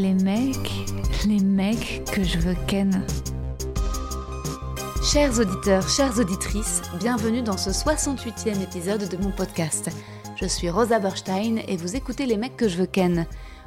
Les mecs, les mecs que je veux ken. Chers auditeurs, chères auditrices, bienvenue dans ce 68e épisode de mon podcast. Je suis Rosa Berstein et vous écoutez Les mecs que je veux ken.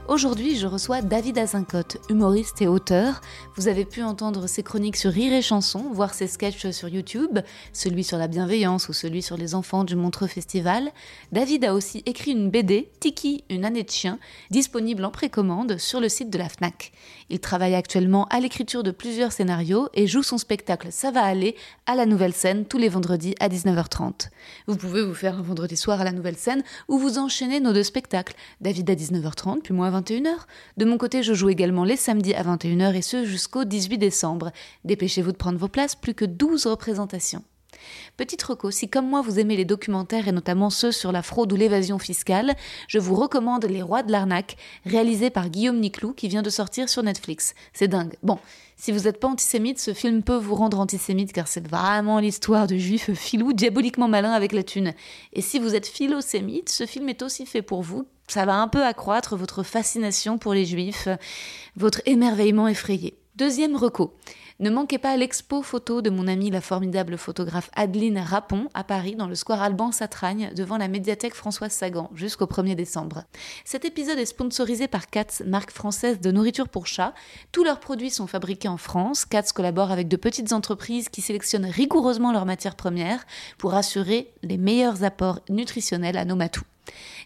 Aujourd'hui, je reçois David Azincote, humoriste et auteur. Vous avez pu entendre ses chroniques sur Rire et Chanson, voir ses sketchs sur YouTube, celui sur la bienveillance ou celui sur les enfants du Montreux Festival. David a aussi écrit une BD, Tiki, une année de chien, disponible en précommande sur le site de la FNAC. Il travaille actuellement à l'écriture de plusieurs scénarios et joue son spectacle Ça va aller à la Nouvelle Scène tous les vendredis à 19h30. Vous pouvez vous faire un vendredi soir à la Nouvelle Scène où vous enchaînez nos deux spectacles, David à 19h30 puis moi à 21h. De mon côté, je joue également les samedis à 21h et ce jusqu'au 18 décembre. Dépêchez-vous de prendre vos places, plus que 12 représentations. Petite reco, si comme moi vous aimez les documentaires et notamment ceux sur la fraude ou l'évasion fiscale, je vous recommande Les Rois de l'arnaque, réalisé par Guillaume Niclou qui vient de sortir sur Netflix. C'est dingue. Bon, si vous n'êtes pas antisémite, ce film peut vous rendre antisémite car c'est vraiment l'histoire de juifs filous diaboliquement malins avec la thune. Et si vous êtes philosémite, ce film est aussi fait pour vous. Ça va un peu accroître votre fascination pour les juifs, votre émerveillement effrayé. Deuxième reco. Ne manquez pas l'expo photo de mon amie la formidable photographe Adeline Rapon à Paris dans le square Alban Satragne devant la médiathèque Françoise Sagan jusqu'au 1er décembre. Cet épisode est sponsorisé par Katz, marque française de nourriture pour chats. Tous leurs produits sont fabriqués en France. Katz collabore avec de petites entreprises qui sélectionnent rigoureusement leurs matières premières pour assurer les meilleurs apports nutritionnels à nos matous.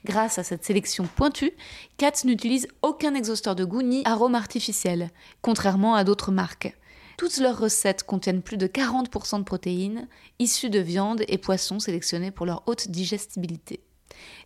Grâce à cette sélection pointue, Katz n'utilise aucun exhausteur de goût ni arôme artificiel, contrairement à d'autres marques. Toutes leurs recettes contiennent plus de 40% de protéines, issues de viande et poissons sélectionnés pour leur haute digestibilité.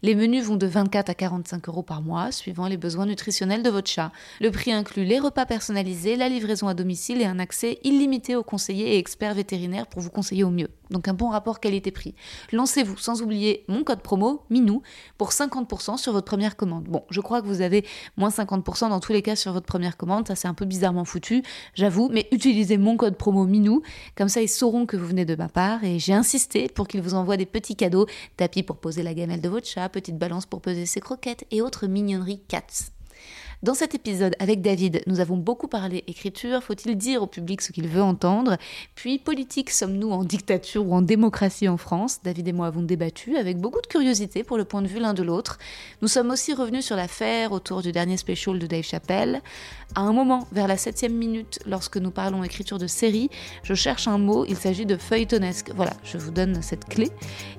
Les menus vont de 24 à 45 euros par mois, suivant les besoins nutritionnels de votre chat. Le prix inclut les repas personnalisés, la livraison à domicile et un accès illimité aux conseillers et experts vétérinaires pour vous conseiller au mieux. Donc un bon rapport qualité-prix. Lancez-vous sans oublier mon code promo MINOU pour 50% sur votre première commande. Bon, je crois que vous avez moins 50% dans tous les cas sur votre première commande, ça c'est un peu bizarrement foutu, j'avoue, mais utilisez mon code promo MINOU, comme ça ils sauront que vous venez de ma part et j'ai insisté pour qu'ils vous envoient des petits cadeaux, tapis pour poser la gamelle de votre petite balance pour peser ses croquettes et autres mignonneries cats. Dans cet épisode avec David, nous avons beaucoup parlé écriture, faut-il dire au public ce qu'il veut entendre, puis politique, sommes-nous en dictature ou en démocratie en France? David et moi avons débattu avec beaucoup de curiosité pour le point de vue l'un de l'autre. Nous sommes aussi revenus sur l'affaire autour du dernier special de Dave Chappelle. À un moment, vers la septième minute, lorsque nous parlons écriture de série, je cherche un mot, il s'agit de feuilletonesque. Voilà, je vous donne cette clé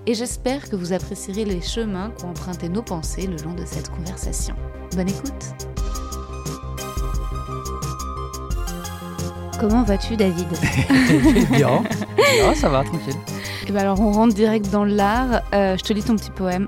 et j'espère que vous apprécierez les chemins qu'ont emprunté nos pensées le long de cette conversation. Bonne écoute Comment vas-tu, David Bien, bien, ça va, tranquille. Et ben alors, on rentre direct dans l'art. Euh, je te lis ton petit poème.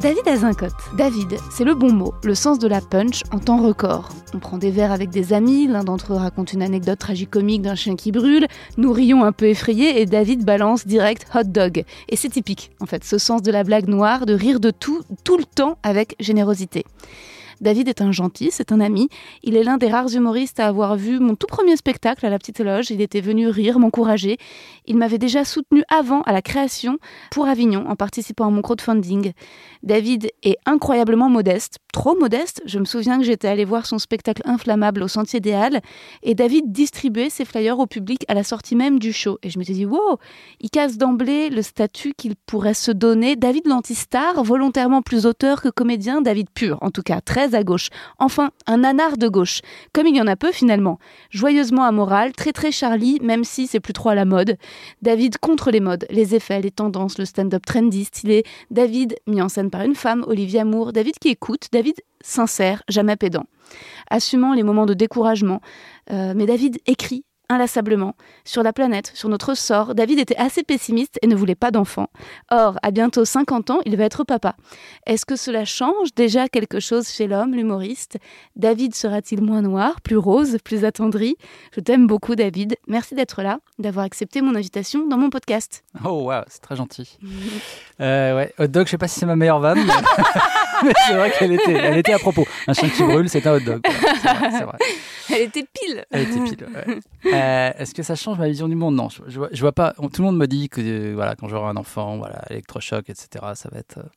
David Azincote. David, c'est le bon mot, le sens de la punch en temps record. On prend des verres avec des amis, l'un d'entre eux raconte une anecdote tragicomique d'un chien qui brûle, nous rions un peu effrayés et David balance direct hot dog. Et c'est typique, en fait, ce sens de la blague noire, de rire de tout, tout le temps avec générosité. David est un gentil, c'est un ami. Il est l'un des rares humoristes à avoir vu mon tout premier spectacle à la Petite Loge. Il était venu rire, m'encourager. Il m'avait déjà soutenu avant à la création pour Avignon en participant à mon crowdfunding. David est incroyablement modeste, trop modeste. Je me souviens que j'étais allée voir son spectacle inflammable au Sentier des Halles et David distribuait ses flyers au public à la sortie même du show. Et je m'étais dit, wow, il casse d'emblée le statut qu'il pourrait se donner. David l'antistar, volontairement plus auteur que comédien, David pur, en tout cas, très à gauche. Enfin, un anard de gauche, comme il y en a peu finalement. Joyeusement amoral, très très Charlie, même si c'est plus trop à la mode. David contre les modes, les effets, les tendances, le stand-up trendy, stylé. David mis en scène par une femme, Olivier Amour. David qui écoute, David sincère, jamais pédant. Assumant les moments de découragement. Euh, mais David écrit inlassablement sur la planète, sur notre sort. David était assez pessimiste et ne voulait pas d'enfants. Or, à bientôt 50 ans, il va être papa. Est-ce que cela change déjà quelque chose chez l'homme, l'humoriste? David sera-t-il moins noir, plus rose, plus attendri? Je t'aime beaucoup, David. Merci d'être là, d'avoir accepté mon invitation dans mon podcast. Oh, wow, c'est très gentil. euh, ouais, hot dog, je sais pas si c'est ma meilleure vanne, mais, c'est vrai qu'elle était, elle était à propos. Un chien qui brûle, c'est un hot dog. C'est vrai, Elle était pile. Elle était pile. Ouais. Euh, Est-ce que ça change ma vision du monde? Non, je, je, vois, je, vois, pas. Tout le monde me dit que euh, voilà, quand j'aurai un enfant, voilà, électrochoc, etc. Ça va être, euh,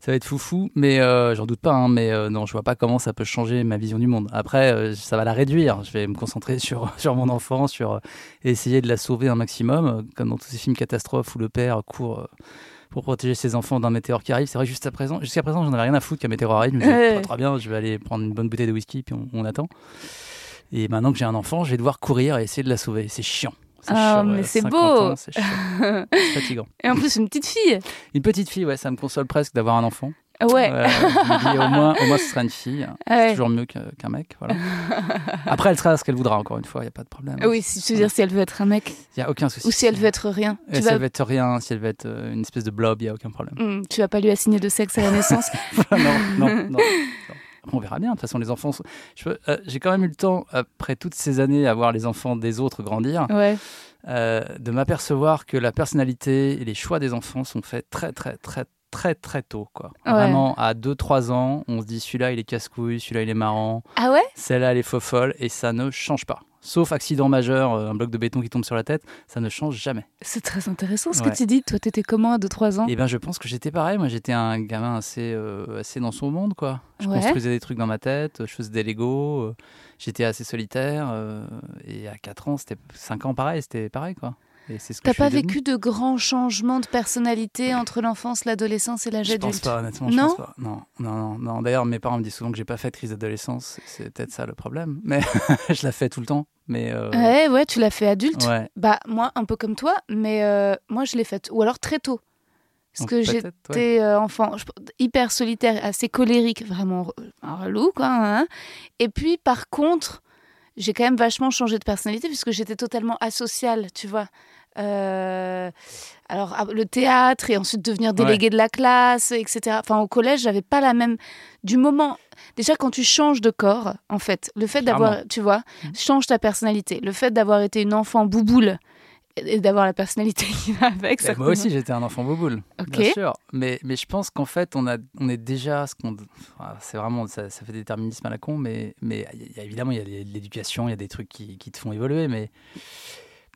ça va être foufou. Mais j'en doute pas. Hein, mais non, je vois pas comment ça peut changer ma vision du monde. Après, ça va la réduire. Je vais me concentrer sur sur mon enfant, sur essayer de la sauver un maximum, comme dans tous ces films catastrophes où le père court pour protéger ses enfants d'un météore qui arrive. C'est vrai jusqu'à présent, jusqu'à présent, j'en avais rien à foutre qu'un météore arrive. Pas très bien, je vais aller prendre une bonne bouteille de whisky, puis on, on attend. Et maintenant que j'ai un enfant, je vais devoir courir et essayer de la sauver. C'est chiant. Ah, mais c'est beau. C'est fatigant. Et en plus, une petite fille. Une petite fille, ouais, ça me console presque d'avoir un enfant. Ouais. Euh, dis, au, moins, au moins, ce sera une fille. Ouais. C'est toujours mieux qu'un mec. Voilà. Après, elle sera ce qu'elle voudra, encore une fois, il n'y a pas de problème. Oui, si tu veux dire si elle veut être un mec. Il n'y a aucun souci. Ou si elle veut être rien. Tu si vas... elle veut être rien, si elle veut être une espèce de blob, il n'y a aucun problème. Mmh, tu vas pas lui assigner de sexe à la naissance non, non, non. non. On verra bien. De toute façon, les enfants. Sont... J'ai euh, quand même eu le temps, après toutes ces années, à voir les enfants des autres grandir, ouais. euh, de m'apercevoir que la personnalité et les choix des enfants sont faits très, très, très, très, très tôt. Quoi. Ouais. Vraiment, à 2-3 ans, on se dit celui-là, il est casse-couille, celui-là, il est marrant. Ah ouais? Celle-là, elle est faux folle, et ça ne change pas. Sauf accident majeur, euh, un bloc de béton qui tombe sur la tête, ça ne change jamais. C'est très intéressant ce Ouais. que tu dis. Toi, t'étais comment à 2-3 ans? Et ben, je pense que j'étais pareil. Moi, j'étais un gamin assez, euh, assez dans son monde, quoi. Je Ouais. construisais des trucs dans ma tête, je faisais des Lego, euh, j'étais assez solitaire. euh, et à 4 ans, c'était 5 ans, pareil, c'était pareil, quoi. Ce T'as je pas vécu de grands changements de personnalité entre l'enfance, l'adolescence et l'âge Je pense adulte pas, honnêtement. Je Non pense pas. Non, non, non. non. D'ailleurs, mes parents me disent souvent que j'ai pas fait de crise d'adolescence. C'est peut-être ça le problème. Mais je la fais tout le temps. Mais euh, Ouais, ouais, tu l'as fait adulte. ouais. Bah, moi, un peu comme toi, mais euh, moi, je l'ai faite. Ou alors très tôt. Parce Donc, que j'étais euh, enfant je- hyper solitaire, assez colérique, vraiment relou, quoi. hein. Et puis, par contre, j'ai quand même vachement changé de personnalité puisque j'étais totalement asociale, tu vois. Euh, alors, ah, le théâtre et ensuite devenir délégué de la classe, etc. Enfin, au collège, j'avais pas la même. Du moment. Déjà, quand tu changes de corps, en fait, le fait d'avoir. Tu vois, Mhm. change ta personnalité. Le fait d'avoir été une enfant bouboule et d'avoir la personnalité qui va avec. Et moi aussi, j'étais un enfant boboule, bien sûr. Mais, mais je pense qu'en fait, on, a, on est déjà ce qu'on. enfin, c'est vraiment. Ça, ça fait déterminisme à la con, mais, mais y a- évidemment, il y a l'éducation, il y a des trucs qui, qui te font évoluer, mais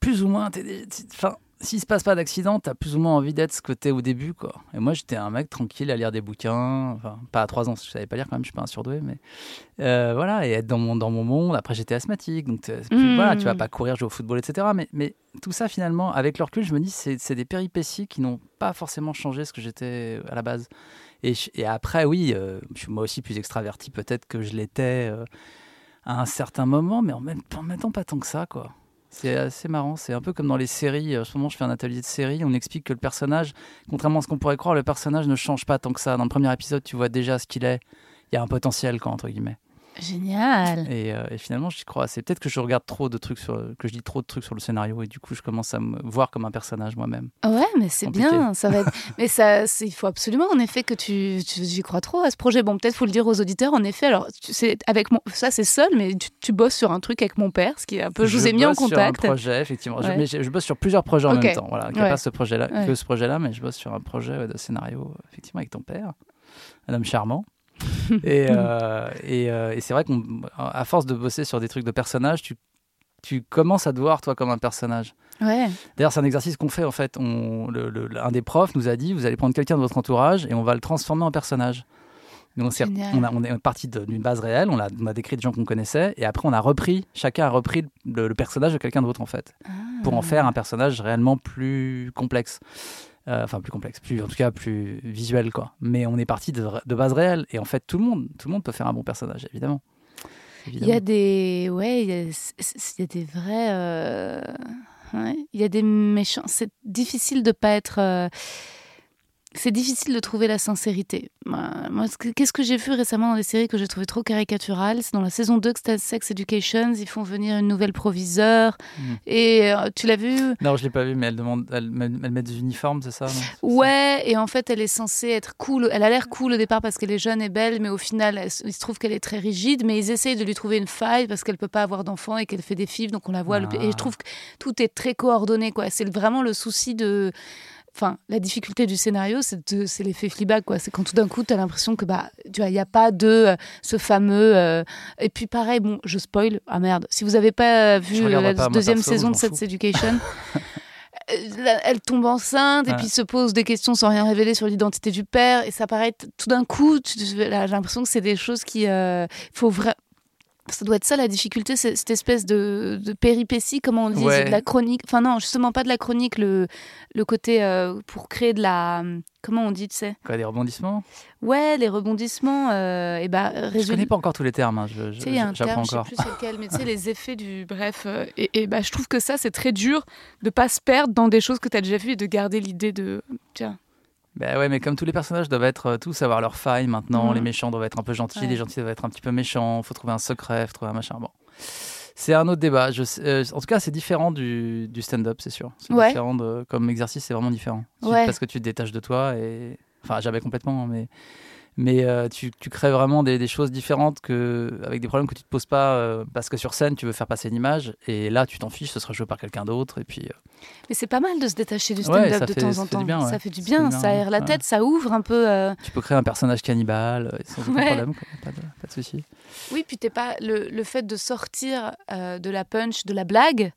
plus ou moins, t'es- enfin, s'il se passe pas d'accident, t'as plus ou moins envie d'être ce que t'es au début, quoi. Et moi, j'étais un mec tranquille à lire des bouquins, enfin, pas à 3 ans, je savais pas lire quand même, je suis pas un surdoué, mais euh, voilà, et être dans mon, dans mon monde. Après, j'étais asthmatique, donc t'es- Mm. voilà, tu vas pas courir, jouer au football, etc. Mais, mais tout ça, finalement, avec le recul, je me dis, c'est c'est des péripéties qui n'ont pas forcément changé ce que j'étais à la base. Et, je- et après, oui, euh, je suis moi aussi plus extraverti peut-être que je l'étais euh, à un certain moment, mais en même, en même temps pas tant que ça, quoi. C'est assez marrant, c'est un peu comme dans les séries. En ce moment, je fais un atelier de série. On explique que le personnage, contrairement à ce qu'on pourrait croire, le personnage ne change pas tant que ça. Dans le premier épisode, tu vois déjà ce qu'il est. Il y a un potentiel, quoi, entre guillemets. Génial. Et, euh, et finalement, j'y crois. C'est peut-être que je regarde trop de trucs sur, que je lis trop de trucs sur le scénario et du coup, je commence à me voir comme un personnage moi-même. Ouais, mais c'est bien. Ça va être... mais ça, c'est- il faut absolument, en effet, que tu, tu j'y crois trop à ce projet. Bon, peut-être faut le dire aux auditeurs. En effet, alors sais, avec mon, ça c'est seul, mais tu, tu bosses sur un truc avec mon père, ce qui est un peu. Je, vous ai mis en bosse sur contact. un projet, effectivement. Je, mais je, je bosse sur plusieurs projets en même temps. Voilà, Ouais. pas ce projet-là, Ouais. que ce projet-là, mais je bosse sur un projet de scénario, effectivement, avec ton père, un homme charmant. et euh, et, euh, et c'est vrai qu'à force de bosser sur des trucs de personnages, tu, tu commences à te voir toi comme un personnage. Ouais. D'ailleurs, c'est un exercice qu'on fait en fait. On, le, le- un des profs nous a dit vous allez prendre quelqu'un de votre entourage et on va le transformer en personnage. Donc, on, s'est- Génial. on, a- on est parti d'une base réelle, on a, on a décrit des gens qu'on connaissait et après on a repris, chacun a repris le, le personnage de quelqu'un d'autre en fait, pour en faire un personnage réellement plus complexe. Euh, enfin, plus complexe, plus, en tout cas plus visuel quoi. Mais on est parti de, de base réelle et en fait tout le monde, tout le monde peut faire un bon personnage évidemment. Il y a des, ouais, il y a, c- c- il y a des vrais, euh, ouais, il y a des méchants. C'est difficile de pas être. C'est difficile de trouver la sincérité. Moi, qu'est-ce que j'ai vu récemment dans des séries que j'ai trouvé trop caricaturales C'est dans la saison 2 que c'était Sex Education, ils font venir une nouvelle proviseure. Mhm. Et euh, tu l'as vu? Non, je l'ai pas vu, mais elle demande, elle, met des uniformes, c'est ça Ouais, et en fait, elle est censée être cool. Elle a l'air cool au départ parce qu'elle est jeune et belle, mais au final, elle- il se trouve qu'elle est très rigide. Mais ils essayent de lui trouver une faille parce qu'elle peut pas avoir d'enfant et qu'elle fait des fibres, donc on la voit. le- Ah. Et je trouve que tout est très coordonné, quoi. C'est vraiment le souci de. Enfin, la difficulté du scénario, c'est l'effet Fleabag, quoi. C'est quand tout d'un coup, tu as l'impression que, bah, tu vois, il n'y a pas de euh, ce fameux. euh, Et puis, pareil, bon, je spoil. Ah merde. Si vous n'avez pas vu euh, regarderai la pas, deuxième perso, saison de Sex. Education, elle tombe enceinte et puis se pose des questions sans rien révéler sur l'identité du père. Et ça paraît tout d'un coup, j'ai l'impression que c'est des choses qui. euh, faut vrai. Ça doit être ça la difficulté, cette espèce de, de péripétie, comment on dit, Ouais. de la chronique. Enfin non, justement pas de la chronique, le, le côté euh, pour créer de la... Comment on dit, tu sais? Quoi, des rebondissements? Ouais, les rebondissements, euh, et bah, Je connais pas encore tous les termes, hein, je- je- un terme, je sais encore. plus lequel, mais tu sais, les effets du. Bref. euh, et et bah, je trouve que ça, c'est très dur de pas se perdre dans des choses que tu as déjà vues et de garder l'idée de. Tiens. Ben ouais, mais comme tous les personnages doivent être euh, tous avoir leur faille maintenant, Mhm. les méchants doivent être un peu gentils, Ouais. les gentils doivent être un petit peu méchants, faut trouver un secret, faut trouver un machin. Bon. C'est un autre débat. Je sais- euh, en tout cas, c'est différent du, du stand-up, c'est sûr. C'est Ouais. différent de, comme exercice, c'est vraiment différent. Ouais. Parce que tu te détaches de toi et. Enfin, jamais complètement, hein, mais. Mais euh, tu, tu crées vraiment des, des choses différentes que, avec des problèmes que tu te poses pas euh, parce que sur scène tu veux faire passer une image et là tu t'en fiches, ce sera joué par quelqu'un d'autre et puis euh, Mais c'est pas mal de se détacher du stand-up ça de fait- temps ça en temps. bien, ouais. Ça fait du Ça bien, du bien, ça aère la ouais. tête, ça ouvre un peu. tu peux créer un personnage cannibale sans aucun problème, quoi. Pas, de, pas de souci. Oui, puis t'es pas le, le fait de sortir de la punch, de la blague,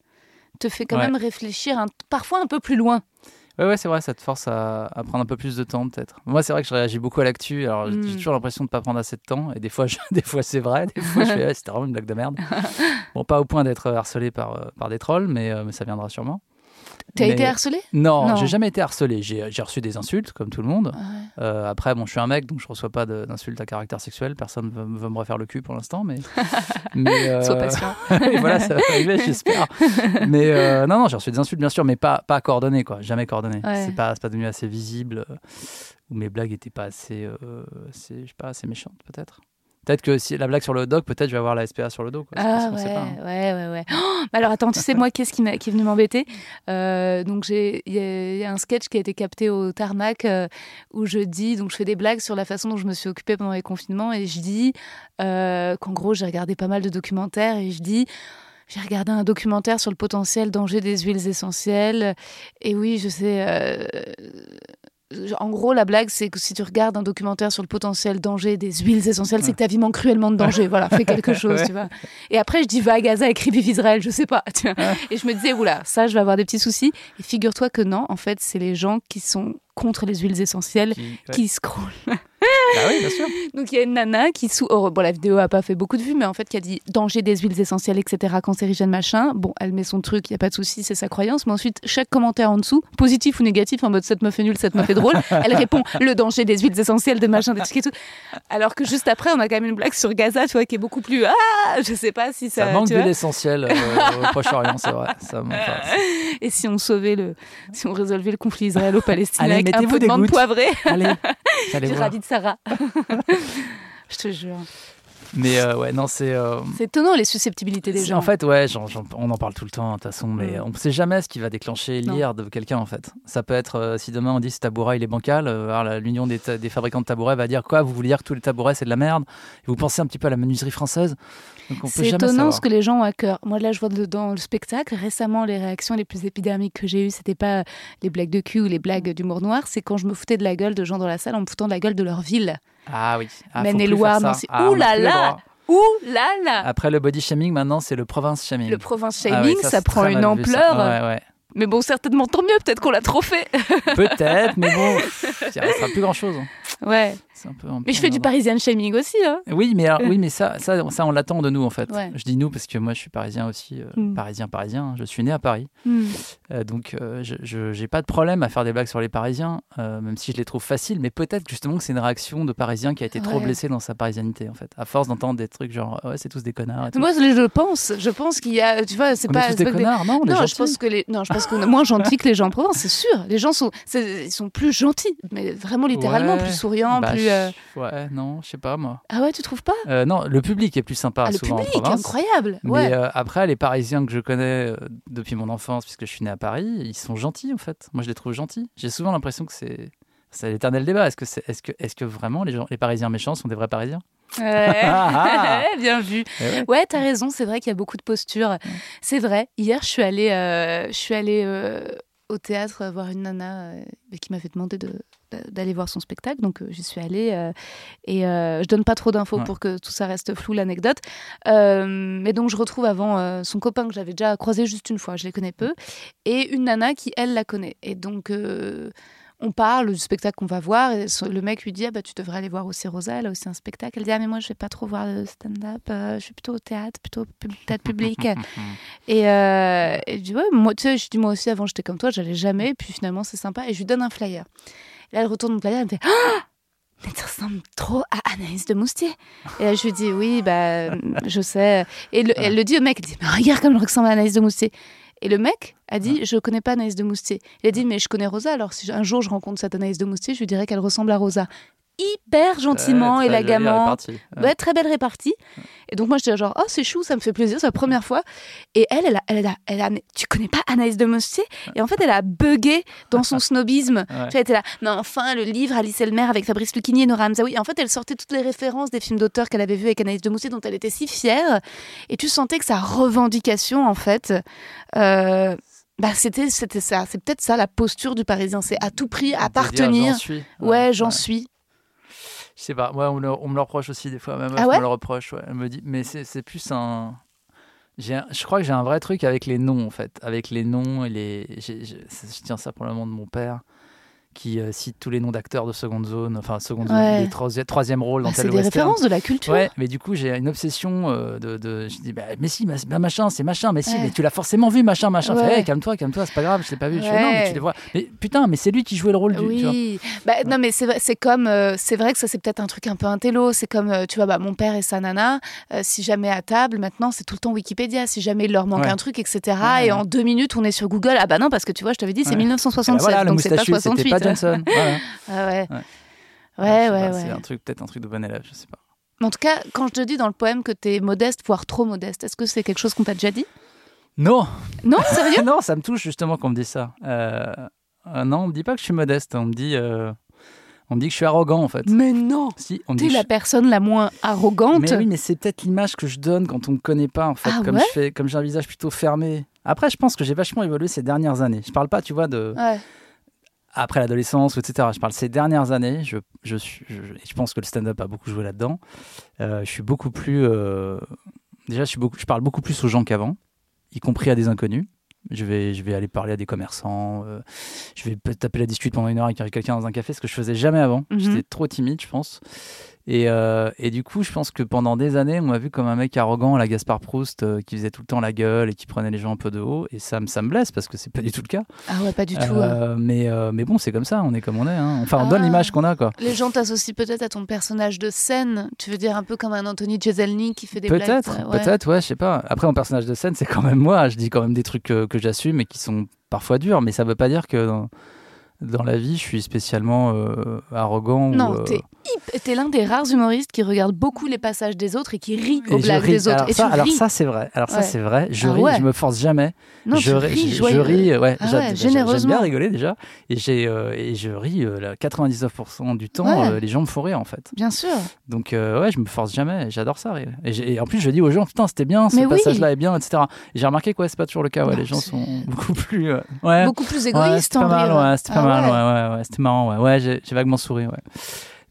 te fait quand même réfléchir un- parfois un peu plus loin. Ouais, ouais, c'est vrai, ça te force à, à prendre un peu plus de temps, peut-être. Moi, c'est vrai que je réagis beaucoup à l'actu, alors j'ai- Mm. j'ai toujours l'impression de pas prendre assez de temps, et des fois, je- des fois c'est vrai, des fois, je fais, c'était vraiment une blague de merde. Bon, pas au point d'être harcelé par, euh, par des trolls, mais, euh, mais ça viendra sûrement. T'as Mais- été harcelé? Non, Non. j'ai jamais été harcelé. J'ai reçu des insultes, comme tout le monde. Ouais. Euh, après, bon, je suis un mec, donc je reçois pas de- d'insultes à caractère sexuel. Personne ne veut, veut me refaire le cul pour l'instant, mais. mais euh, Sois patient. et voilà, ça va arriver, j'espère. Mais euh, non, non, j'ai reçu des insultes, bien sûr, mais pas, pas coordonnées, quoi. Jamais coordonnées. Ouais. C'est pas, c'est pas devenu assez visible, euh, ou mes blagues étaient pas assez, assez, je sais pas, assez méchantes, peut-être. Peut-être que si la blague sur le dog, peut-être je vais avoir la SPA sur le dos. Quoi. Ah on ouais, sait pas, hein. ouais, ouais, ouais. Oh, alors attends, tu sais moi qu'est-ce qui, qui est venu m'embêter? Euh, Donc j'ai, il y, a- il y a un sketch qui a été capté au tarmac euh, où je dis, donc je fais des blagues sur la façon dont je me suis occupée pendant les confinements et je dis euh, qu'en gros j'ai regardé pas mal de documentaires et je dis. J'ai regardé un documentaire sur le potentiel danger des huiles essentielles. Et oui, je sais. En gros, la blague, c'est que si tu regardes un documentaire sur le potentiel danger des huiles essentielles, c'est que ta vie manque cruellement de danger. Voilà, fais quelque chose, Ouais. tu vois. Et après, je dis va à Gaza, écris Vive Israël, je sais pas. tu vois. Et je me disais, oula, ça, je vais avoir des petits soucis. Et figure-toi que non, en fait, c'est les gens qui sont contre les huiles essentielles Qui- ouais. qui scrollent. Bah oui, bien sûr. Donc il y a une nana qui sous oh, bon la vidéo a pas fait beaucoup de vues mais en fait qui a dit danger des huiles essentielles etc cancérigènes machin bon elle met son truc il y a pas de souci c'est sa croyance mais ensuite chaque commentaire en dessous positif ou négatif en mode cette meuf est nulle cette meuf est drôle elle répond le danger des huiles essentielles de machin des trucs et tout alors que juste après on a quand même une blague sur Gaza tu vois qui est beaucoup plus ah je sais pas si ça, Ça manque vois. l'essentiel euh, au Proche-Orient, c'est vrai. Ça, manque- et si on sauvait le si on résolvait le conflit israélo-palestinien avec mettez-vous des gouttes. poivrée allez, allez j'ai voir. radis de Sarah je te jure Mais euh, ouais, non, c'est. euh, c'est étonnant les susceptibilité des gens En fait, ouais, on en parle tout le temps, de toute façon, mais Mm. on ne sait jamais ce qui va déclencher l'ire de quelqu'un, en fait. Ça peut être, euh, si demain on dit ce tabouret il est bancal, l'union des, fabricants de tabourets va dire quoi? Vous voulez dire que tous les tabourets c'est de la merde? Et vous pensez un petit peu à la menuiserie française? C'est étonnant savoir. ce que les gens ont à cœur. Moi, là, je vois de- dans le spectacle, récemment, les réactions les plus épidermiques que j'ai eues, c'était pas les blagues de cul ou les blagues d'humour noir, c'est quand je me foutais de la gueule de gens dans la salle en me foutant de la gueule de leur ville. Ah oui. Ah, faut Maine-et-Loire, plus faire ça. Nancy. Ah, Ouh là là. Ouh là là Après le body shaming, maintenant c'est le province shaming. Le province Ah shaming, oui, ça, prend une ampleur. Ouais, ouais. Mais bon, certainement tant mieux, peut-être qu'on l'a trop fait. Peut-être, mais bon, il ne restera plus grand chose. ouais. C'est un peu. un Mais je fais du parisien shaming aussi. Hein. Oui, mais alors, oui, mais ça, ça, ça, on l'attend de nous en fait. Ouais. Je dis nous parce que moi, je suis parisien aussi, euh, Mm. parisien, parisien. Je suis né à Paris, Hmm. Euh, donc euh, je, j'ai pas de problème à faire des blagues sur les Parisiens, euh, même si je les trouve faciles. Mais peut-être justement que c'est une réaction de Parisien qui a été trop blessé dans sa parisianité en fait, à force d'entendre des trucs genre ouais, c'est tous des connards. Et tout. Moi, je pense, je pense qu'il y a, tu vois, c'est pas. tous des connards, non Non, je pense que les, non, je pense qu'on est moins gentils que les gens en Provence, c'est sûr. Les gens sont, ils sont plus gentils, mais vraiment littéralement Ouais. plus souriants, Bah, plus. Euh, Ouais, non, je sais pas moi. Ah ouais, tu trouves pas? Euh, non, le public est plus sympa Ah, Le souvent public, en province. incroyable. Mais Ouais. euh, après, les Parisiens que je connais depuis mon enfance, puisque je suis né à Paris, ils sont gentils en fait. Moi, je les trouve gentils. J'ai souvent l'impression que c'est c'est l'éternel débat. Est-ce que, est-ce que, est-ce que vraiment les, gens, les Parisiens méchants sont des vrais Parisiens? Ouais. Ah, Bien vu. Eh ouais. Ouais, t'as raison, c'est vrai qu'il y a beaucoup de postures. C'est vrai. Hier, je suis allée, je suis allée au théâtre voir une nana qui m'avait demandé de d'aller voir son spectacle donc euh, j'y suis allée euh, et euh, je donne pas trop d'infos Ouais. pour que tout ça reste flou l'anecdote. Mais donc je retrouve avant son copain que j'avais déjà croisé juste une fois je les connais peu et une nana qui elle la connaît. Et donc on parle du spectacle qu'on va voir et le mec lui dit ah bah tu devrais aller voir aussi Rosa elle a aussi un spectacle. Elle dit ah mais moi je vais pas trop voir le stand-up euh, je suis plutôt au théâtre plutôt pub- théâtre public. Et, euh, et je dis ouais moi tu sais je dis moi aussi avant j'étais comme toi j'allais jamais et puis finalement c'est sympa et je lui donne un flyer là elle retourne mon flyer elle me fait ah mais tu ressembles trop à Anaïs de Moustier. Et là, je lui dis, oui, bah, je sais. Et le- elle le dit au mec, elle dit, mais regarde comme je ressemble à Anaïs de Moustier. Et le mec a dit, je connais pas Anaïs de Moustier. Il a dit, mais je connais Rosa, alors si un jour je rencontre cette Anaïs de Moustier, je lui dirais qu'elle ressemble à Rosa. Hyper gentiment, Ouais, élégamment. Ouais. Ouais, très belle répartie. Et donc moi j'étais genre oh c'est chou, ça me fait plaisir, c'est la première fois. Et elle, elle a, elle a, elle a mais tu connais pas Anaïs de Moustier Et en fait elle a bugué dans son snobisme. Tu vois, elle était là, mais enfin le livre Alice Elmer avec Fabrice Lucchini et Nora Hamzaoui. Et en fait elle sortait toutes les références des films d'auteur qu'elle avait vus avec Anaïs de Moustier dont elle était si fière. Et tu sentais que sa revendication en fait. euh, bah, c'était c'était ça, c'est peut-être ça la posture du Parisien, c'est à tout prix dire, appartenir. j'en suis. Ouais, j'en ouais. suis. Je sais pas, ouais, on, me le, on me le reproche aussi des fois, ma meuf Ah ouais me le reproche, ouais. Elle me dit, mais c'est c'est plus un. Je crois que j'ai un vrai truc avec les noms, en fait. Avec les noms et les. Je tiens ça pour le moment de mon père, qui euh, cite tous les noms d'acteurs de seconde zone, enfin seconde zone, troisième rôle dans bah, tel western. C'est des références de la culture. Ouais, mais du coup j'ai une obsession euh, de, de, je dis bah, mais si, machin, c'est machin, mais si, mais tu l'as forcément vu machin, machin. Ouais. Hey, calme-toi, calme-toi, c'est pas grave, je l'ai pas vu. Je fais, non, mais tu les vois. Mais putain, mais c'est lui qui jouait le rôle oui. du. Oui. Bah, non, mais c'est comme, euh, c'est vrai que ça c'est peut-être un truc un peu intello. C'est comme, tu vois, bah, mon père et sa nana. si jamais à table, maintenant c'est tout le temps Wikipédia. Si jamais il leur manque un truc, etc. et en deux minutes on est sur Google. Ah bah non, parce que tu vois, je t'avais dit c'est 1967, bah, donc c'est pas 67. Johnson. ouais. Ouais, ah ouais, C'est un truc, peut-être un truc de bon élève, je sais pas. En tout cas, quand je te dis dans le poème que tu es modeste, voire trop modeste, est-ce que c'est quelque chose qu'on t'a déjà dit? Non Non, sérieux? Non, ça me touche justement qu'on me dise ça. Euh, euh, non, on me dit pas que je suis modeste, on me dit. Euh, on me dit que je suis arrogant en fait. Mais non Si, on T'es la personne la moins arrogante. Mais oui, mais c'est peut-être l'image que je donne quand on me connaît pas en fait, ah comme je fais, comme j'ai un visage plutôt fermé. Après, je pense que j'ai vachement évolué ces dernières années. Je parle pas, tu vois, de. Ouais après l'adolescence, etc. Je parle ces dernières années. Je, je, suis, je, je pense que le stand-up a beaucoup joué là-dedans. Euh, je suis beaucoup plus. euh, déjà, je, suis beaucoup, je parle beaucoup plus aux gens qu'avant, y compris à des inconnus. Je vais, je vais aller parler à des commerçants. euh, je vais taper la discute pendant une heure avec quelqu'un dans un café, ce que je faisais jamais avant. Mhm. J'étais trop timide, je pense. Et, euh, et du coup, je pense que pendant des années, on m'a vu comme un mec arrogant la Gaspard Proust, euh, qui faisait tout le temps la gueule et qui prenait les gens un peu de haut. Et ça, me- ça me blesse parce que c'est pas du tout le cas. Ah ouais pas du tout. Euh, mais, mais bon, c'est comme ça, on est comme on est. hein. Enfin, on donne Ah. l'image qu'on a, quoi. Les gens t'associent peut-être à ton personnage de scène. Tu veux dire un peu comme un Anthony Jeselnik qui fait des blagues. Peut-être, ouais. peut-être, ouais, je sais pas. Après, mon personnage de scène, c'est quand même moi. Je dis quand même des trucs que, que j'assume et qui sont parfois durs, mais ça veut pas dire que dans, dans la vie, je suis spécialement euh, arrogant. Non, ou, euh, t'es t'es l'un des rares humoristes qui regarde beaucoup les passages des autres et qui rit aux blagues ris. des autres. Alors et ça, alors ça, c'est vrai. Alors ça, c'est vrai. Je Ah ris, ouais. je me force jamais. non, je, tu ris, je- je ris, ouais, Ah ouais, j'a- j'aime généreusement. bien rigoler déjà, et j'ai euh, et je ris euh, la 99% du temps. Euh, les gens me font rire en fait. Bien sûr. Donc euh, ouais, je me force jamais. J'adore ça. rire. Et, en plus, je dis aux gens, putain, c'était bien, ce oui. passage-là est bien, etc. Et j'ai remarqué que ouais, c'est pas toujours le cas. Non, les gens sont beaucoup plus. euh. Beaucoup plus Ouais, égoïste c'était en mal, rire. ouais, c'était ouais. ouais, marrant, ouais, ouais, j'ai vaguement souri, ouais.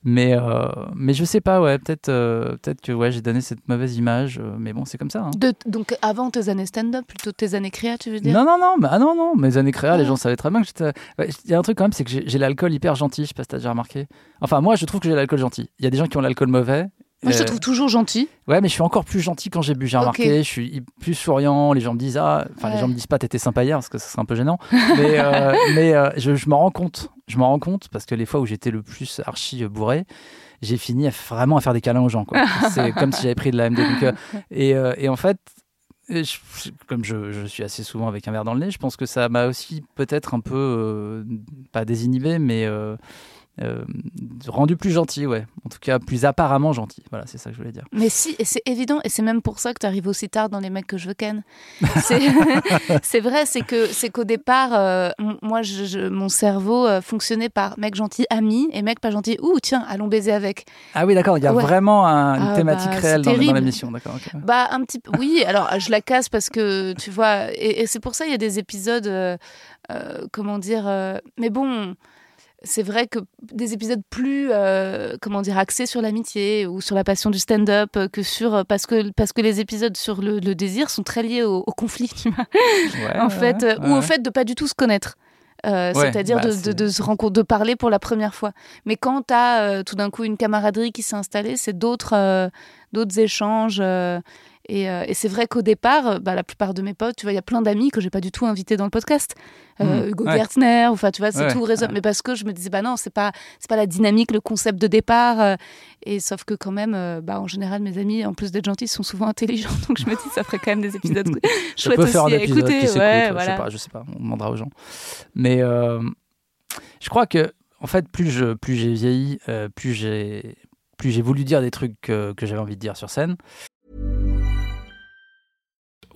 Mais, euh, mais je sais pas, ouais, peut-être euh, peut-être que ouais, j'ai donné cette mauvaise image, euh, mais bon, c'est comme ça. hein. De- donc avant tes années stand-up, plutôt tes années créa, tu veux dire? Non, non, non, bah, ah non, non, mes années créa, les Ah. gens savaient très bien que j'étais. Ouais, Il y a un truc quand même, c'est que j'ai j'ai l'alcool hyper gentil, je sais pas si t'as déjà remarqué. Enfin, moi, je trouve que j'ai l'alcool gentil. Il y a des gens qui ont l'alcool mauvais. Moi, je te Euh, trouve toujours gentil. Ouais, mais je suis encore plus gentil quand j'ai bu. J'ai remarqué, je suis plus souriant. Les gens me disent ah, enfin les gens me disent pas t'étais sympa hier parce que ça serait un peu gênant. Mais euh, mais euh, je, je m'en rends compte. Je m'en rends compte parce que les fois où j'étais le plus archi bourré, j'ai fini à vraiment à faire des câlins aux gens. C'est comme si j'avais pris de la MD. Donc, euh, et, et en fait. je- comme je, je suis assez souvent avec un verre dans le nez, je pense que ça m'a aussi peut-être un peu, pas désinhibé, mais euh, rendu plus gentil, ouais. En tout cas, plus apparemment gentil. Voilà, c'est ça que je voulais dire. Mais si, et c'est évident, et c'est même pour ça que tu arrives aussi tard dans les mecs que je veux ken. C'est vrai, c'est que c'est qu'au départ, euh, moi, je, je- mon cerveau euh, fonctionnait par mec gentil, ami, et mec pas gentil, ouh, tiens, allons baiser avec. Ah oui, d'accord, il y a Ouais. vraiment un- une Ah, thématique bah, réelle c'est dans, dans l'émission, d'accord. Bah, un petit. Oui, alors je la casse parce que tu vois, et, et c'est pour ça il y a des épisodes, euh, comment dire, mais bon. C'est vrai que des épisodes plus, euh, comment dire, axés sur l'amitié ou sur la passion du stand-up euh, que sur parce que parce que les épisodes sur le, le désir sont très liés au, au conflit, tu vois, Ouais, en fait, ouais, euh, ou au fait de pas du tout se connaître. Euh, c'est-à-dire bah, de, de, c'est- de se rencontrer, de parler pour la première fois. Mais quand tu as tout d'un coup une camaraderie qui s'est installée, c'est d'autres euh, d'autres échanges. Euh, et, euh, et c'est vrai qu'au départ, euh, bah, la plupart de mes potes, tu vois, il y a plein d'amis que j'ai pas du tout invités dans le podcast. Euh, Mhm, Hugo ouais. Gertner, enfin, tu vois, c'est Ouais, tout ouais. Mais parce que je me disais, bah non, c'est pas, c'est pas la dynamique, le concept de départ. euh, et sauf que quand même, bah, en général, mes amis, en plus d'être gentils, sont souvent intelligents. Donc je me dis, ça ferait quand même des épisodes chouettes aussi faire un à épisode écouter. qui ouais, voilà. je sais pas, je sais pas, on demandera aux gens. Mais je crois que, en fait, plus je, plus j'ai vieilli, plus j'ai, plus j'ai voulu dire des trucs que, que j'avais envie de dire sur scène.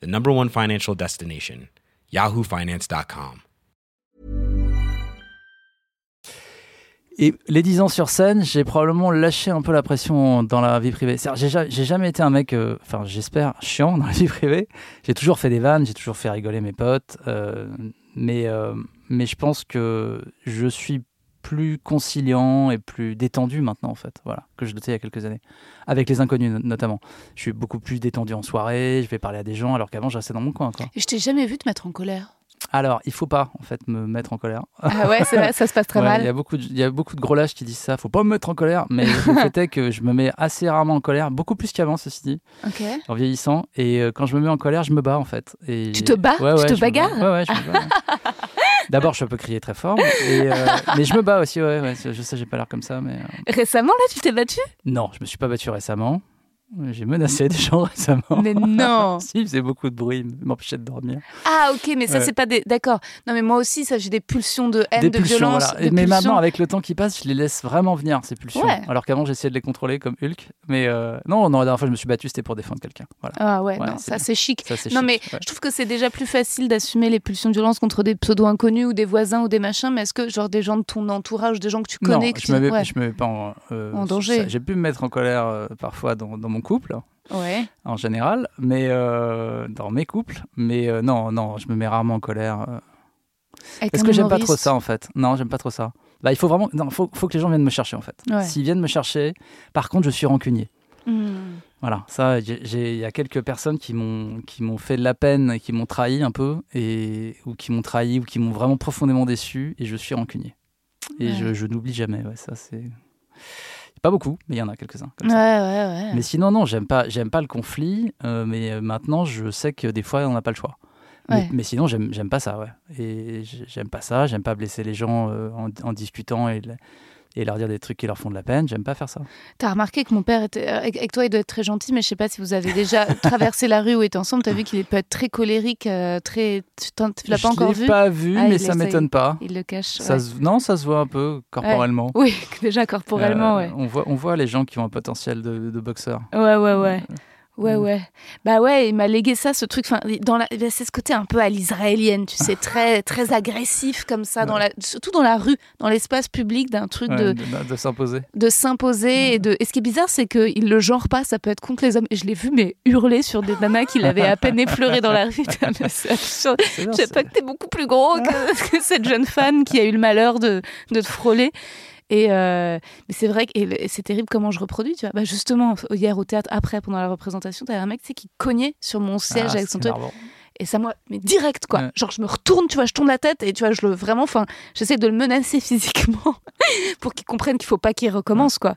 the number one financial destination, yahoofinance.com. Et les 10 ans sur scène, j'ai probablement lâché un peu la pression dans la vie privée. J'ai jamais été un mec, euh, enfin j'espère, chiant dans la vie privée. J'ai toujours fait des vannes, j'ai toujours fait rigoler mes potes. euh, mais, euh, mais je pense que je suis plus conciliant et plus détendu maintenant en fait, voilà, que je l'étais il y a quelques années. Avec les inconnus no- notamment. Je suis beaucoup plus détendu en soirée, je vais parler à des gens alors qu'avant je restais dans mon coin. Quoi. Et je t'ai jamais vu te mettre en colère. Alors, il faut pas en fait me mettre en colère. Ah ouais, vrai, ça se passe très Ouais, mal. Il y, a beaucoup de, il y a beaucoup de gros lâches qui disent ça. Faut pas me mettre en colère. Mais le fait est que je me mets assez rarement en colère, beaucoup plus qu'avant, ceci dit, en vieillissant. Et euh, quand je me mets en colère, je me bats en fait. Et Tu te bats? Ouais, Tu te me bagarres? Ouais, ouais, je me bats. D'abord, je peux crier très fort, et, euh, mais je me bats aussi. Ouais, ouais, je sais, j'ai pas l'air comme ça, mais euh, Récemment, là, tu t'es battu? Non, je me suis pas battu récemment. J'ai menacé des gens récemment. Mais non si, il faisait beaucoup de bruit, il m'empêchait de dormir. Ah, ok, mais ça, Ouais. c'est pas des. D'accord. Non, mais moi aussi, ça, j'ai des pulsions de haine, des de pulsions, violence. voilà. de Mais pulsions. maintenant, avec le temps qui passe, je les laisse vraiment venir, ces pulsions. Ouais. Alors qu'avant, j'essayais de les contrôler comme Hulk. Mais euh, non, non, la dernière fois, je me suis battu, c'était pour défendre quelqu'un. Voilà. Ah ouais, Ouais, non, ça, c'est chic. Ça, Non, chic, mais je trouve que c'est déjà plus facile d'assumer les pulsions de violence contre des pseudo-inconnus ou des voisins ou des machins, mais est-ce que, genre, des gens de ton entourage, des gens que tu Non, connais, que je tu... me mets, ouais. je me mets pas en, euh, En danger. J'ai pu me mettre en colère euh, parfois dans, dans mon couple, Ouais. en général, mais euh, dans mes couples. Mais euh, non, non, je me mets rarement en colère. euh, un que j'aime pas trop ça, en fait? Non, j'aime pas trop ça. Bah, il faut vraiment, non, faut, faut que les gens viennent me chercher, en fait. Ouais. S'ils viennent me chercher, par contre, je suis rancunier. Hmm. Voilà, ça, il y a quelques personnes qui m'ont qui m'ont fait de la peine et qui m'ont trahi un peu, et, ou qui m'ont trahi, ou qui m'ont vraiment profondément déçu, et je suis rancunier. Et Ouais. je, je n'oublie jamais, ouais, ça c'est... Pas beaucoup, mais il y en a quelques-uns. comme Ouais, ça. ouais, ouais. Mais sinon, non, j'aime pas, j'aime pas le conflit, euh, mais euh, maintenant, je sais que des fois, on n'a pas le choix. Mais, Ouais. mais sinon, j'aime pas ça, ouais. Et j'aime pas ça, j'aime pas blesser les gens euh, en, en discutant et et leur dire des trucs qui leur font de la peine. J'aime pas faire ça. T'as remarqué que mon père était. euh, Avec avec toi, il doit être très gentil, mais je sais pas si vous avez déjà traversé la rue ou été ensemble. T'as vu qu'il peut être très colérique, euh, très. Tu tu l'as pas Je encore l'ai vu? pas vu, Ah, mais ça m'étonne pas. Il le cache. Ça ouais. se- Non, ça se voit un peu corporellement. Oui, déjà corporellement, Euh, ouais. on, voit, on voit les gens qui ont un potentiel de, de boxeur. Ouais, ouais, ouais. Ouais, Mm. ouais. Bah ouais, il m'a légué ça, ce truc. Enfin, dans la, c'est ce côté un peu à l'israélienne, tu sais, très, très agressif comme ça, dans la, surtout dans la rue, dans l'espace public, d'un truc Ouais, de, s'imposer. de s'imposer. Et, de... et ce qui est bizarre, c'est qu'il le genre pas, ça peut être contre les hommes. Et je l'ai vu, mais hurler sur des nanas qu'il avait à peine effleuré dans la rue. Je sais pas que t'es beaucoup plus gros que, que cette jeune fan qui a eu le malheur de, de te frôler. Et euh, mais c'est vrai que c'est terrible comment je reproduis, tu vois. Bah justement, hier au théâtre, après, pendant la représentation, t'avais un mec qui cognait sur mon siège Ah, avec son truc. Et ça, moi, mais direct, quoi. Ouais. Genre, je me retourne, tu vois, je tourne la tête et tu vois, je le vraiment, enfin, j'essaie de le menacer physiquement pour qu'il comprenne qu'il faut pas qu'il recommence, quoi.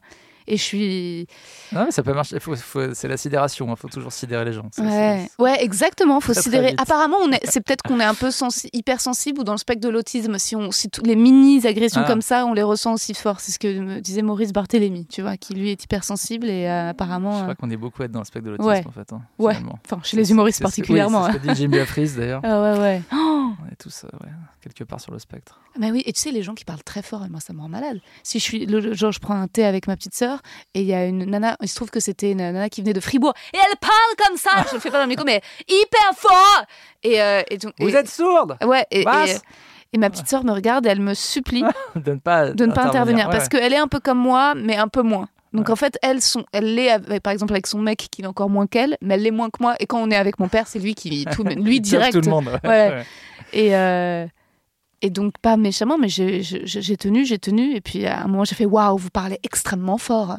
Et je suis. Non, mais ça peut marcher. Faut- faut- c'est la sidération. Il faut toujours sidérer les gens. Ça, Ouais, c'est- ouais, exactement. Faut Très, sidérer. Apparemment, on est, c'est peut-être qu'on est un peu sensi- hypersensible ou dans le spectre de l'autisme. Si on, si tous les mini agressions Ah. comme ça, on les ressent aussi fort. C'est ce que me disait Maurice Barthélémy, tu vois, qui lui est hypersensible et euh, apparemment, Je euh, crois qu'on est beaucoup à être dans le spectre de l'autisme, Ouais. en fait. hein, Ouais. enfin, chez les humoristes C'est- c'est- particulièrement. C'est hein. ce que dit Jimmy Afris, d'ailleurs. Ah ouais, ouais. Oh On est tous euh, ouais, quelque part sur le spectre. Mais oui, et tu sais, les gens qui parlent très fort, moi, ça me rend malade. Si je suis, le, genre, je prends un thé avec ma petite sœur, et il y a une nana, il se trouve que c'était une nana qui venait de Fribourg, et elle parle comme ça, je le fais pas dans le micro, mais hyper fort Et, euh, et donc, Vous et- êtes sourde Ouais, et, ma petite sœur me regarde et elle me supplie De ne pas, de ne pas intervenir, Ouais, parce ouais. qu'elle est un peu comme moi, mais un peu moins. Donc en fait, elle, sont, elle l'est, avec- par exemple, avec son mec qui est encore moins qu'elle, mais elle l'est moins que moi. Et quand on est avec mon père, c'est lui qui, tout, lui direct. Tout le monde. ouais. Ouais. Ouais. Et, euh, et donc, pas méchamment, mais j'ai tenu, j'ai tenu. Et puis, à un moment, j'ai fait Waouh, vous parlez extrêmement fort.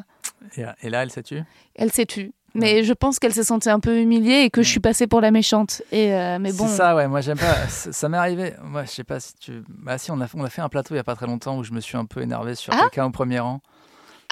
Et, là, elle s'est tue. Elle s'est tue. Mais je pense qu'elle s'est sentie un peu humiliée et que je suis passée pour la méchante. Et euh, mais bon. C'est ça, ouais. Moi, j'aime pas. ça ça m'est arrivé. Moi, je sais pas si tu. Bah, si, on a, on a fait un plateau il y a pas très longtemps où je me suis un peu énervé sur Ah quelqu'un au premier rang.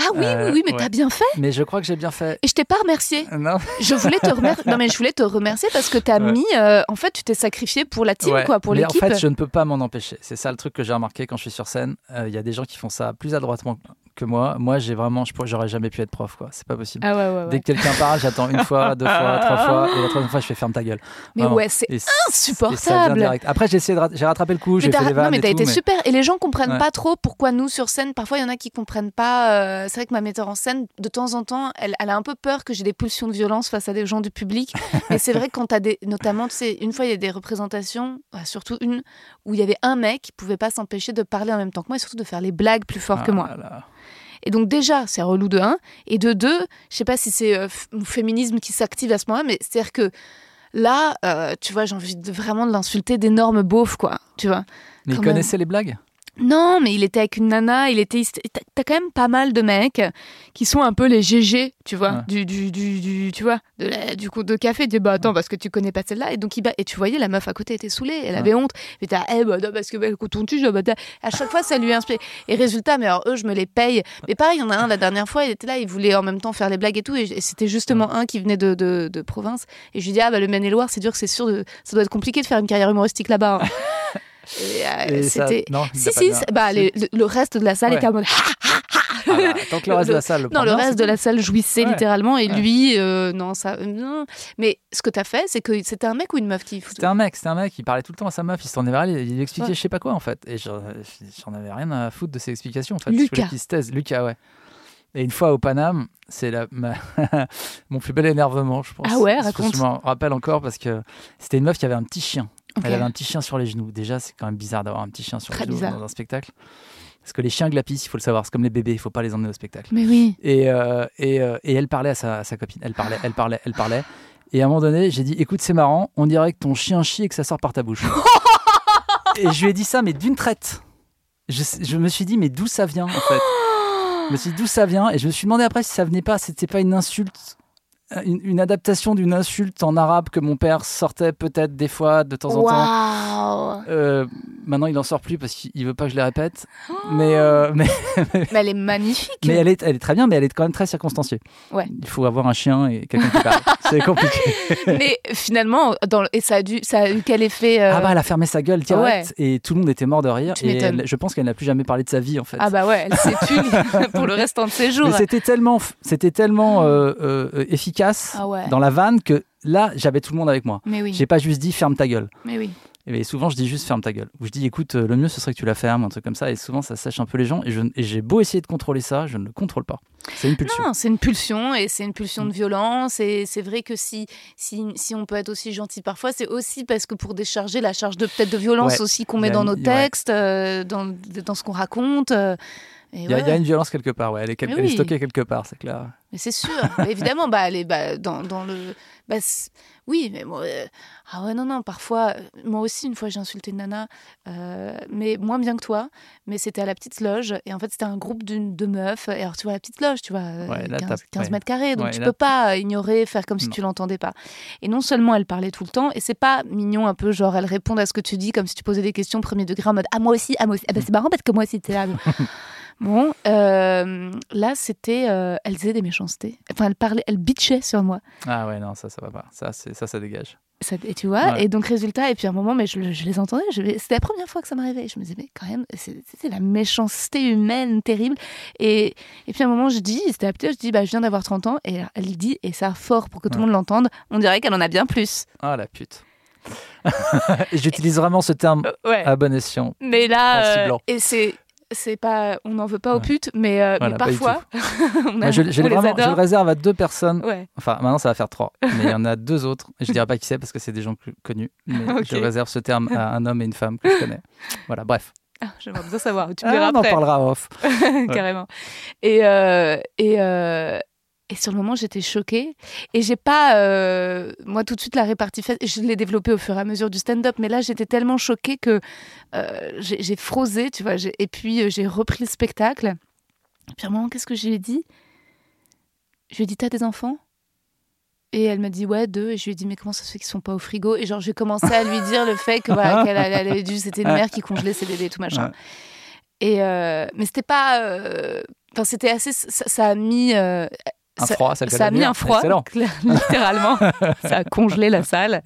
Ah oui, Euh, oui, oui, mais ouais. t'as bien fait. Mais je crois que j'ai bien fait. Et je t'ai pas remercié. Non. Je voulais te remercier. Non, mais je voulais te remercier parce que t'as Ouais. mis. euh, en fait, tu t'es sacrifié pour la team, Ouais. quoi, pour Mais l'équipe. En fait, je ne peux pas m'en empêcher. C'est ça le truc que j'ai remarqué quand je suis sur scène. Euh, Il y a des gens qui font ça plus adroitement que moi. Moi, j'ai vraiment, je pourrais- j'aurais jamais pu être prof, quoi. C'est pas possible. Ah ouais, ouais, ouais. Dès que quelqu'un parle, j'attends une fois, deux fois, trois fois, et la troisième fois, je fais ferme ta gueule. Mais Vraiment. ouais, c'est insupportable. Après, j'ai essayé j'ai rattrapé le coup, j'ai fait des vannes non, mais t'as été mais- super. Et les gens comprennent Ouais. pas trop pourquoi nous, sur scène, parfois, il y en a qui comprennent pas. C'est vrai que ma metteur en scène, de temps en temps, elle, elle a un peu peur que j'ai des pulsions de violence face à des gens du public. mais c'est vrai que quand t'as des. Notamment, tu sais, une fois, il y a des représentations, surtout une, où il y avait un mec qui pouvait pas s'empêcher de parler en même temps que moi et surtout de faire les blagues plus fort que Ah moi. là là. Et donc déjà, c'est relou de 1. Et de 2, je sais pas si c'est euh, mon féminisme qui s'active à ce moment-là, mais c'est-à-dire que là, euh, tu vois, j'ai envie de, vraiment de l'insulter d'énormes beaufs, quoi. Tu vois Mais il connaissait les blagues? Non, mais il était avec une nana, il était... T'as quand même pas mal de mecs qui sont un peu les GG, tu vois, Ouais. du, du, du, du- tu vois, de la- du coup de café. Tu dis, bah attends, parce que tu connais pas celle-là. Et donc, il bat- et tu voyais, la meuf à côté était saoulée, elle avait honte. Mais t'as, eh, bah non, parce que bah, quand on tue, bah, t'as- à chaque fois, ça lui inspire. Et résultat, mais alors eux, je me les paye. Mais pareil, il y en a un, la dernière fois, il était là, il voulait en même temps faire les blagues et tout. Et, et c'était justement un qui venait de, de, de province. Et je lui dis, ah, bah le Maine-et-Loire, c'est dur, c'est sûr, de- ça doit être compliqué de faire une carrière humoristique là-bas. hein. Euh, c'était. non, il Si, si, bah, les- le, le reste de la salle Ouais. était en mode. Ah bah, tant que le reste de Le- la salle le Non, le reste de la salle jouissait Ouais. littéralement et Ouais. lui, euh, non, ça. euh. Mais ce que t'as fait, c'est que c'était un mec ou une meuf qui. C'était un mec, c'était un mec, il parlait tout le temps à sa meuf, il se tournait vers elle, il lui expliquait Ouais. je sais pas quoi en fait. Et j'en avais rien à foutre de ses explications en fait. Lucas. Je se taise. Lucas, ouais. Et une fois au Paname, c'est la, ma- mon plus bel énervement, je pense. Ah ouais, raconte. Je m'en rappelle encore parce que c'était une meuf qui avait un petit chien. Elle avait un petit chien sur les genoux. Déjà, c'est quand même bizarre d'avoir un petit chien sur Très les genoux bizarre. dans un spectacle. Parce que les chiens glapissent, il faut le savoir. C'est comme les bébés, il faut pas les emmener au spectacle. Mais oui. Et, euh, et, euh, et elle parlait à sa, à sa copine. Elle parlait, elle parlait, elle parlait. Et à un moment donné, j'ai dit Écoute, c'est marrant, on dirait que ton chien chie et que ça sort par ta bouche. et je lui ai dit ça, mais d'une traite. Je, je me suis dit Mais d'où ça vient, en fait? Je me suis dit d'où ça vient? Et je me suis demandé après si ça venait pas, c'était pas une insulte une, une adaptation d'une insulte en arabe que mon père sortait peut-être des fois de temps en temps. Waouh Euh, maintenant, il en sort plus parce qu'il veut pas que je les répète. Mais, euh, mais, Mais elle est magnifique. mais elle, est, elle est très bien, mais elle est quand même très circonstanciée. Ouais. Il faut avoir un chien et quelqu'un qui parle. C'est compliqué. Mais finalement, dans, et ça a, dû, ça a eu quel effet euh, Ah bah, elle a fermé sa gueule direct et tout le monde était mort de rire. Tu Et m'étonnes. elle- je pense qu'elle n'a plus jamais parlé de sa vie en fait. Ah bah ouais, elle s'est tue pour le restant de ses jours. Mais c'était tellement, f- c'était tellement euh, euh, efficace Ah ouais. dans la vanne que là, j'avais tout le monde avec moi. Mais oui, J'ai pas juste dit ferme ta gueule. mais oui. Et souvent, je dis juste ferme ta gueule. Ou je dis écoute, euh, le mieux ce serait que tu la fermes, un truc comme ça. Et souvent, ça sèche un peu les gens. Et j'ai beau essayer de contrôler ça, je ne le contrôle pas. C'est une pulsion. Non, c'est une pulsion et c'est une pulsion Mm. de violence. Et c'est vrai que si, si, si on peut être aussi gentil parfois, c'est aussi parce que pour décharger la charge de peut-être de violence Ouais. aussi qu'on met dans nos ouais. textes, euh, dans, dans ce qu'on raconte. euh, Il y, a- ouais. il y a une violence quelque part, ouais. Elle est, quel- stockée quelque part, c'est clair. Mais c'est sûr, évidemment, bah, elle est bah, dans, dans le. Bah, oui, mais moi. euh, Ah ouais, non, non, parfois. euh, Moi aussi, une fois, j'ai insulté une nana, euh, mais moins bien que toi. Mais c'était à la petite loge. Et en fait, c'était un groupe d'une- de meufs. Et alors, tu vois, la petite loge, tu vois, Ouais, là, 15, t'as- 15 ouais. mètres carrés. Donc, Ouais, tu là- peux pas ignorer, faire comme si Non. tu l'entendais pas. Et non seulement elle parlait tout le temps, et c'est pas mignon un peu, genre, elle répond à ce que tu dis, comme si tu posais des questions premier degré en mode Ah, moi aussi, ah, moi aussi. Ah, bah, c'est marrant parce que moi aussi, t'es là. Bon, euh, là, c'était. euh, elle disait des méchancetés. Enfin, elle parlait, elle bitchait sur moi. Ah ouais, non, ça, ça va pas. Ça, c'est- ça, ça dégage. Ça- et tu vois, Ouais. et donc, résultat, et puis à un moment, mais je, je les entendais. C'était la première fois que ça m'arrivait. Je me disais, mais quand même, c'est- c'était la méchanceté humaine terrible. Et, et puis à un moment, je dis, c'était je dis, bah, je viens d'avoir 30 ans. Et elle dit, et ça fort pour que tout le Ouais. monde l'entende, on dirait qu'elle en a bien plus. Ah la pute. J'utilise vraiment ce terme ouais. à bon escient. Mais là, euh, et c'est. C'est pas, on n'en veut pas aux Ouais. putes, mais, euh, Voilà, mais parfois, on, Moi, a- je, je on l'ai les vraiment, je le réserve à deux personnes. Ouais. Enfin, maintenant, ça va faire trois. Mais il y en a deux autres. Je dirais pas qui c'est parce que c'est des gens cl- connus. Mais je réserve ce terme à un homme et une femme que je connais. Voilà, bref. Ah, J'aimerais bien savoir. Tu me Ah, diras on en parlera off. carrément. Et, euh, et, euh, et sur le moment, j'étais choquée. Et j'ai pas, euh, moi, tout de suite, la répartie faite, je l'ai développée au fur et à mesure du stand-up. Mais là, j'étais tellement choquée que euh, j'ai frosé, tu vois. Et puis, euh, j'ai repris le spectacle. Et puis, à un moment, qu'est-ce que je lui ai dit? Je lui ai dit, t'as des enfants? Et elle m'a dit ouais deux et je lui ai dit mais comment ça se fait qu'ils sont pas au frigo? Et genre j'ai commencé à lui dire le fait que voilà, qu'elle elle avait dû c'était une mère qui congelait ses bébés et tout machin Ouais. et mais c'était pas enfin c'était assez ça, ça a mis euh, Un ça, froid, ça a mis un dire. froid littéralement ça a congelé la salle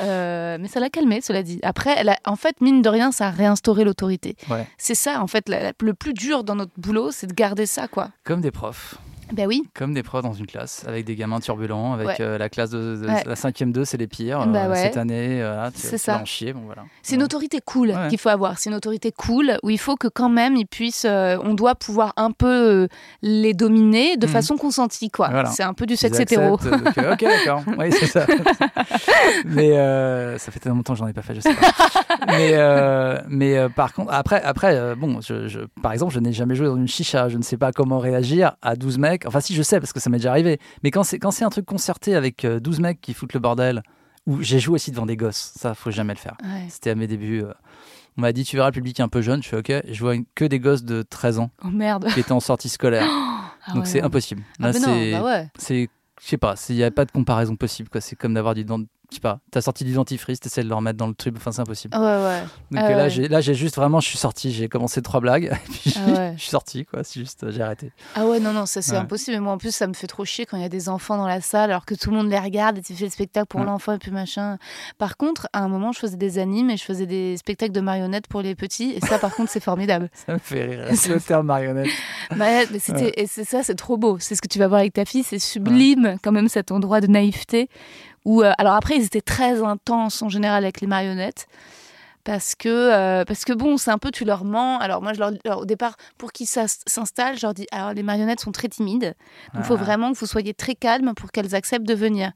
Euh, mais ça l'a calmé cela dit après elle a, en fait mine de rien ça a réinstauré l'autorité Ouais. c'est ça en fait la- la- le plus dur dans notre boulot c'est de garder ça quoi Comme des profs. Ben oui Comme des profs dans une classe, avec des gamins turbulents, avec Ouais. euh, la classe de, de- Ouais. la cinquième 2, c'est les pires. Bah Euh, ouais. Cette année, euh, tu, C'est ça. vas en chier. Bon, voilà. C'est une autorité cool qu'il faut avoir. C'est une autorité cool où il faut que quand même ils puissent. euh, on doit pouvoir un peu les dominer de Mhm. façon consentie, quoi. Voilà. C'est un peu du sexe hétéro. ok, d'accord. Oui, c'est ça. mais ça fait tellement longtemps que j'en ai pas fait, je sais pas. mais mais par contre, après, après bon, je, je- par exemple, je n'ai jamais joué dans une chicha. Je ne sais pas comment réagir à 12 mecs. Enfin, si, je sais, parce que ça m'est déjà arrivé. Mais quand c'est, quand c'est un truc concerté avec euh, 12 mecs qui foutent le bordel, ou j'ai joué aussi devant des gosses, ça, faut jamais le faire. Ouais. C'était à mes débuts. euh, on m'a dit, tu verras le public un peu jeune. Je fais OK. Je vois une- que des gosses de 13 ans Oh merde. qui étaient en sortie scolaire. Ah Donc ouais, c'est impossible. Ah Là, non, c'est bah ouais. c'est je sais pas il n'y a pas de comparaison possible quoi c'est comme d'avoir du dent je sais pas t'as sorti du dentifrice t'essaies de le remettre dans le tube enfin c'est impossible Ouais, ouais. donc Ah là ouais. j'ai là j'ai juste vraiment je suis sorti j'ai commencé trois blagues et puis Ah ouais. je suis sorti quoi c'est juste j'ai arrêté Ah ouais, non, non, ça c'est Ouais. impossible. Et moi, en plus, ça me fait trop chier quand il y a des enfants dans la salle alors que tout le monde les regarde et tu fais le spectacle pour l'enfant et puis machin. Par contre, à un moment, je faisais des animes et je faisais des spectacles de marionnettes pour les petits. Et ça, par contre, c'est formidable. ça me fait rire le terme marionnette Mais, mais c'était, et c'est ça, c'est trop beau. C'est ce que tu vas voir avec ta fille, c'est sublime quand même cet endroit de naïveté. Euh, alors après, ils étaient très intenses en général avec les marionnettes. Parce que, euh, parce que bon, c'est un peu, tu leur mens. Alors moi, je leur, alors, au départ, pour qu'ils s'installent, je leur dis, alors les marionnettes sont très timides. Donc il faut Ah. vraiment que vous soyez très calme pour qu'elles acceptent de venir.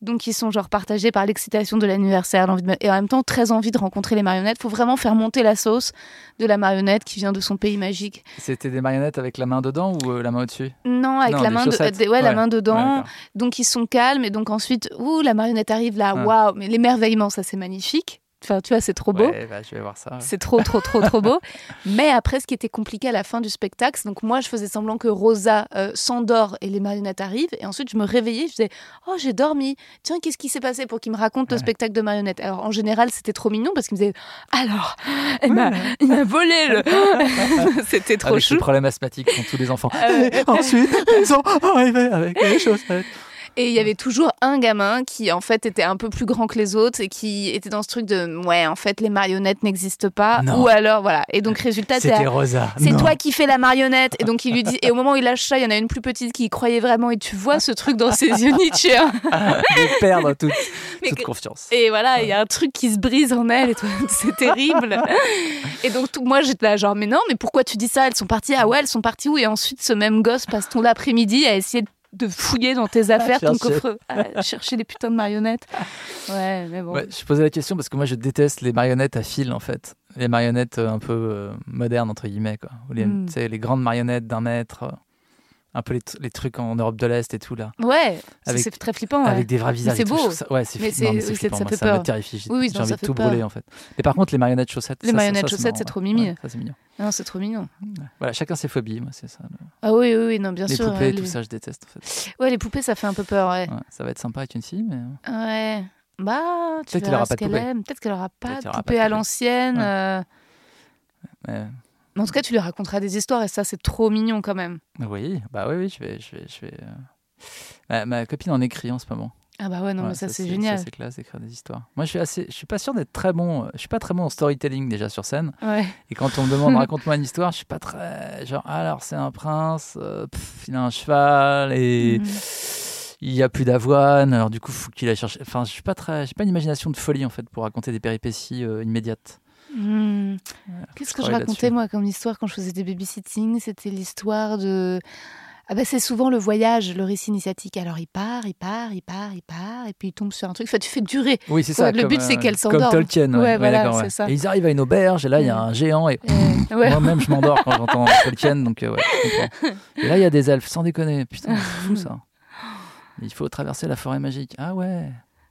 Donc ils sont genre partagés par l'excitation de l'anniversaire, l'envie de- et en même temps très envie de rencontrer les marionnettes. Il faut vraiment faire monter la sauce de la marionnette qui vient de son pays magique. c'était des marionnettes avec la main dedans ou euh, la main au-dessus? Non, avec Non, la main, de, ouais, la main dedans. donc ils sont calmes et donc ensuite, ouh, la marionnette arrive là, Ouais. waouh, mais l'émerveillement, ça c'est magnifique. Enfin, tu vois, c'est trop beau. Ouais, bah, je vais voir ça. C'est trop, trop, trop, trop beau. Mais après, ce qui était compliqué à la fin du spectacle, donc moi, je faisais semblant que Rosa euh, s'endort et les marionnettes arrivent. Et ensuite, je me réveillais, je disais Oh, j'ai dormi. Tiens, qu'est-ce qui s'est passé pour qu'il me raconte le spectacle de marionnettes? Alors, en général, c'était trop mignon parce qu'il me disait Alors, il m'a volé le. c'était trop Avec chou. les problèmes asthmatiques qu'ont tous les enfants. Euh, Et ensuite, ils sont arrivés avec les chaussettes. Et il y avait toujours un gamin qui, en fait, était un peu plus grand que les autres et qui était dans ce truc de Ouais, en fait, les marionnettes n'existent pas. Non. Ou alors, voilà. Et donc, résultat, C'était Rosa. c'est Non. toi qui fais la marionnette. Et donc il lui dit, et au moment où il lâche ça, il y en a une plus petite qui y croyait vraiment, et tu vois ce truc dans ses yeux Nietzsche. hein. de perdre toute, Mais toute que- confiance. Et voilà, il y a un truc qui se brise en elle, et tout. c'est terrible. Et donc tout- moi j'étais là, genre, mais non, mais pourquoi tu dis ça? Elles sont parties, ah ouais, elles sont parties où? Et ensuite ce même gosse passe ton après-midi à essayer de fouiller dans tes affaires, ton coffre, à chercher les putains de marionnettes. Ouais, mais bon. Ouais, je posais la question parce que moi je déteste les marionnettes à fil en fait. Les marionnettes euh, un peu euh, modernes entre guillemets quoi. Ou les, Mm. tu sais, les grandes marionnettes d'un mètre. Euh, un peu les, les trucs en Europe de l'Est et tout là. Ouais, c'est très flippant. ouais. Avec des vrais visages. c'est tout, beau. ça- Ouais, c'est flippant. ça moi, fait ça me peur. terrifie. J'ai Oui, oui, j'ai non, envie de tout peur. brûler en fait. Mais par contre, les marionnettes chaussettes. Les ça, marionnettes ça, chaussettes, c'est trop mimi. Ouais, ça, c'est mignon. Non, c'est trop mignon. Ouais. Voilà, chacun ses phobies, moi c'est ça. le- Ah oui, oui, oui, non, bien les sûr. poupées, euh, tout les- ça, je déteste en fait. Ouais, les poupées, ça fait un peu peur, ouais. Ça va être sympa avec une fille, mais. euh, Ouais. Bah, tu Peut-être qu'elle aura ce pas de qu'elle poupée. aime. Peut-être qu'elle aura pas de poupée à l'ancienne. Euh, en tout cas, tu lui raconteras des histoires et ça, c'est trop mignon quand même. Oui, bah oui, oui, je vais. Je vais, je vais euh, Ma, ma copine en écrit en ce moment. Ah bah ouais, non, Ouais, mais ça, c'est génial. Ça, c'est classe d'écrire des histoires. Moi, je suis assez. Je suis pas sûr d'être très bon. Je suis pas très bon en storytelling déjà sur scène. Ouais. Et quand on me demande raconte-moi une histoire, je suis pas très genre alors c'est un prince, euh, pff, il a un cheval et Mhm. il y a plus d'avoine. Alors du coup, faut qu'il aille chercher. Enfin, je suis pas très. J'ai pas une imagination de folie en fait pour raconter des péripéties euh, immédiates. Hmm. Qu'est-ce que je racontais moi comme histoire quand je faisais des babysitting? C'était l'histoire de. Ah bah c'est souvent le voyage, le récit initiatique. Alors il part, il part, il part, il part, et puis il tombe sur un truc. Enfin, tu fais durer. Oui, c'est Ouais, ça. le comme, but, c'est qu'elle Comme s'endorme. Tolkien. Ouais, Ouais, voilà, c'est ouais. ça. Et ils arrivent à une auberge et là il y a un géant et ouais. moi-même je m'endors quand j'entends Tolkien donc euh, ouais. je. Et là il y a des elfes, sans déconner. Putain, c'est fou ça. Il faut traverser la forêt magique. Ah ouais.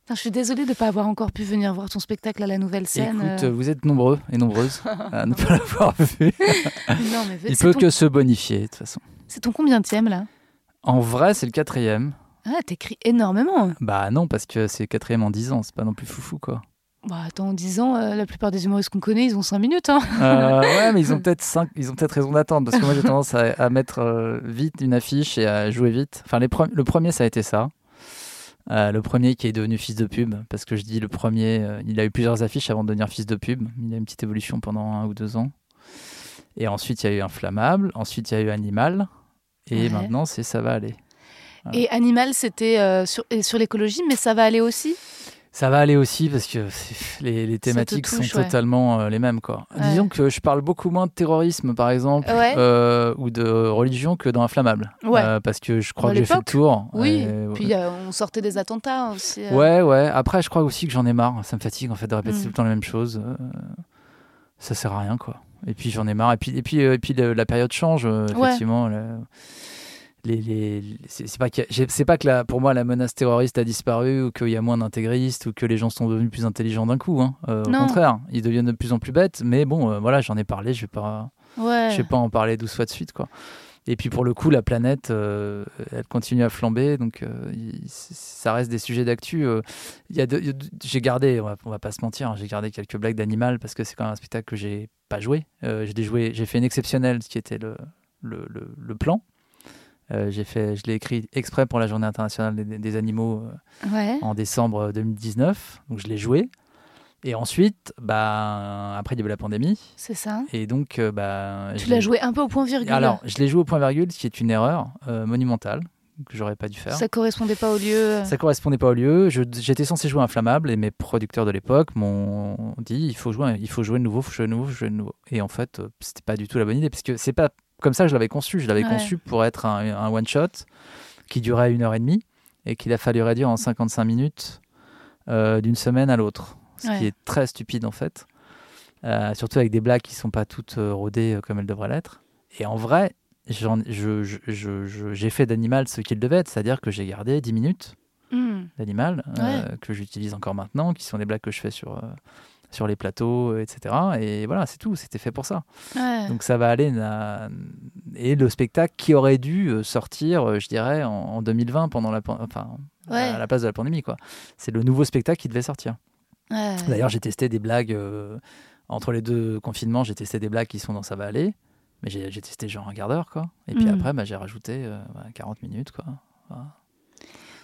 Je suis désolée de ne pas avoir encore pu venir voir ton spectacle à la nouvelle scène. Écoute, euh. vous êtes nombreux et nombreuses à ne pas l'avoir vu. Non, mais Il peut ton... que se bonifier de toute façon. c'est ton combienième là? En vrai, c'est le quatrième. Ah, t'écris énormément. Bah non, parce que c'est le quatrième en 10 ans, c'est pas non plus foufou quoi. Bah attends, en 10 ans, euh, la plupart des humoristes qu'on connaît, ils ont 5 minutes. Hein. Euh, ouais, mais ils ont peut-être cinq- ils ont peut-être raison d'attendre parce que moi j'ai tendance à, à mettre vite une affiche et à jouer vite. Enfin, les pre- le premier ça a été ça. Euh, le premier qui est devenu fils de pub, parce que je dis le premier, euh, il a eu plusieurs affiches avant de devenir fils de pub. Il a une petite évolution pendant un ou deux ans. Et ensuite il y a eu Inflammable, ensuite il y a eu Animal, et Ouais. maintenant c'est Ça va aller. Voilà. Et Animal, c'était euh, sur l'écologie, mais ça va aller aussi? Ça va aller aussi parce que les, les thématiques touche, sont ouais. totalement euh, les mêmes. Quoi. Ouais. Disons que je parle beaucoup moins de terrorisme, par exemple, Ouais. euh, ou de religion que dans Inflammable. Euh, parce que je crois À que j'ai fait le tour. Oui. Et, Puis on sortait des attentats aussi. Ouais, ouais. Après, je crois aussi que j'en ai marre. Ça me fatigue en fait de répéter Mm. tout le temps les mêmes choses. Ça sert à rien, quoi. Et puis j'en ai marre. Et puis, et puis, et puis la période change, effectivement. Les, les, les- c'est pas, c'est que la, pour moi la menace terroriste a disparu ou qu'il y a moins d'intégristes ou que les gens sont devenus plus intelligents d'un coup. hein. Euh, au contraire, ils deviennent de plus en plus bêtes. Mais bon, euh, voilà, j'en ai parlé. Je vais pas, Ouais. je vais pas en parler 12 fois de suite, quoi. Et puis pour le coup, la planète, euh, elle continue à flamber, donc euh, il- ça reste des sujets d'actu. euh. J'ai gardé, on va, on va pas se mentir, hein, j'ai gardé quelques blagues d'animal parce que c'est quand même un spectacle que j'ai pas joué. J'ai fait une exceptionnelle, ce qui était le, le, le- le plan. Euh, j'ai fait, je l'ai écrit exprès pour la Journée internationale des, des animaux euh, Ouais. en décembre 2019, donc je l'ai joué. Et ensuite, bah, après il y avait la pandémie, C'est ça. et donc euh, bah, Tu l'as joué un peu au point virgule. alors, je l'ai joué au point virgule, ce qui est une erreur euh, monumentale que j'aurais pas dû faire. ça correspondait pas au lieu. Ça correspondait pas au lieu. J'étais censé jouer Inflammable et mes producteurs de l'époque m'ont dit il faut jouer, il faut jouer de nouveau, faut jouer de nouveau, faut jouer de nouveau. Et en fait, euh, c'était pas du tout la bonne idée parce que c'est pas comme ça que je l'avais conçu. Je l'avais Ouais. conçu pour être un, un one shot qui durait une heure et demie et qu'il a fallu réduire en 55 minutes euh, d'une semaine à l'autre, ce qui est très stupide en fait. Euh, surtout avec des blagues qui sont pas toutes euh, rodées comme elles devraient l'être. Et en vrai, j'ai fait d'animal ce qu'il devait être, c'est-à-dire que j'ai gardé 10 minutes Hmm. d'animal euh, que j'utilise encore maintenant, qui sont des blagues que je fais sur, sur les plateaux, etc. Et voilà, c'est tout. C'était fait pour ça. Ouais. Donc ça va aller. na- Et le spectacle qui aurait dû euh, sortir, euh, je dirais, en, en 2020 pendant la, enfin, Ouais. à la place de la pandémie, quoi. C'est le nouveau spectacle qui devait sortir. Ouais. D'ailleurs, j'ai testé des blagues euh, entre les deux confinements. J'ai testé des blagues qui sont dans ça va aller, mais j'ai testé genre un quart d'heure, quoi. Et puis Mm. après, bah, j'ai rajouté euh, ouais, 40 minutes, quoi. Voilà.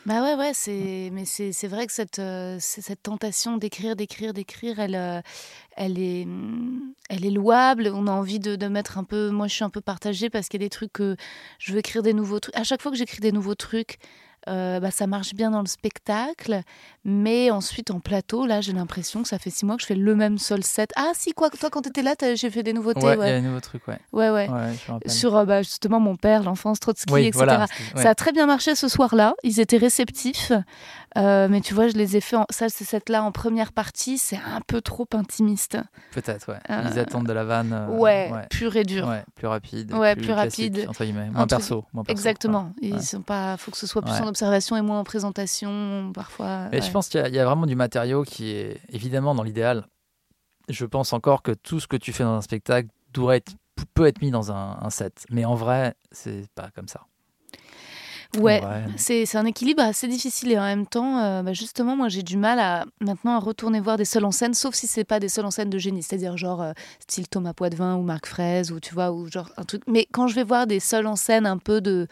Bah ouais, ouais, c'est, mais c'est, c'est vrai que cette, euh, cette tentation d'écrire, d'écrire, d'écrire, elle, euh, elle, est, hum, elle est louable. On a envie de, de mettre un peu. Moi, je suis un peu partagée parce qu'il y a des trucs que je veux écrire des nouveaux trucs. À chaque fois que j'écris des nouveaux trucs, euh, bah, ça marche bien dans le spectacle, mais ensuite en plateau, là, j'ai l'impression que ça fait six mois que je fais le même seul set. Ah, si, quoi, toi, quand t'étais là, j'ai fait des nouveautés, Ouais, il y a un nouveau truc, ouais. Ouais, ouais. Sur euh, bah, justement mon père, l'enfance, Trotsky, oui, etc. voilà. Ça a très bien marché ce soir-là. Ils étaient réceptifs. Euh, mais tu vois, je les ai fait. En... Ça, c'est cette là en première partie. C'est un peu trop intimiste. Peut-être, ouais. Ils attendent de la vanne. ouais, ouais. pur et dur. Ouais, plus rapide. Ouais, plus, rapide. Entre guillemets. Moins perso, moins perso. Exactement. Ils sont pas. Faut que ce soit plus observation et moins en présentation parfois. Mais ouais. je pense qu'il y, a- il y a vraiment du matériau qui est évidemment dans l'idéal. Je pense encore que tout ce que tu fais dans un spectacle doit être, peut être mis dans un, un set. Mais en vrai, c'est pas comme ça. Ouais. c'est un équilibre assez difficile et en même temps, euh, bah, justement, moi j'ai du mal à maintenant à retourner voir des seuls en scène, sauf si c'est pas des seuls en scène de génie, c'est-à-dire genre euh, style Thomas Poitvin ou Marc Fraise ou tu vois ou genre un truc. Mais quand je vais voir des seuls en scène un peu de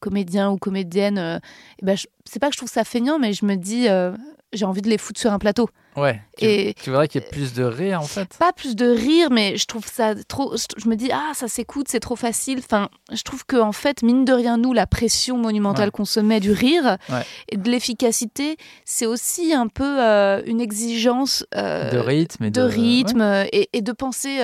comédiens ou comédiennes, euh, eh ben, je- c'est pas que je trouve ça feignant, mais je me dis euh, j'ai envie de les foutre sur un plateau. Ouais. Tu, Et tu voudrais qu'il y ait plus de rire en fait? pas plus de rire, mais je trouve ça trop. Je me dis, ah, ça s'écoute, c'est trop facile. Enfin, je trouve que en fait, mine de rien, nous, la pression monumentale Ouais. qu'on se met du rire Ouais. et de l'efficacité, c'est aussi un peu euh, une exigence de rythme et de de, rythme et, et de pensée.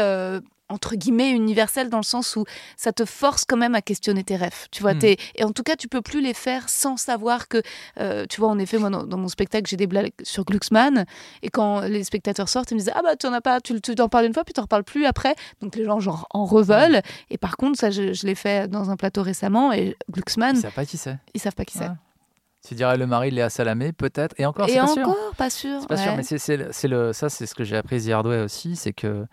Entre guillemets universelle dans le sens où ça te force quand même à questionner tes rêves tu vois Hmm. et en tout cas tu peux plus les faire sans savoir que euh, tu vois en effet moi dans, dans mon spectacle j'ai des blagues sur Glucksmann et quand les spectateurs sortent ils me disent ah bah tu en as pas tu t'en parles une fois puis tu en reparles plus après donc les gens genre en reveulent et par contre ça je, je l'ai fait dans un plateau récemment et. Glucksmann Ils savent pas qui c'est. ils savent pas qui c'est. Tu dirais le mari de Léa Salamé, peut-être. Et encore, c'est pas encore sûr. pas sûr C'est pas sûr, mais c'est, le- ça, c'est ce que j'ai appris Way aussi, c'est que,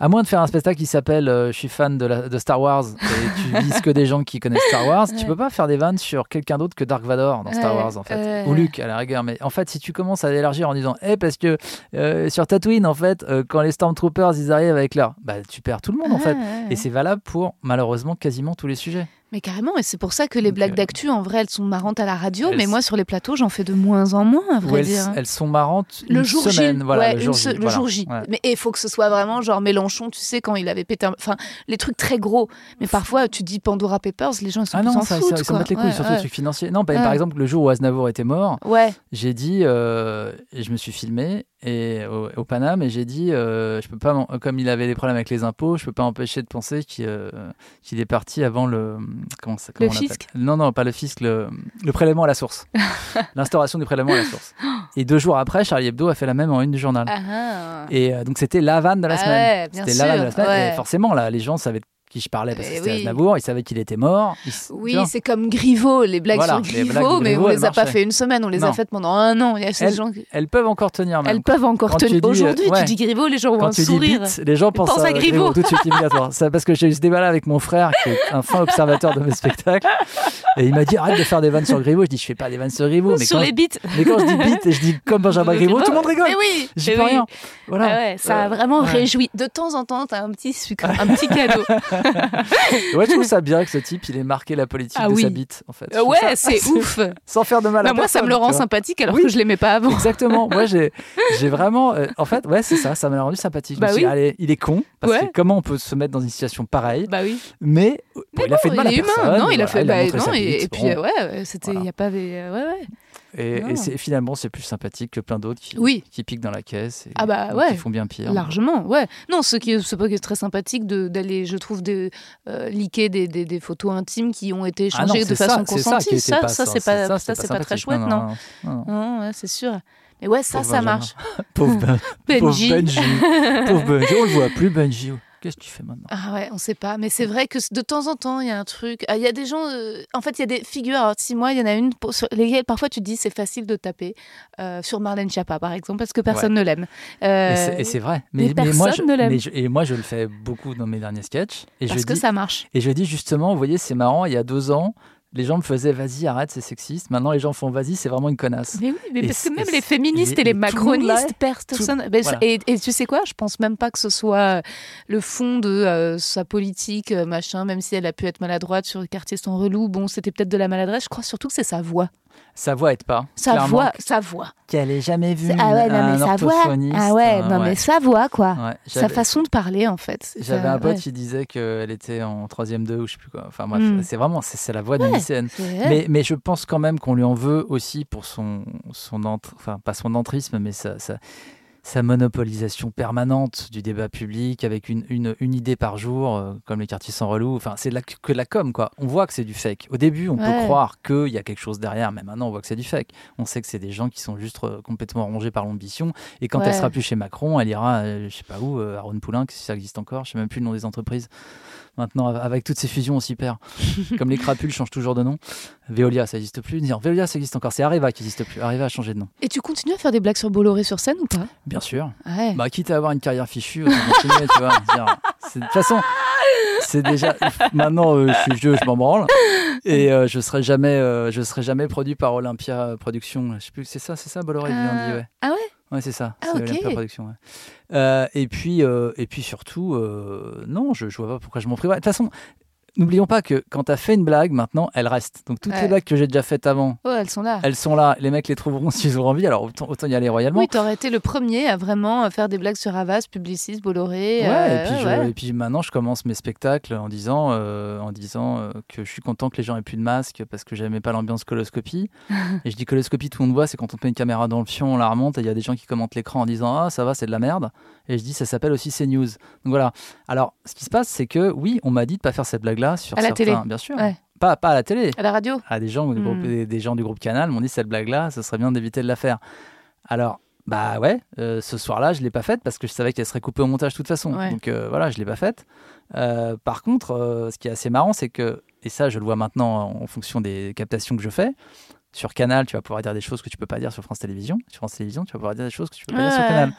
à moins de faire un spectacle qui s'appelle euh, Je suis fan de, la- de Star Wars et tu vises que des gens qui connaissent Star Wars, Ouais. tu peux pas faire des vannes sur quelqu'un d'autre que Dark Vador dans Star Ouais, Wars en fait, ou Luke à la rigueur. Mais en fait, si tu commences à élargir en disant, eh parce que euh, sur Tatooine en fait, euh, quand les Stormtroopers ils arrivent avec leur, bah tu perds tout le monde en fait. Ouais, ouais, Et c'est valable pour malheureusement quasiment tous les sujets. Mais carrément, et c'est pour ça que les Donc, blagues euh, d'actu, en vrai, elles sont marrantes à la radio, elles mais moi, sur les plateaux, j'en fais de moins en moins, à vrai elles, dire. elles sont marrantes Le une jour semaine, J, voilà, ouais, le jour J, le voilà. jour J. Ouais. Mais il faut que ce soit vraiment genre Mélenchon, tu sais, quand il avait pété un... Enfin, les trucs très gros. Mais parfois, tu dis Pandora Papers, les gens, ils sont Ah non, ça, foutent, ça, ils s'en battent les couilles, Ouais, surtout les trucs financiers. Non, bah, par exemple, le jour où Aznavour était mort, j'ai dit, euh, et je me suis filmé et au, au Paname, et j'ai dit, euh, je peux pas, comme il avait des problèmes avec les impôts, je peux pas empêcher de penser qu'il euh, qu'il est parti avant le comment ça, comment Le on fisc? Non, non, pas le fisc, le, le prélèvement à la source, l'instauration du prélèvement à la source. Et deux jours après, Charlie Hebdo a fait la même en une du journal. Ah. Et euh, donc c'était la vanne de la Ah semaine. ouais, C'était la vanne de la semaine. ouais. Et forcément, là, les gens savaient qui je parlais parce que Eh c'était oui. Aznavour, ils savaient qu'il était mort. Oui, c'est comme Griveaux, les blagues Voilà, sur blagues Griveaux, mais Griveaux, on les a pas fait une semaine, on les a faites pendant un an. Il y a ces Elles- gens Elles peuvent encore tenir même. Elles peuvent encore tenir. Aujourd'hui, ouais. tu dis Griveaux, les gens ont un sourire. bite, les gens pensent, pensent à Griveaux. tout de suite immédiatement. C'est parce que j'ai eu ce débat là avec mon frère, qui est un fin observateur de mes spectacles, et il m'a dit arrête de faire des vannes sur Griveaux. Je dis je fais pas des vannes sur Griveaux, mais sur quand, les bites. mais quand je dis bite et je dis comme Benjamin Griveaux, tout le monde rigole. Mais oui, oui. rien. Voilà. Ah ça a Euh, vraiment réjoui. De temps en temps, t'as un petit sucre, un petit cadeau. Ouais, je trouve ça bien que ce type, il ait marqué la politique Ah de oui. sa bite, en fait. Euh, ouais, ça c'est ouf. Sans faire de mal à Bah, moi, ça me le rend sympathique alors Oui. que je l'aimais pas avant. Exactement. Moi, j'ai, vraiment. euh, en fait, ouais, c'est ça. Ça m'a rendu sympathique. Je me Bah suis dit, allez, il est con. Parce Ouais. que comment on peut se mettre dans une situation pareille Bah oui. Mais, bon, Mais il a fait de non, mal à il est personne. humain. Non, il a fait. bah, non, et, puis, euh, ouais, c'était. Il Voilà. y a pas. Ouais, ouais. Et, c'est, finalement, c'est plus sympathique que plein d'autres qui, Oui. qui piquent dans la caisse et Ah bah qui font bien pire. Largement, ouais. Non, ce qui est, ce qui est très sympathique de- d'aller, je trouve, de, euh, liker des, des, des photos intimes qui ont été Ah non, échangées de ça, façon consentie. Ça, ça, ça, c'est pas, c'est- ça, c'est c'est pas très chouette, non. non, ouais, c'est sûr. Et ouais, ça, Pauvre ça marche. Pauvre, Ben- pauvre Benji. Benji. Pauvre Benji. On le voit plus, Benji. Qu'est-ce que tu fais maintenant? Ah ouais, on sait pas. Mais c'est vrai que de temps en temps, il y a un truc. Ah, Il y a des gens. euh, En fait, il y a des figures. Alors, si moi, il y en a une pour- sur lesquelles parfois tu te dis c'est facile de taper euh, sur Marlène Schiappa, par exemple, parce que personne ne l'aime. Euh, Et c'est- vrai. mais Mais, mais moi, je, personne ne l'aime. et moi, je le fais beaucoup dans mes derniers sketchs. Et parce je que dis, ça marche. Et je dis justement, vous voyez, c'est marrant, il y a deux ans, les gens me faisaient vas-y, arrête, c'est sexiste. Maintenant, les gens font vas-y, c'est vraiment une connasse. Mais oui, mais Et parce que même les féministes mais- et les le macronistes personne. tout- voilà. et, et tu sais quoi Je pense même pas que ce soit le fond de euh, sa politique, euh, machin, même si elle a pu être maladroite sur les quartiers sont relous. Bon, c'était peut-être de la maladresse. Je crois surtout que c'est sa voix. Sa voix aide pas. Sa voix, sa voix. Qu'elle ait jamais vu Ah ouais, non, un mais sa voix. Ah ouais, euh, non, mais sa voix, quoi. Ouais, Sa façon de parler, en fait. J'avais un pote ouais. qui disait qu'elle était en troisième 2 ou je sais plus quoi. Enfin bref, Mm. c'est vraiment, c'est c'est la voix d'une lycéenne. Mais, mais je pense quand même qu'on lui en veut aussi pour son, son entr- enfin pas son entrisme, mais sa, sa, sa monopolisation permanente du débat public avec une, une, une idée par jour, euh, comme les quartiers sans relou. Enfin, c'est la- que de la com, quoi. On voit que c'est du fake. Au début, on Ouais. peut croire qu'il y a quelque chose derrière, mais maintenant, on voit que c'est du fake. On sait que c'est des gens qui sont juste euh, complètement rongés par l'ambition. Et quand Ouais. elle sera plus chez Macron, elle ira, euh, je sais pas où, à Ron Poulain, si ça existe encore. Je sais même plus le nom des entreprises. Maintenant, av- avec toutes ces fusions, on s'y perd. Comme les crapules changent toujours de nom. Veolia, ça n'existe plus. Dire Veolia, ça existe encore. C'est Areva qui n'existe plus. Areva a changé de nom. Et tu continues à faire des blagues sur Bolloré sur scène ou pas? Bien sûr. Ouais. Bah, quitte à avoir une carrière fichue, continuer, tu vois. De toute façon, c'est déjà. Maintenant, euh, je suis vieux, je m'en branle. Et euh, je serai jamais, euh, je serai jamais produit par Olympia Productions. Je sais plus, c'est ça, c'est ça, Bolloré, dit, ouais. Ah ouais? Ouais, c'est ça. Ah, c'est ok. Olympia Productions. ouais. Euh, et puis, euh, et puis surtout, euh, non, je, je vois pas pourquoi je m'en priverais. De toute façon, n'oublions pas que quand tu as fait une blague, maintenant, elle reste. Donc toutes Ouais. les blagues que j'ai déjà faites avant, Oh, elles sont là. elles sont là. Les mecs les trouveront s'ils ont envie. Alors autant, autant y aller royalement. Oui, t'aurais été le premier à vraiment faire des blagues sur Havas, Publicis, Bolloré. Ouais, euh, et, puis je- ouais. et puis maintenant, je commence mes spectacles en disant, euh, en disant euh, que je suis content que les gens aient plus de masque parce que j'aimais pas l'ambiance coloscopie. et je dis coloscopie, tout le monde voit, c'est quand on met une caméra dans le fion, on la remonte et il y a des gens qui commentent l'écran en disant Ah, ça va, c'est de la merde. Et je dis Ça s'appelle aussi CNews. Donc voilà. Alors, ce qui se passe, c'est que oui, on m'a dit de pas faire cette blague-là sur À la certains, télé. bien sûr. Ouais. Pas, pas à la télé. À la radio À des gens, du Hmm. groupe- des, des gens du groupe Canal m'ont dit cette blague-là, ce serait bien d'éviter de la faire. Alors, bah ouais, euh, ce soir-là, je l'ai pas faite parce que je savais qu'elle serait coupée au montage de toute façon. Ouais. Donc euh, voilà, je l'ai pas faite. Euh, par contre, ce qui est assez marrant, c'est que, et ça, je le vois maintenant en fonction des captations que je fais. Sur Canal, tu vas pouvoir dire des choses que tu peux pas dire sur France Télévisions. Sur France Télévisions, tu vas pouvoir dire des choses que tu peux pas dire sur. Canal.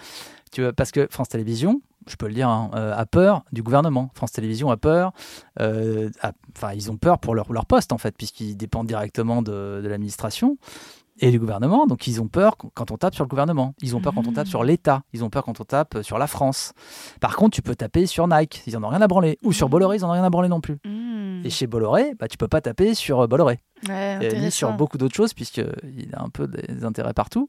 Tu vois, parce que France Télévisions, je peux le dire, hein, euh, a peur du gouvernement. France Télévisions a peur. euh, a- Enfin, ils ont peur pour leur, leur poste, en fait, puisqu'ils dépendent directement de, de l'administration et du gouvernement. Donc, ils ont peur quand on tape sur le gouvernement. Ils ont peur quand on tape sur l'État. Ils ont peur quand on tape sur la France. Par contre, tu peux taper sur Nike. Ils en ont rien à branler. Ou sur Bolloré, ils en ont rien à branler non plus. Mmh. Et chez Bolloré, bah, tu peux pas taper sur euh, Bolloré. Ouais, ni sur beaucoup d'autres choses, puisqu'il a un peu des intérêts partout.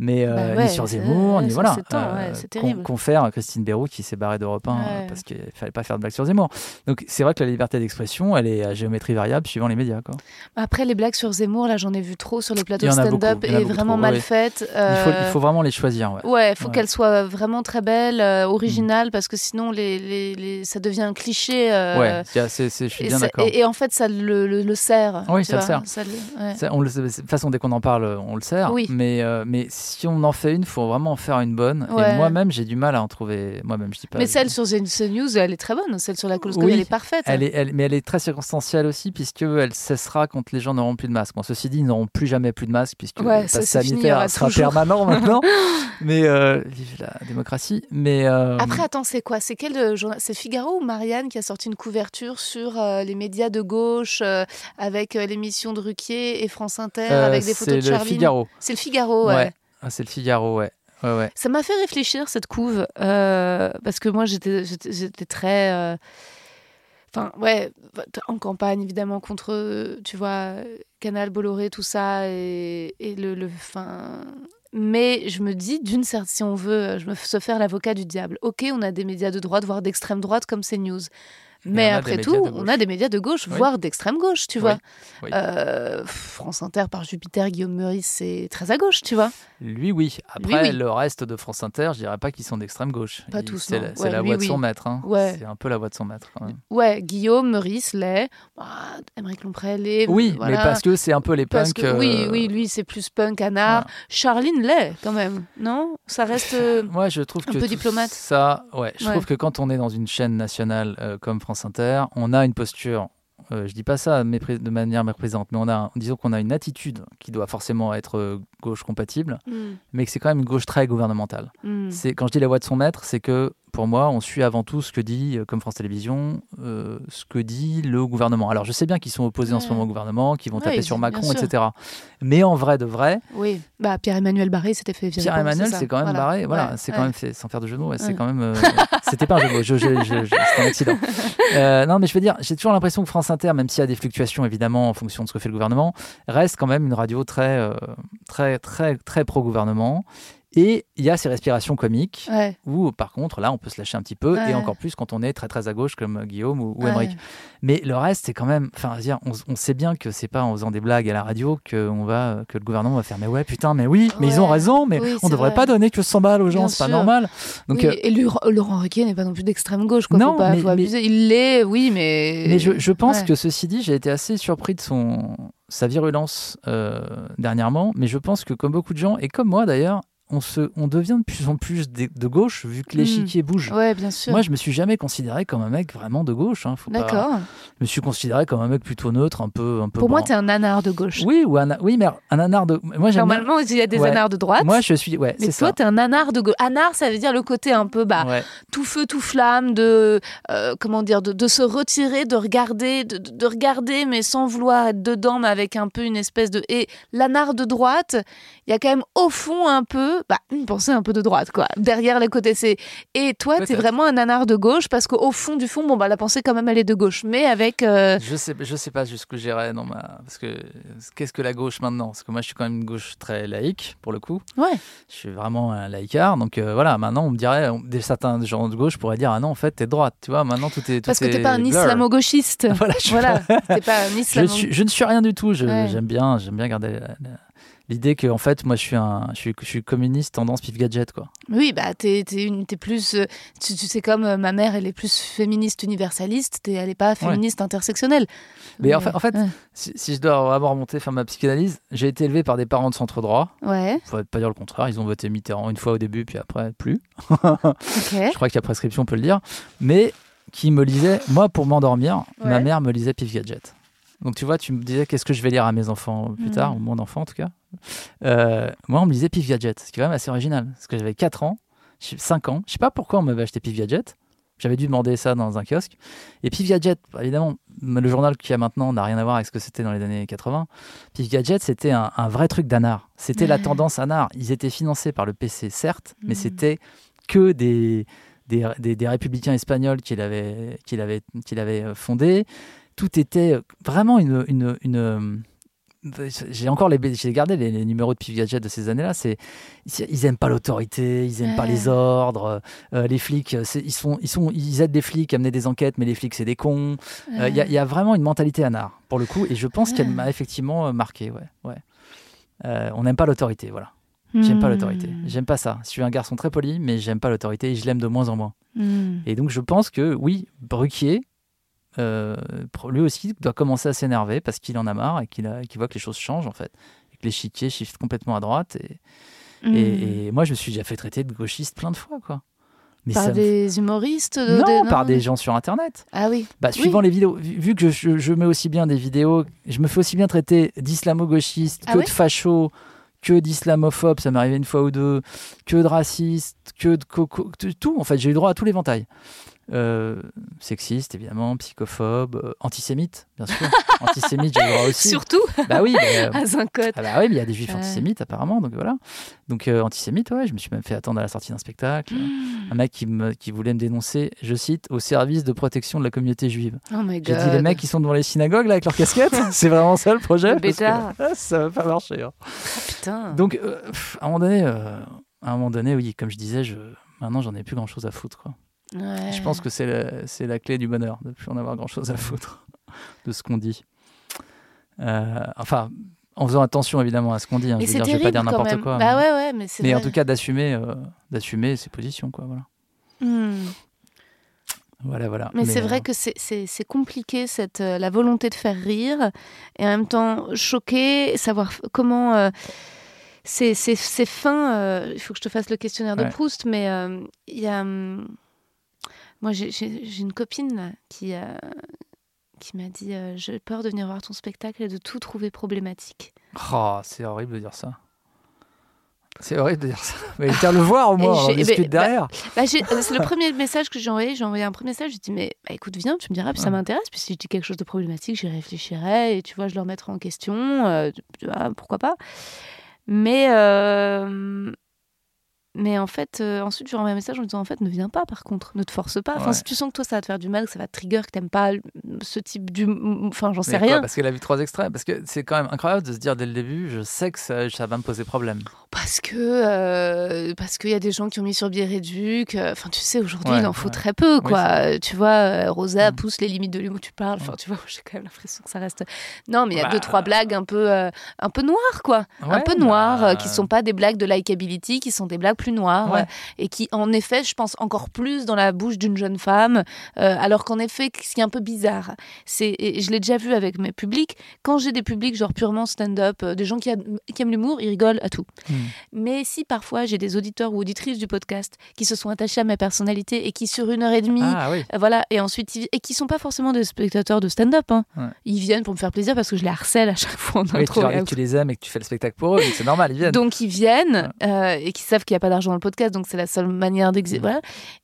Mais euh, Bah ouais, ni sur Zemmour, ni voilà. c'est temps, ouais, c'est con- terrible. confère Christine Béroux qui s'est barrée d'Europe 1 euh, Ouais. parce qu'il fallait pas faire de blagues sur Zemmour. Donc c'est vrai que la liberté d'expression, elle est à géométrie variable suivant les médias. Quoi. Après, les blagues sur Zemmour, là, j'en ai vu trop sur les plateaux stand-up et vraiment trop, mal faites. Il, faut, il euh, faut vraiment les choisir. Ouais. Il faut qu'elles soient vraiment très belles, euh, originales, parce que sinon, les, les, les- ça devient un cliché. euh, Ouais, je suis et, bien d'accord. et, et en fait, ça le, le, le sert. Oui, ça ça ouais. Ça, on le de toute façon, dès qu'on en parle, on le sert. Oui. Mais, euh, mais si on en fait une, faut vraiment en faire une bonne. Ouais. Et moi-même, j'ai du mal à en trouver. Moi-même, je dis pas. Mais celle sur CNews, elle est très bonne. Celle sur la coloscopie, Oui, elle est parfaite. Elle est, elle- mais elle est très circonstancielle aussi, puisqu'elle cessera quand les gens n'auront plus de masque. Bon, ceci dit, ils n'auront plus jamais plus de masque, puisque Ouais, le ça, pass fini, il sanitaire sera toujours. permanent maintenant. mais euh, vive la démocratie. Mais euh, Après, attends, c'est quoi? C'est quel journal C'est Figaro ou Marianne qui a sorti une couverture sur les médias de gauche avec euh, de Ruquier et France Inter euh, avec des photos de c'est le Charline Figaro. C'est le Figaro, ouais. Ouais. Ah, c'est le Figaro, ouais. Ouais, ouais. Ça m'a fait réfléchir cette couve euh, parce que moi j'étais très euh, enfin ouais en campagne évidemment contre tu vois Canal Bolloré tout ça et, et le le enfin mais je me dis d'une certaine si on veut je me se faire l'avocat du diable ok on a des médias de droite voire d'extrême droite comme CNews Mais après tout, on a des médias de gauche, Oui. voire d'extrême gauche, tu vois. oui. Euh, France Inter par Jupiter, Guillaume Meurice, c'est très à gauche, tu vois. Lui, oui. Après, le reste de France Inter, je dirais pas qu'ils sont d'extrême gauche. Pas Il- tous, C'est la, Ouais, la voix de son maître. hein. Ouais. C'est un peu la voix de son maître. quand même. Ouais, Guillaume Meurice, l'est. Ah, Émeric Lomprel, l'est. Oui, voilà. mais parce que c'est un peu les Parce punks. que, oui, euh, oui, lui, c'est plus punk, anard. voilà. Charline l'est, quand même. Non? Ça reste. euh, Moi, je trouve un que peu diplomate. Ça, ouais. Je trouve que quand on est dans une chaîne nationale comme France Inter, on a une posture. euh, je dis pas ça de manière méprisante, mais on a, disons qu'on a une attitude qui doit forcément être euh, gauche compatible, hmm, mais que c'est quand même une gauche très gouvernementale. hmm. C'est quand je dis la voix de son maître, c'est que pour moi, on suit avant tout ce que dit, euh, comme France Télévisions, euh, ce que dit le gouvernement. Alors, je sais bien qu'ils sont opposés en ce moment au gouvernement, qu'ils vont Ouais, taper sur Macron, etc. Mais en vrai de vrai, Oui, bah, Pierre-Emmanuel Barré s'était fait virer. Pierre pour Emmanuel, ça. c'est quand même Voilà. barré. Voilà, Ouais, c'est quand même fait, sans faire de jeu de mots, c'est quand même. euh, C'était pas un jeu de mots, je, je- je- je- c'est un accident. Euh, non, mais je veux dire, j'ai toujours l'impression que France Inter, même s'il y a des fluctuations évidemment en fonction de ce que fait le gouvernement, reste quand même une radio très, très, très, très pro-gouvernement. Et il y a ces respirations comiques Ouais, où, par contre, là, on peut se lâcher un petit peu, Ouais. et encore plus quand on est très très à gauche comme Guillaume ou, ou ouais. Émeric. Mais le reste, c'est quand même. Enfin, on, on sait bien que c'est pas en faisant des blagues à la radio que, on va, que le gouvernement va faire. Mais ouais, putain, mais oui, mais ils ont Ouais. raison, mais Oui, on devrait vrai. pas donner que 100 balles aux gens, c'est pas normal. Donc, Oui, euh, et Laurent, Ruquier n'est pas non plus d'extrême gauche, quoi. Non, faut pas mais- faut mais- abuser. Il l'est, oui, mais. mais je, je pense ouais. que ceci dit, j'ai été assez surpris de son, sa virulence euh, dernièrement, mais je pense que comme beaucoup de gens, et comme moi d'ailleurs, on, se, on devient de plus en plus de, de gauche vu que l'échiquier bouge. Mm. Ouais, bien sûr. Moi, je me suis jamais considéré comme un mec vraiment de gauche. Hein, faut pas- D'accord. Je me suis considéré comme un mec plutôt neutre, un peu. Un peu Pour moi, bran- t'es un nanar de gauche. Oui, ou un, oui, mais un anard de. Moi, Normalement, il y a des Ouais. anards de droite. Moi, je suis. Ouais, mais toi, ça. t'es un anard de gauche. Anard, ça veut dire le côté un peu bah, Ouais. tout feu, tout flamme, de euh, comment dire, de, de se retirer, de regarder, de, de- de regarder, mais sans vouloir être dedans, mais avec un peu une espèce de. Et l'anard de droite, il y a quand même au fond un peu, bah, une pensée un peu de droite, quoi. Derrière les côtés, c'est. Et toi, t'es vraiment un anard de gauche parce qu'au fond du fond, bon bah la pensée quand même elle est de gauche, mais avec. euh, Je sais, je sais pas jusqu'où j'irai dans ma. Parce que qu'est-ce que la gauche maintenant? Parce que moi, je suis quand même une gauche très laïque pour le coup. Ouais. Je suis vraiment un laïcard. Donc euh, voilà, maintenant, on me dirait, on- des certains gens de gauche pourraient dire, ah non, en fait, t'es droite. Tu vois, maintenant tout est. Tout Parce que t'es pas un islamo-gauchiste. Voilà, je voilà, pas un je, suis- je ne suis rien du tout. Ouais. J'aime bien, j'aime bien garder la- la- l'idée que en fait, moi, je suis un, je suis, je suis communiste tendance pif gadget quoi. Oui, bah t'es t'es une- t'es plus, euh, tu, tu sais comme euh, ma mère, elle est plus féministe universaliste, t'es- elle est pas féministe intersectionnelle. Mais en fait, en fait ouais. si, si je dois vraiment remonter faire ma psychanalyse, j'ai été élevé par des parents de centre droit. ouais, Faut pas dire le contraire. Ils ont voté Mitterrand une fois au début, puis après plus. ok. Je crois qu'il y a prescription, on peut le dire. Mais qui me lisait, moi, pour m'endormir, ma mère me lisait Pif Gadget. Donc tu vois, tu me disais qu'est-ce que je vais lire à mes enfants plus Mhm. tard, ou mon enfant en tout cas. Euh, moi, on me lisait Pif Gadget, ce qui est quand même assez original. Parce que j'avais 4 ans, 5 ans. Je sais pas pourquoi on m'avait acheté Pif Gadget. J'avais dû demander ça dans un kiosque. Et Pif Gadget, évidemment, le journal qu'il y a maintenant n'a rien à voir avec ce que c'était dans les années 80. Pif Gadget, c'était un, un vrai truc d'anard. C'était la tendance anard. Ils étaient financés par le PC, certes, mais Mhm. c'était que des, des, des- des républicains espagnols qu'il avait, qu'il avait, qu'il avait euh, fondés. Tout était euh, vraiment une. une, une, euh, j'ai encore les, j'ai gardé les, les numéros de Pif Gadget de ces années-là. C'est, ils aiment pas l'autorité, ils aiment pas les ordres. euh, les flics, c'est- ils sont, ils sont, ils aident des flics à mener des enquêtes, mais les flics c'est des cons. Euh, Il y, a- il y a vraiment une mentalité anard pour le coup, et je pense qu'elle m'a effectivement euh, marqué. Ouais, ouais. Euh, on n'aime pas l'autorité, voilà. J'aime pas l'autorité. Hmm. J'aime pas ça. Je suis un garçon très poli, mais j'aime pas l'autorité et je l'aime de moins en moins. Hmm. Et donc je pense que oui, Bruquier, euh, lui aussi, doit commencer à s'énerver parce qu'il en a marre et qu'il voit que les choses changent en fait. Et que l'échiquier shift complètement à droite. Et, et- et moi, je me suis déjà fait traiter de gauchiste plein de fois, quoi. Mais par me- des humoristes de- Non, des- par des gens sur Internet. Ah oui. Bah, suivant les vidéos, vu, que je, je mets aussi bien des vidéos, je me fais aussi bien traiter d'islamo-gauchiste Ah que de facho, que d'islamophobe, ça m'est arrivé une fois ou deux, que de raciste, que de coco, tout. En fait, j'ai eu droit à tous les ventails. Euh, sexiste, évidemment, psychophobe, euh, antisémite, bien sûr. antisémite, j'ai eu droit aussi. Surtout Bah oui, mais, euh, à Zincote. ah bah oui, mais il y a des juifs antisémites apparemment, donc voilà. Donc antisémite, ouais, je me suis même fait attendre à la sortie d'un spectacle. Un mec qui, me, qui voulait me dénoncer, je cite, au service de protection de la communauté juive. Oh my J'ai god. dit les mecs qui sont devant les synagogues là avec leurs casquettes, c'est vraiment ça le projet Le parce que, Ça va pas marcher. hein. Putain. Donc pff, à un moment donné, à un moment donné, oui, comme je disais, je, maintenant j'en ai plus grand chose à foutre quoi. Ouais. Je pense que c'est la, c'est la clé du bonheur, de plus en avoir grand-chose à foutre de ce qu'on dit. Euh, enfin, en faisant attention évidemment à ce qu'on dit. hein. Je veux c'est dire, je vais pas dire n'importe quoi. Bah mais ouais, ouais, mais c'est mais en tout cas, d'assumer, euh, d'assumer ses positions, quoi. Voilà, Hmm. voilà, voilà. Mais, c'est euh, vrai que c'est- compliqué, cette, euh, la volonté de faire rire, et en même temps choquer, savoir comment... euh, c'est fin, euh, il faut que je te fasse le questionnaire de. Proust, mais euh, il y a... moi, j'ai- une copine qui, euh, qui m'a dit euh, J'ai peur de venir voir ton spectacle et de tout trouver problématique. Oh, c'est horrible de dire ça. C'est horrible de dire ça. Mais viens le voir au moins, on discute bah, derrière. Bah, euh, c'est le premier message que j'ai envoyé. J'ai envoyé un premier message. J'ai dit mais bah, écoute viens, tu me diras, puis ça Ouais. m'intéresse. Puis si je dis quelque chose de problématique, j'y réfléchirai et tu vois, je le remettrai en question. euh, tu- tu vois, pourquoi pas. Mais mais en fait, euh, ensuite je lui ai envoyé un message en lui disant en fait ne viens pas par contre, ne te force pas. Enfin Ouais. si tu sens que toi ça va te faire du mal, que ça va te trigger, que t'aimes pas ce type du, enfin j'en sais quoi, rien. parce qu'elle a vu trois extraits. Parce que c'est quand même incroyable de se dire dès le début, je sais que ça, ça va me poser problème. Parce que euh, parce qu'il y a des gens qui ont mis sur Biéréduc. euh, Enfin, tu sais, aujourd'hui, Ouais, il en faut ouais. très peu, quoi. Tu vois, Rosa Mm. pousse les limites de l'humour où tu parles. Enfin, tu vois, j'ai quand même l'impression que ça reste. Non, mais il y a Bah. deux trois blagues un peu euh, un peu noires, quoi. un peu noires, bah, qui sont pas des blagues de likability, qui sont des blagues plus Ouais. euh, et qui, en effet, je pense encore plus dans la bouche d'une jeune femme. euh, alors qu'en effet, ce qui est un peu bizarre, c'est, et je l'ai déjà vu avec mes publics, quand j'ai des publics genre purement stand-up, euh, des gens qui, a- qui aiment l'humour, ils rigolent à tout. Hmm. Mais si parfois j'ai des auditeurs ou auditrices du podcast qui se sont attachés à ma personnalité et qui sur une heure et demie, Ah oui. euh, voilà, et ensuite ils- et qui sont pas forcément des spectateurs de stand-up, hein. Ouais. ils viennent pour me faire plaisir parce que je les harcèle à chaque fois en Oui, tu, intro. leur out. que tu les aimes et que tu fais le spectacle pour eux, c'est normal, ils viennent. Donc ils viennent et qui savent qu'il n'y a pas d'argent dans le podcast, donc c'est la seule manière d'exister. Voilà.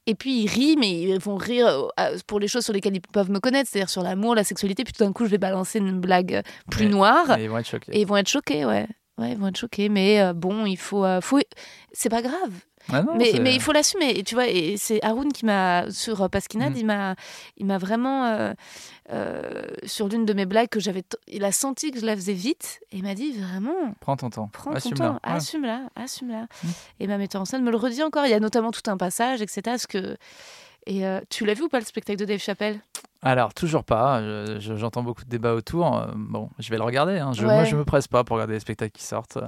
Et puis ils rient, mais ils vont rire euh, pour les choses sur lesquelles ils peuvent me connaître, c'est-à-dire sur l'amour, la sexualité. Puis tout d'un coup, je vais balancer une blague euh, plus noire Mais ils vont être choqués. et ils vont être choqués, ouais. Ouais, ils vont être choqués, mais euh, bon, il faut, euh, faut... c'est pas grave. Ah non, mais, il faut l'assumer. Et tu vois, et c'est Haroun qui m'a sur euh, Pasquinade, Mm. il m'a, il m'a vraiment euh, euh, sur l'une de mes blagues que j'avais, t- il a senti que je la faisais vite et il m'a dit vraiment. Prends ton temps. Prends ton Assume-la. temps, assume-la, assume-la. Mm. Et ma metteur en scène me le redit encore. Il y a notamment tout un passage, etc. Parce que... Et euh, tu l'as vu ou pas le spectacle de Dave Chappelle? Alors, toujours pas. Je- je- J'entends beaucoup de débats autour. Bon, je vais le regarder. hein. Je, Ouais. Moi, je me presse pas pour regarder les spectacles qui sortent.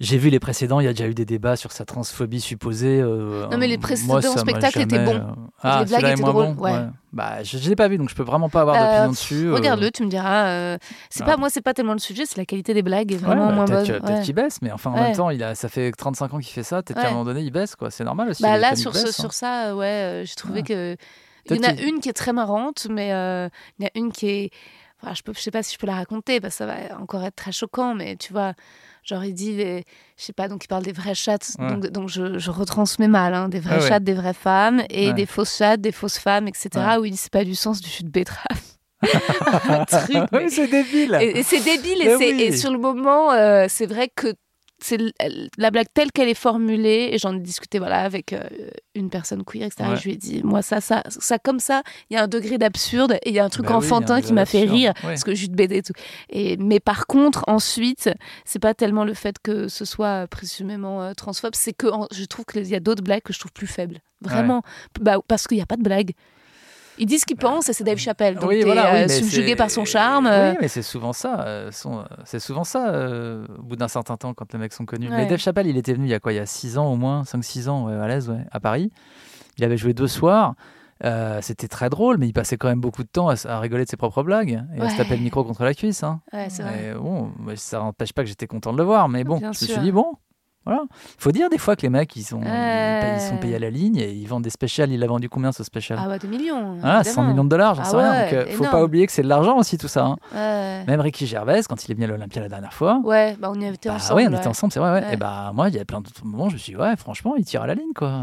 J'ai vu les précédents, il y a déjà eu des débats sur sa transphobie supposée. euh, Non, mais les moi, précédents m'a spectacles étaient bons. euh, Ah, Les blagues étaient drôles, bon ouais. Bah, je ne l'ai pas vu, donc je peux vraiment pas avoir Euh, d'opinion dessus. Regarde-le, tu me diras. c'est Ah. pas moi, c'est pas tellement le sujet, c'est la qualité des blagues est Ouais, vraiment bah, moins peut-être bonne. peut-être qu'il baisse, mais enfin en même temps, il a, ça fait 35 ans qu'il fait ça. Peut-être qu'à un moment donné, il baisse, quoi. C'est normal aussi. Bah là, sur, ce, hein. sur ça, ouais, j'ai trouvé que. Il y en a une qui est très marrante, mais euh, il y en a une qui est. Enfin, je, je sais pas si je peux la raconter, parce que ça va encore être très choquant, mais tu vois, genre il dit, les, je sais pas, donc il parle des vraies chattes, Ouais. donc, donc je, je retransmets mal, hein, des vraies Ah ouais. chattes, des vraies femmes, et Ouais. des fausses chattes, des fausses femmes, etc., où il dit c'est pas du sens du jus de betterave. Un truc, mais- Oui, c'est débile. et, et c'est débile, oui. et sur le moment, euh, c'est vrai que c'est la blague telle qu'elle est formulée, et j'en ai discuté voilà, avec euh, une personne queer, etc. Et je lui ai dit, moi, ça, ça, ça comme ça, il y a un degré d'absurde, et il y a un truc Bah enfantin un qui m'a fait rire, Ouais. parce que jus de BD et tout. Et, mais par contre, ensuite, c'est pas tellement le fait que ce soit présumément euh, transphobe, c'est que en- je trouve qu'il y a d'autres blagues que je trouve plus faibles. Vraiment. Bah, parce qu'il n'y a pas de blague. Ils disent ce qu'ils pensent et c'est Dave Chappelle. Donc Oui, voilà, oui, euh, subjugué par son charme. euh. Oui, mais c'est souvent ça. euh, C'est souvent ça euh, au bout d'un certain temps quand les mecs sont connus. Ouais. Mais Dave Chappelle, il était venu il y a quoi Il y a 6 ans au moins, 5-6 ans ouais, à l'aise, ouais, à Paris. Il avait joué deux soirs. Euh, C'était très drôle, mais il passait quand même beaucoup de temps à, rigoler de ses propres blagues et à se taper le micro contre la cuisse. Hein. Ouais, vrai. Et bon, ça n'empêche pas que j'étais content de le voir, mais bon, Bien je me suis dit, bon, voilà. faut dire des fois que les mecs, ils sont, Ouais. ils payés à la ligne et ils vendent des spéciales. Il a vendu combien ce spécial? Ah ouais, des millions. Ah, 100 évidemment. millions de dollars, j'en Ah sais rien. ouais, Donc, euh, faut pas oublier que c'est de l'argent aussi, tout ça. hein. Ouais. Même Ricky Gervais, quand il est venu à l'Olympia la dernière fois. Ouais, bah on y était bah ensemble. ouais, on ouais. était ensemble, c'est vrai. Ouais. Ouais. Et bah moi, il y a plein d'autres moments, je me suis dit, ouais, franchement, il tire à la ligne, quoi.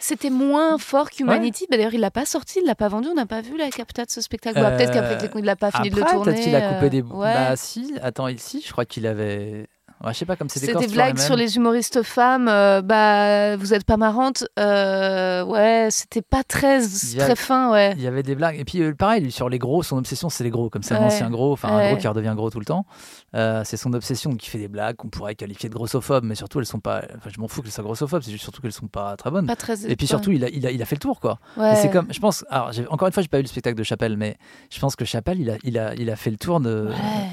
C'était moins fort qu'Humanity. Bah, D'ailleurs, il l'a pas sorti, il l'a pas vendu. On n'a pas vu la capta de ce spectacle. Bah, Peut-être euh, qu'après qu'il l'a pas fini Après, de le tourner. peut-être qu'il a coupé des. euh, Ouais. Bah si, attends, ici, je crois qu'il avait. Ouais, je sais pas, comme c'est des blagues sur les humoristes femmes. euh, bah, vous êtes pas marrante. Euh, ouais, c'était pas très, a- très fin, ouais. Il y avait des blagues. Et puis, euh, pareil, sur les gros, son obsession, c'est les gros. Comme c'est un ancien gros, enfin, un gros qui redevient gros tout le temps. Euh, c'est son obsession qui fait des blagues qu'on pourrait qualifier de grossophobes, mais surtout, elles sont pas. Enfin, je m'en fous qu'elles soient grossophobes, c'est juste surtout qu'elles sont pas très bonnes. Pas très. Et puis surtout, il a, il, a, il a fait le tour, quoi. c'est comme, je pense, alors encore une fois, j'ai pas vu le spectacle de Chappelle, mais je pense que Chappelle, il a, il a, il a fait le tour de,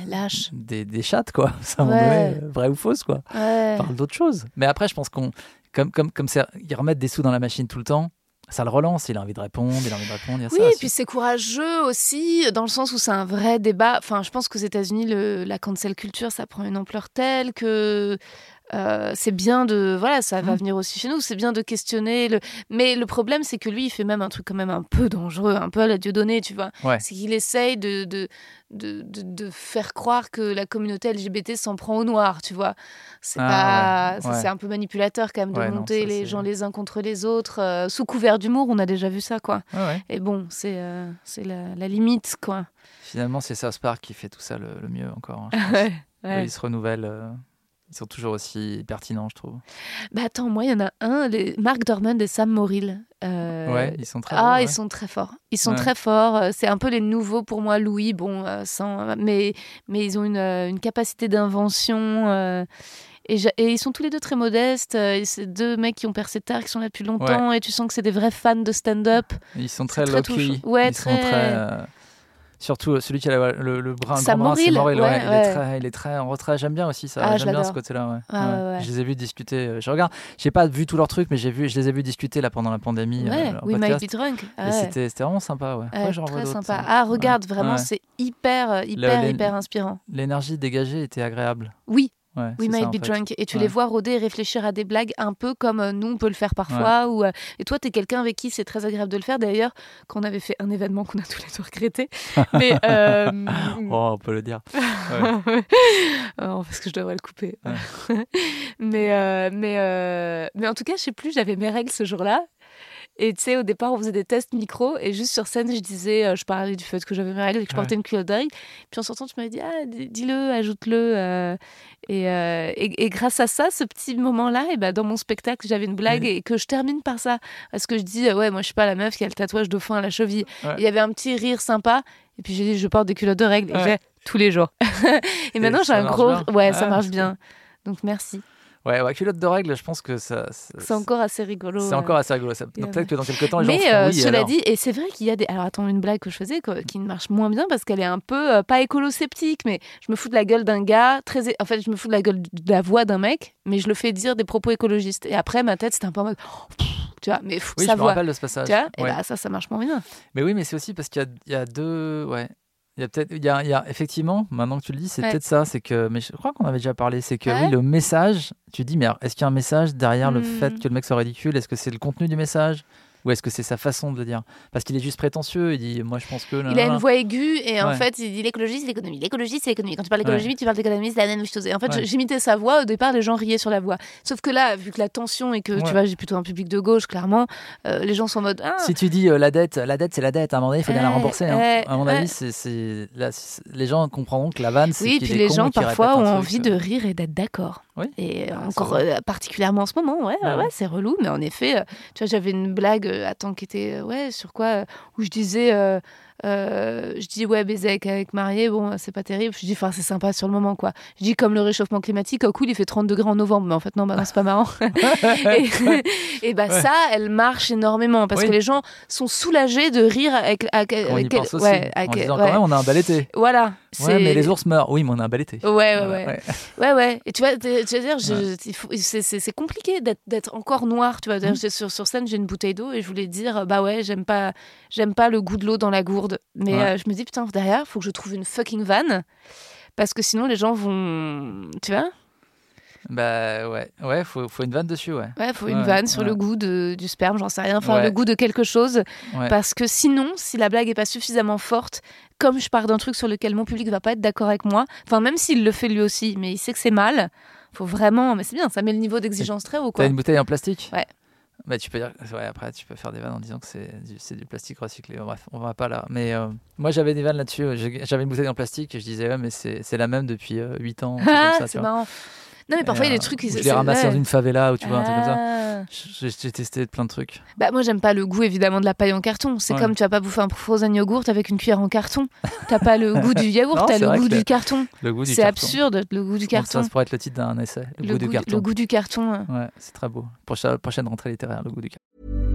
lâche. des, des chattes, quoi. Moment Ouais. Donné, euh, vrai ou fausse, quoi. Ouais. On parle d'autre chose. Mais après, je pense qu'on, comme, comme, comme c'est- ils remettent des sous dans la machine tout le temps, ça le relance. Il a envie de répondre, il a envie de répondre. Il y a Oui, ça et puis c'est courageux aussi, dans le sens où c'est un vrai débat. Enfin, je pense qu'aux États-Unis, la cancel culture, ça prend une ampleur telle que euh, c'est bien de. Voilà, ça va Mhm. venir aussi chez nous, c'est bien de questionner. Le... Mais le problème, c'est que lui, il fait même un truc quand même un peu dangereux, un peu à la Dieudonné, tu vois. Ouais. C'est qu'il essaye de, de, de, de- de faire croire que la communauté LGBT s'en prend au noir, tu vois. C'est Ah, pas. ouais. C'est un peu manipulateur quand même de Ouais, non, monter ça, les gens les uns contre les autres. euh, sous couvert d'humour, on a déjà vu ça, quoi. Et bon, c'est euh, c'est la, la limite, quoi. Finalement, c'est South Park qui fait tout ça le, le mieux encore. hein, je pense. Ouais, Eux, ouais. Ils se renouvellent. Ils sont toujours aussi pertinents, je trouve. Bah attends, moi, il y en a un, les... Marc Dorman et Sam Morrill. Euh, Ouais, ils sont très. Ah, ils sont très forts. Ils sont Ouais. très forts. Euh, C'est un peu les nouveaux pour moi, Louis. Bon, euh, sans... mais, mais ils ont une, une capacité d'invention. euh, Et, ils sont tous les deux très modestes. et C'est deux mecs qui ont percé tard, qui sont là depuis longtemps. Et tu sens que c'est des vrais fans de stand-up. Ils sont très low-key. Ouais, ils sont très- Surtout euh, celui qui a la- le, le bras, un grand bras, c'est Morrill, Morrill, ouais, ouais, il. Est très, il est très en retrait. J'aime bien aussi ça. Ah, J'aime bien ce côté-là. Ouais. Ah. Je les ai vus discuter. euh, Je regarde. J'ai pas vu tous leurs trucs, mais j'ai vu. Je les ai vus discuter là pendant la pandémie. Ouais, euh, We Might podcast. Be Drunk. Ah c'était vraiment sympa. Ouais. Très sympa. Ah, regarde, vraiment, c'est hyper, euh, hyper, hyper inspirant. L'énergie dégagée était agréable. Oui, Ouais, We ça, Might Be fait. Drunk. Et tu Ouais. les vois rôder et réfléchir à des blagues un peu comme euh, nous, on peut le faire parfois. Ou, euh, Et toi, tu es quelqu'un avec qui c'est très agréable de le faire. D'ailleurs, quand on avait fait un événement qu'on a tous les deux regretté. Mais. euh, Oh, on peut le dire. Oh, parce que je devrais le couper. mais, mais, mais en tout cas, je sais plus, j'avais mes règles ce jour-là. Et tu sais, au départ, on faisait des tests micro et juste sur scène, je disais, euh, je parlais du fait que j'avais mes règles et que je Ouais. portais une culotte de règles. Puis en sortant, tu m'avais dit, ah, dis- dis-le, ajoute-le. euh, et, euh, et, et grâce à ça, ce petit moment-là, et ben, dans mon spectacle, j'avais une blague Oui. et que je termine par ça. Parce que je dis, ouais, moi, je suis pas la meuf qui a le tatouage de dauphin à la cheville. Ouais. Il y avait un petit rire sympa. Et puis j'ai dit, je porte des culottes de règles. Et Ouais. j'ai tous les jours. et maintenant, j'ai un gros. bien. Ouais, ça marche bien. Donc merci. Ouais, ouais, culotte de règle, je pense que ça. ça- C'est encore assez rigolo. C'est euh. encore assez rigolo. Ça- Yeah, donc ouais. Peut-être que dans quelques temps, les gens Mais feront euh, oui, cela alors. dit, et c'est vrai qu'il y a des. Alors attends, une blague que je faisais quoi, qui ne marche moins bien parce qu'elle est un peu euh, pas écolo-sceptique, mais je me fous de la gueule d'un gars. Très... En fait, je me fous de la gueule de la voix d'un mec, mais je le fais dire des propos écologistes. Et après, ma tête, c'était un peu en mode. oh, tu vois, mais pff, Oui, sa je me rappelle de ce passage. Tu vois, et bah ça, ça marche moins bien. Mais oui, mais c'est aussi parce qu'il y y a deux. Ouais. Il y a peut-être. Il y a, il y a- effectivement, maintenant que tu le dis, c'est Ouais. peut-être ça. C'est que. Mais je crois qu'on avait déjà parlé. C'est que Ouais. oui, le message. Tu dis, mais est-ce qu'il y a un message derrière le Hmm. fait que le mec soit ridicule? Est-ce que c'est le contenu du message? Ou est-ce que c'est sa façon de le dire? Parce qu'il est juste prétentieux. Il dit, moi, je pense que. Il a une voix aiguë et en Ouais. fait, il dit l'écologie, c'est l'économie. L'écologie, c'est l'économie. Quand tu parles Ouais. d'écologie, tu parles d'économie, c'est la même chose. Et en fait, Ouais. j'imitais sa voix. Au départ, les gens riaient sur la voix. Sauf que là, vu que la tension et que tu vois, j'ai plutôt un public de gauche, clairement, euh, les gens sont en mode Ah, Si tu dis euh, la dette, la dette c'est la dette, à un moment donné, il faut bien la rembourser. hein. à mon avis, c'est, les gens comprendront que la vanne, c'est Oui, puis les gens parfois ont envie de rire et d'être d'accord. Oui. Et Ah, encore euh, particulièrement en ce moment, ouais, Ah ouais, ouais. c'est relou. Mais en effet, euh, tu vois, j'avais une blague, euh, attends, qui était, ouais, sur quoi, où je disais, euh, je dis, ouais, baiser avec, avec marié, bon, c'est pas terrible. Je dis, enfin, c'est sympa sur le moment, quoi. Je dis, comme le réchauffement climatique, oh cool, il fait 30 degrés en novembre, mais en fait, non, bah non, c'est pas marrant. et, et bah, Ouais. ça, elle marche énormément parce Oui. que les gens sont soulagés de rire avec. avec, On y pense aussi. ouais, en disant ouais. quand même, on a un bel été. Voilà. Ouais, mais les ours meurent. Oui, mais on a un bel été. Ouais, ouais, ouais. Ouais, ouais. Et tu vois, tu veux dire, c'est- compliqué d'être- encore noir. Tu vois. J'ai- sur, sur scène, j'ai une bouteille d'eau et je voulais dire, bah ouais, j'aime pas, j'aime pas le goût de l'eau dans la gourde. Mais Ouais. euh, je me dis, putain, derrière, faut que je trouve une fucking vanne. Parce que sinon, les gens vont. Tu vois? Bah ouais, ouais, faut, faut une vanne dessus, ouais. Ouais, faut une Ouais, vanne sur le goût de, du sperme, j'en sais rien. Enfin, le goût de quelque chose. Parce que sinon, si la blague est pas suffisamment forte, comme je pars d'un truc sur lequel mon public va pas être d'accord avec moi, enfin, même s'il le fait lui aussi, mais il sait que c'est mal, faut vraiment. Mais c'est bien, ça met le niveau d'exigence très haut, quoi. T'as une bouteille en plastique? Ouais. Bah tu peux dire, ouais, après tu peux faire des vannes en disant que c'est du, c'est du plastique recyclé. Bref, on va pas là. Mais euh, moi j'avais des vannes là-dessus. J'avais une bouteille en plastique et je disais ouais mais c'est c'est la même depuis euh, 8 ans. Ah, comme ça, tu c'est vois. marrant. Non, mais parfois, il y a des euh, trucs qui Je ramasse ouais. dans une favela ou tu vois, un truc comme ça. J'ai testé plein de trucs. Bah, moi, j'aime pas le goût, évidemment, de la paille en carton. C'est Ouais. comme tu vas pas bouffer un frozen yogurt avec une cuillère en carton. T'as pas le goût du yaourt, t'as le goût du carton. C'est absurde, le goût du carton. Ça, pourrait être le titre d'un essai. Le, goût du carton. le goût du carton. euh. Ouais, c'est très beau. Prochaine, prochaine rentrée littéraire, le goût du carton.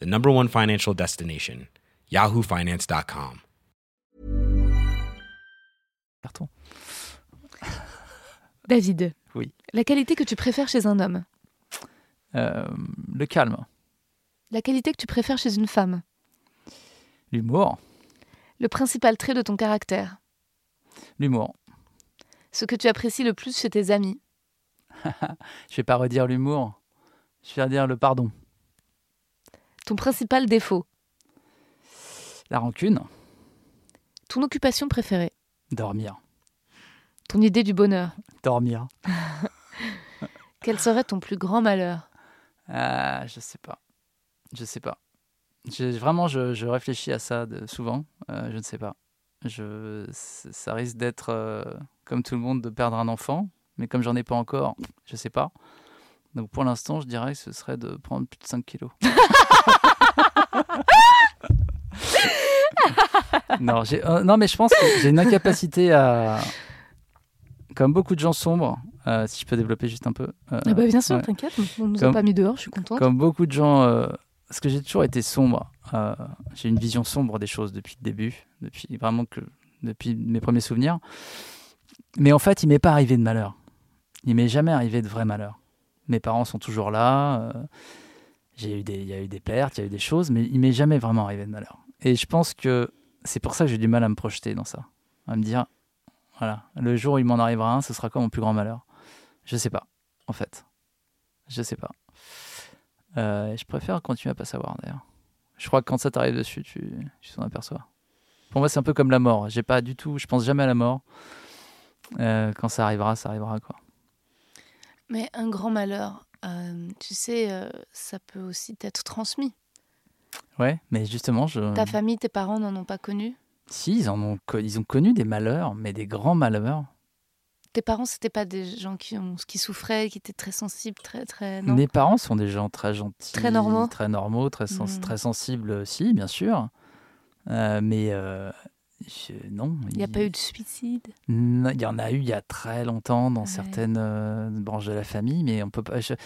the number one financial destination, yahoofinance.com. carton. David. Oui. La qualité que tu préfères chez un homme? Euh, le calme, La qualité que tu préfères chez une femme? l'humour, Le principal trait de ton caractère? l'humour. Ce que tu apprécies le plus chez tes amis? Je vais pas redire l'humour, je vais redire le pardon. Ton principal défaut. La rancune, Ton occupation préférée. dormir, Ton idée du bonheur. dormir. Quel serait ton plus grand malheur Ah, je sais pas, je sais pas. Je- vraiment, je, je réfléchis à ça de- souvent. Euh, je ne sais pas. Je, ça risque d'être euh, comme tout le monde de perdre un enfant, mais comme j'en ai pas encore, je sais pas. Donc pour l'instant, je dirais que ce serait de prendre plus de 5 kilos. non, euh, non, mais je pense que j'ai une incapacité à. Comme beaucoup de gens sombres, euh, si je peux développer juste un peu. euh, Ah bah bien sûr, ouais. t'inquiète, on nous a pas mis dehors, je suis contente. Comme beaucoup de gens, parce que j'ai toujours été sombre. j'ai une vision sombre des choses depuis le début, depuis vraiment que depuis mes premiers souvenirs. Mais en fait, il m'est pas arrivé de malheur. Il m'est jamais arrivé de vrai malheur. Mes parents sont toujours là. j'ai eu des, il y a eu des pertes, il y a eu des choses, mais il m'est jamais vraiment arrivé de malheur. Et je pense que c'est pour ça que j'ai du mal à me projeter dans ça, à me dire, voilà, le jour où il m'en arrivera un, ce sera quoi mon plus grand malheur? Je sais pas, en fait. Je sais pas. Euh, je préfère continuer à pas savoir d'ailleurs. Je crois que quand ça t'arrive dessus, tu t'en aperçois. Pour moi, c'est un peu comme la mort. J'ai pas du tout, je pense jamais à la mort. Euh, quand ça arrivera, ça arrivera quoi. Mais un grand malheur, euh, tu sais, ça peut aussi être transmis. Ouais, mais justement, je. Ta famille, tes parents n'en ont pas connu? Si, ils en ont, ils ont connu des malheurs, mais des grands malheurs. Tes parents, c'était pas des gens qui, ont, qui souffraient, qui étaient très sensibles, très très. Non? Mes parents sont des gens très gentils, Très normaux? très normaux, très, sens- Mm. très sensibles aussi, bien sûr. Euh, mais euh, je- non. Il n'y a pas eu de suicide? Non, Il y en a eu il y a très longtemps dans Ouais. certaines euh, branches de la famille, mais on peut pas. J'ai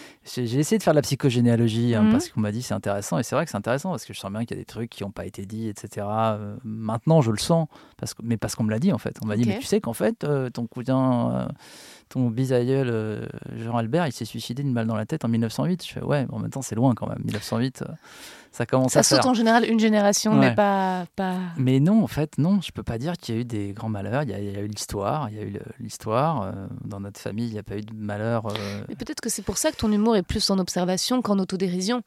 essayé de faire de la psychogénéalogie hein, Mhm. parce qu'on m'a dit c'est intéressant et c'est vrai que c'est intéressant parce que je sens bien qu'il y a des trucs qui n'ont pas été dits, etc. Euh, maintenant, je le sens, parce que, mais parce qu'on me l'a dit en fait. On m'a dit mais tu sais qu'en fait euh, ton cousin, euh, ton bisaïeul euh, Jean Albert, il s'est suicidé d'une balle dans la tête en 1908. Je fais ouais, bon, en même temps c'est loin quand même. 1908, euh, ça commence Ça à faire. saute en général une génération, Ouais. mais pas. pas... Mais non, en fait, non, je peux pas dire qu'il y a eu des grands malheurs. Il y a, il y a eu l'histoire, il y a eu l'histoire. euh, dans notre famille, il n'y a pas eu de malheur. Mais peut-être que c'est pour ça que ton humour est plus en observation qu'en autodérision.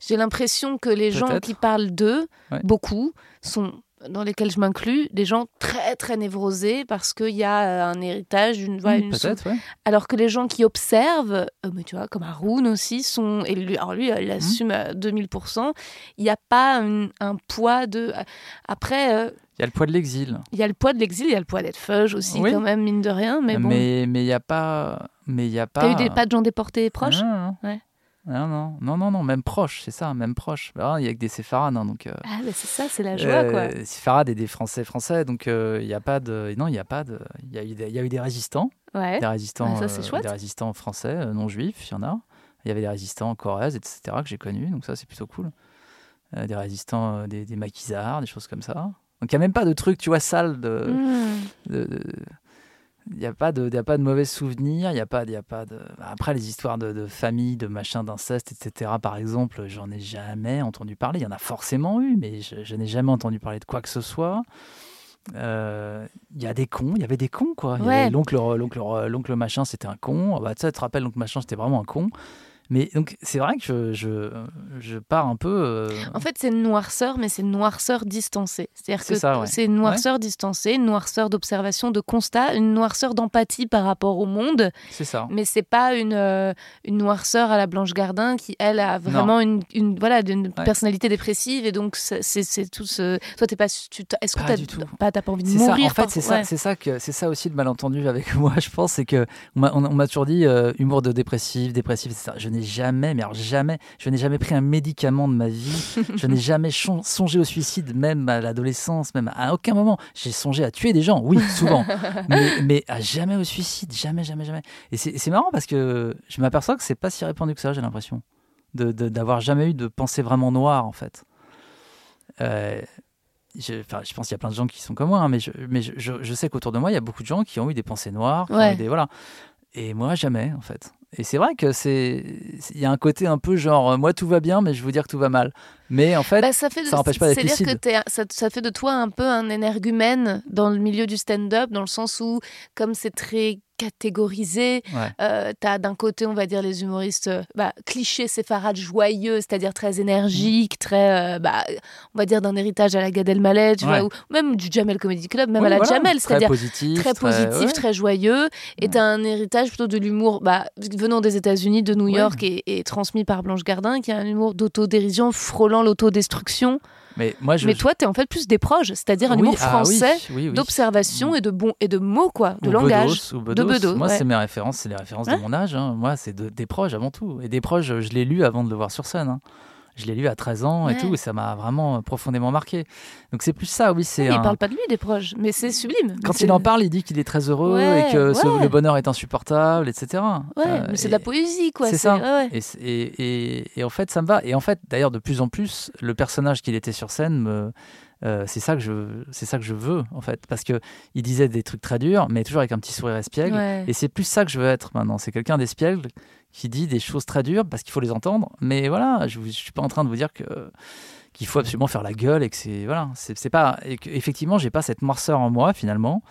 J'ai l'impression que les gens qui parlent d'eux, Ouais. beaucoup, sont dans lesquels je m'inclus, des gens très très névrosés parce qu'il y a euh, un héritage, une, voilà, hmm, une Peut-être, ouais. Alors que les gens qui observent, euh, mais tu vois, comme Haroun aussi, sont. Et lui, alors lui, euh, il Mmh. assume à 2000%. Il n'y a pas un, un poids de. Après, euh, Il y a le poids de l'exil. il y a le poids de l'exil, il y a le poids d'être feuge aussi, Oui. quand même, mine de rien. Mais bon. mais mais il n'y a pas. Mais il y a pas. T'as eu des, pas de gens déportés proches? Non, non, Ouais. Non, non, non, non, non, même proche, c'est ça, même proche. Bah, Il y a que des séfarades, hein, donc. euh, Ah, bah c'est ça, c'est la joie, quoi. euh, séfarades et des Français français, donc euh, il n'y a pas de. Non, il n'y a pas de. Il y a eu des, il y a eu des résistants. Ouais. des résistants, Ah, ça, c'est euh, chouette. des résistants français, euh, non juifs, il y en a. Il y avait des résistants en Corrèze, etc., que j'ai connus, donc ça, c'est plutôt cool. Euh, des résistants, euh, des, des maquisards, des choses comme ça. Donc il n'y a même pas de truc, tu vois, sale de. Mmh. de- de- Il n'y a, pas de- y a pas de mauvais souvenirs, il y a pas, y a pas de... Après, les histoires de, de famille, de machin, d'inceste, etc., par exemple, j'en ai jamais entendu parler. Il y en a forcément eu, mais je, je n'ai jamais entendu parler de quoi que ce soit. euh, il y a des cons, il y avait des cons quoi. Ouais. L'oncle, l'oncle, l'oncle machin, c'était un con. Bah, tu sais, tu te rappelles, l'oncle machin, c'était vraiment un con. Mais donc, c'est vrai que je, je, je pars un peu. euh, En fait, c'est une noirceur, mais c'est une noirceur distancée. C'est-à-dire C'est que ouais. c'est une noirceur distancée, une noirceur d'observation, de constat, une noirceur d'empathie par rapport au monde. c'est ça. Mais c'est pas une, euh, une noirceur à la Blanche Gardin qui, elle, a vraiment une, une, voilà, une Ouais. personnalité dépressive. Et donc, c'est tout ce. Toi, t'es pas. Est-ce que t'as du tout. pas, t'as pas envie de C'est ça, mourir en fait, c'est ça, Ouais. ça que c'est ça aussi le malentendu avec moi, je pense, c'est que on m'a on- on m'a toujours dit euh, humour de dépressif, dépressif, etc. Je n'ai jamais, mais alors jamais, je n'ai jamais pris un médicament de ma vie. je n'ai jamais songé au suicide, même à l'adolescence, même à aucun moment. J'ai songé à tuer des gens, oui, souvent, mais, mais à jamais au suicide, jamais, jamais, jamais. Et c'est marrant parce que je m'aperçois que c'est pas si répandu que ça, j'ai l'impression, d'avoir jamais eu de pensée vraiment noire, en fait. Euh, je, enfin, je pense qu'il y a plein de gens qui sont comme moi, hein, mais, je, mais je, sais qu'autour de moi, il y a beaucoup de gens qui ont eu des pensées noires, qui ont Ouais. eu des, voilà. Et moi, jamais, en fait. Et c'est vrai que c'est, il y a un côté un peu genre, euh, moi tout va bien, mais je veux dire que tout va mal. Mais en fait, Bah, ça fait de- ça empêche pas d'être que lucide. un- ça, ça fait de toi un peu un énergumène dans le milieu du stand-up, dans le sens où, comme c'est très catégorisé, ouais, euh, t'as d'un côté, on va dire, les humoristes euh, bah, clichés séfarades joyeux, c'est-à-dire très énergiques, très, euh, bah, on va dire, d'un héritage à la Gad Elmaleh, tu Ouais. vois, ou même du Jamel Comedy Club, même à la voilà, Jamel, très c'est-à-dire positif, très positif, très joyeux, et Ouais. t'as un héritage plutôt de l'humour bah, venant des États-Unis, de New. York, et, et transmis par Blanche Gardin, qui a un humour d'autodérision frôlant l'autodestruction. Mais moi, je, Mais toi, t'es en fait plus des proches, c'est-à-dire un Oui, humour ah oui, français oui, d'observation et de bon et de mots quoi, de Ou langage. Bedos, ou de Bedos. Moi, ouais. c'est mes références, c'est les références de mon âge. hein. Moi, c'est de- des proches avant tout. Et des proches, je l'ai lu avant de le voir sur scène. hein. Je l'ai lu à 13 ans et tout, et ça m'a vraiment profondément marqué. Donc c'est plus ça, oui. C'est Oui, Il parle pas de lui des proches, mais c'est sublime. Quand il en parle, il dit qu'il est très heureux Ouais, et que ce- le bonheur est insupportable, etc. Ouais, Euh, mais c'est et- de la poésie quoi. c'est ça. et en fait, ça me va. Et en fait, d'ailleurs, de plus en plus, le personnage qu'il était sur scène, me, euh, c'est ça que je, c'est ça que je veux, en fait, parce que il disait des trucs très durs, mais toujours avec un petit sourire espiègle. Ouais. Et c'est plus ça que je veux être maintenant. C'est quelqu'un d'espiègle qui dit des choses très dures parce qu'il faut les entendre. Mais voilà, je ne suis pas en train de vous dire que qu'il faut absolument faire la gueule et que c'est voilà, c'est c'est pas et que, effectivement j'ai pas cette noirceur en moi finalement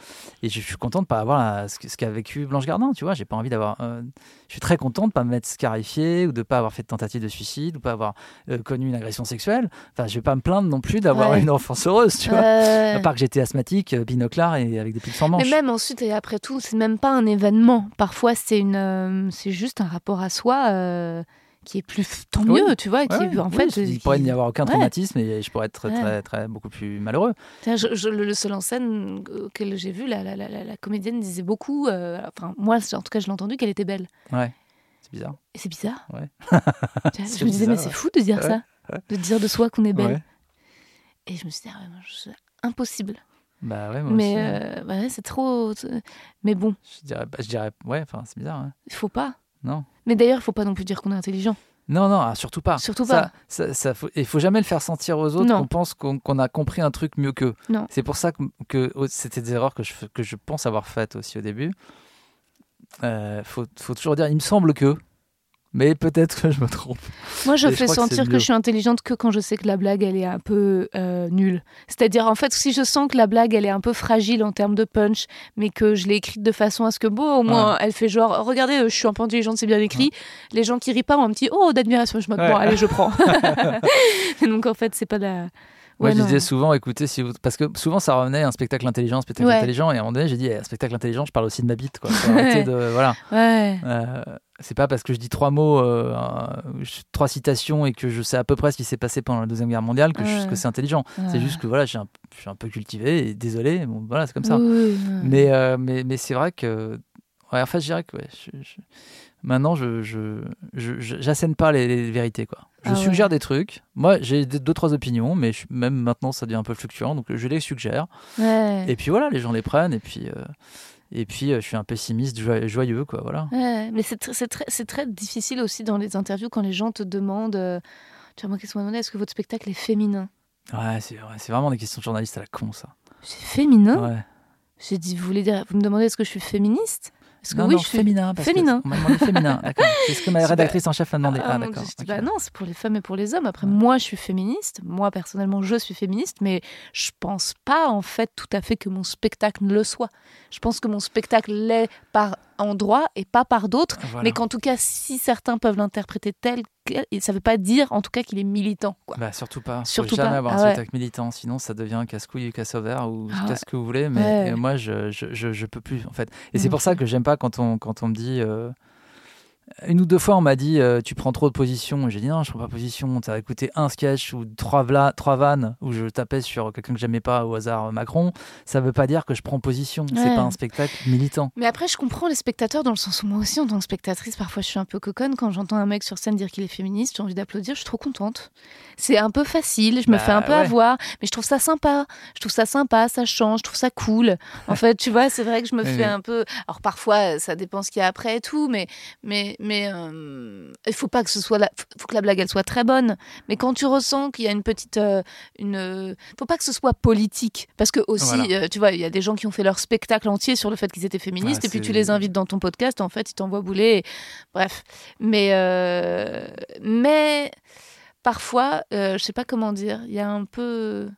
et je suis content de pas avoir la- ce ce qu'a vécu Blanche Gardin. Tu vois, j'ai pas envie d'avoir. euh, je suis très content de pas me mettre scarifié ou de pas avoir fait de tentative de suicide ou pas avoir euh, connu une agression sexuelle. Enfin, je vais pas me plaindre non plus d'avoir Ouais. une enfance heureuse. Tu vois. Ouais. À part que j'étais asthmatique, euh, binoclard et avec des pics sans manches. Mais même ensuite et après tout, c'est même pas un événement. Parfois, c'est une, euh, c'est juste un rapport à soi euh, qui est plus tant Oui. mieux, tu vois. Qui, Ouais, en oui, fait, il qui- pourrait n'y avoir aucun Ouais. traumatisme et je pourrais être Ouais. très, très, beaucoup plus malheureux. Tiens, je- je- le seul en scène euh, que j'ai vu, la, la, la, la- la comédienne disait beaucoup. euh, enfin, moi, en tout cas, je l'ai entendu qu'elle était belle. Ouais, c'est bizarre. Et c'est bizarre. Ouais. C'est je me disais, mais c'est fou de dire Ouais, ça, ouais. de dire de soi qu'on est belle. Ouais. Et je me suis dit, ah ouais, moi, je- impossible. Bah ouais, moi mais hein. euh, ouais, c'est trop. Mais bon, Je dirais, bah, je dirais, ouais, enfin, c'est bizarre. hein. il faut pas. Non. Mais d'ailleurs, il faut pas non plus dire qu'on est intelligent. Non, non, ah, surtout pas. Surtout Ça- pas. Ça, ça, faut, il faut jamais le faire sentir aux autres qu'on pense qu'on a compris un truc mieux qu'eux. C'est pour ça que, que oh, c'était des erreurs que je, que je pense avoir faites aussi au début. Euh, faut, faut toujours dire, il me semble que, mais peut-être que je me trompe. Moi, je Et fais sentir que, je suis intelligente que quand je sais que la blague, elle est un peu euh, nulle. C'est-à-dire, en fait, si je sens que la blague, elle est un peu fragile en termes de punch, mais que je l'ai écrite de façon à ce que, bon, au moins, elle fait genre, regardez, euh, je suis un peu intelligente, c'est bien écrit. Les gens qui rient pas ont un petit oh d'admiration. Je me dis, Ouais. bon, allez, je prends. Donc, en fait, c'est pas la. Moi, Ouais, je disais souvent, écoutez, si vous... parce que souvent ça revenait un spectacle intelligent, un spectacle Ouais. intelligent, et à un moment donné, j'ai dit, eh, un spectacle intelligent, je parle aussi de ma bite, quoi. Faut arrêter de, voilà. Ouais. Euh, c'est pas parce que je dis trois mots, euh, trois citations et que je sais à peu près ce qui s'est passé pendant la deuxième guerre mondiale que, Ouais. que c'est intelligent. C'est juste que voilà, je suis un, je suis un peu cultivé et désolé, bon, voilà, c'est comme ça. Oui. Mais, euh, mais, mais c'est vrai que. Ouais, en fait, je dirais que ouais, je- je- maintenant, je j'assène pas les, les vérités. Quoi. Je Ah suggère des trucs. Moi, j'ai deux, trois opinions, mais je- même maintenant, ça devient un peu fluctuant. Donc, je les suggère. Et puis voilà, les gens les prennent. Et puis, euh, et puis euh, je suis un pessimiste joyeux, quoi. Voilà. Ouais, mais c'est tr- c'est très, difficile aussi dans les interviews quand les gens te demandent. euh, tu vois, moi, qu'est-ce qu'on demandé Est-ce que votre spectacle est féminin? Ouais, c'est, ouais, vraiment des questions de journalistes à la con, ça. C'est féminin? Ouais. J'ai dit, vous voulez dire, vous me demandez est-ce que je suis féministe? Parce que Non, oui, non, je suis féminin. parce que féminin. On m'a demandé féminin, d'accord. C'est ce que ma rédactrice en chef m'a demandé. Ah, Ah, mon d'accord. Bah non, c'est pour les femmes et pour les hommes. Après, moi, je suis féministe. Moi, personnellement, je suis féministe, mais je pense pas, en fait, tout à fait que mon spectacle le soit. Je pense que mon spectacle l'est par endroit et pas par d'autres. Voilà. Mais qu'en tout cas, si certains peuvent l'interpréter tel quel, ça veut pas dire, en tout cas, qu'il est militant. Quoi. Bah, surtout pas. Surtout Faut jamais pas. avoir Ah un ouais. spectacle militant, sinon ça devient casse-couille ou casse-au-vert ou Ah qu'est-ce que vous voulez. Mais Ouais. moi, je, je, je, je peux plus en fait. Et Non c'est pour ça que j'aime pas quand on, quand on me dit. euh, Une ou deux fois, on m'a dit euh, tu prends trop de position. J'ai dit non, je prends pas position. T'as écouté un sketch ou trois, vla- trois vannes où je tapais sur quelqu'un que j'aimais pas au hasard, euh, Macron. Ça veut pas dire que je prends position. Ouais. C'est pas un spectacle militant. Mais après, je comprends les spectateurs dans le sens où moi aussi, en tant que spectatrice, parfois je suis un peu coconne. Quand j'entends un mec sur scène dire qu'il est féministe, j'ai envie d'applaudir, je suis trop contente. C'est un peu facile, je me Bah, fais un peu ouais. avoir, mais je trouve ça sympa. Je trouve ça sympa, ça change, je trouve ça cool. En fait, tu vois, c'est vrai que je me Oui, fais oui. un peu. Alors parfois, ça dépend ce qu'il y a après et tout, mais mais mais euh, il faut pas que ce soit la... faut que la blague elle soit très bonne. Mais quand tu ressens qu'il y a une petite euh, une euh, faut pas que ce soit politique parce que aussi Voilà. euh, tu vois il y a des gens qui ont fait leur spectacle entier sur le fait qu'ils étaient féministes et puis tu les invites dans ton podcast en fait ils t'envoient bouler et- bref mais euh, mais parfois euh, je sais pas comment dire il y a un peu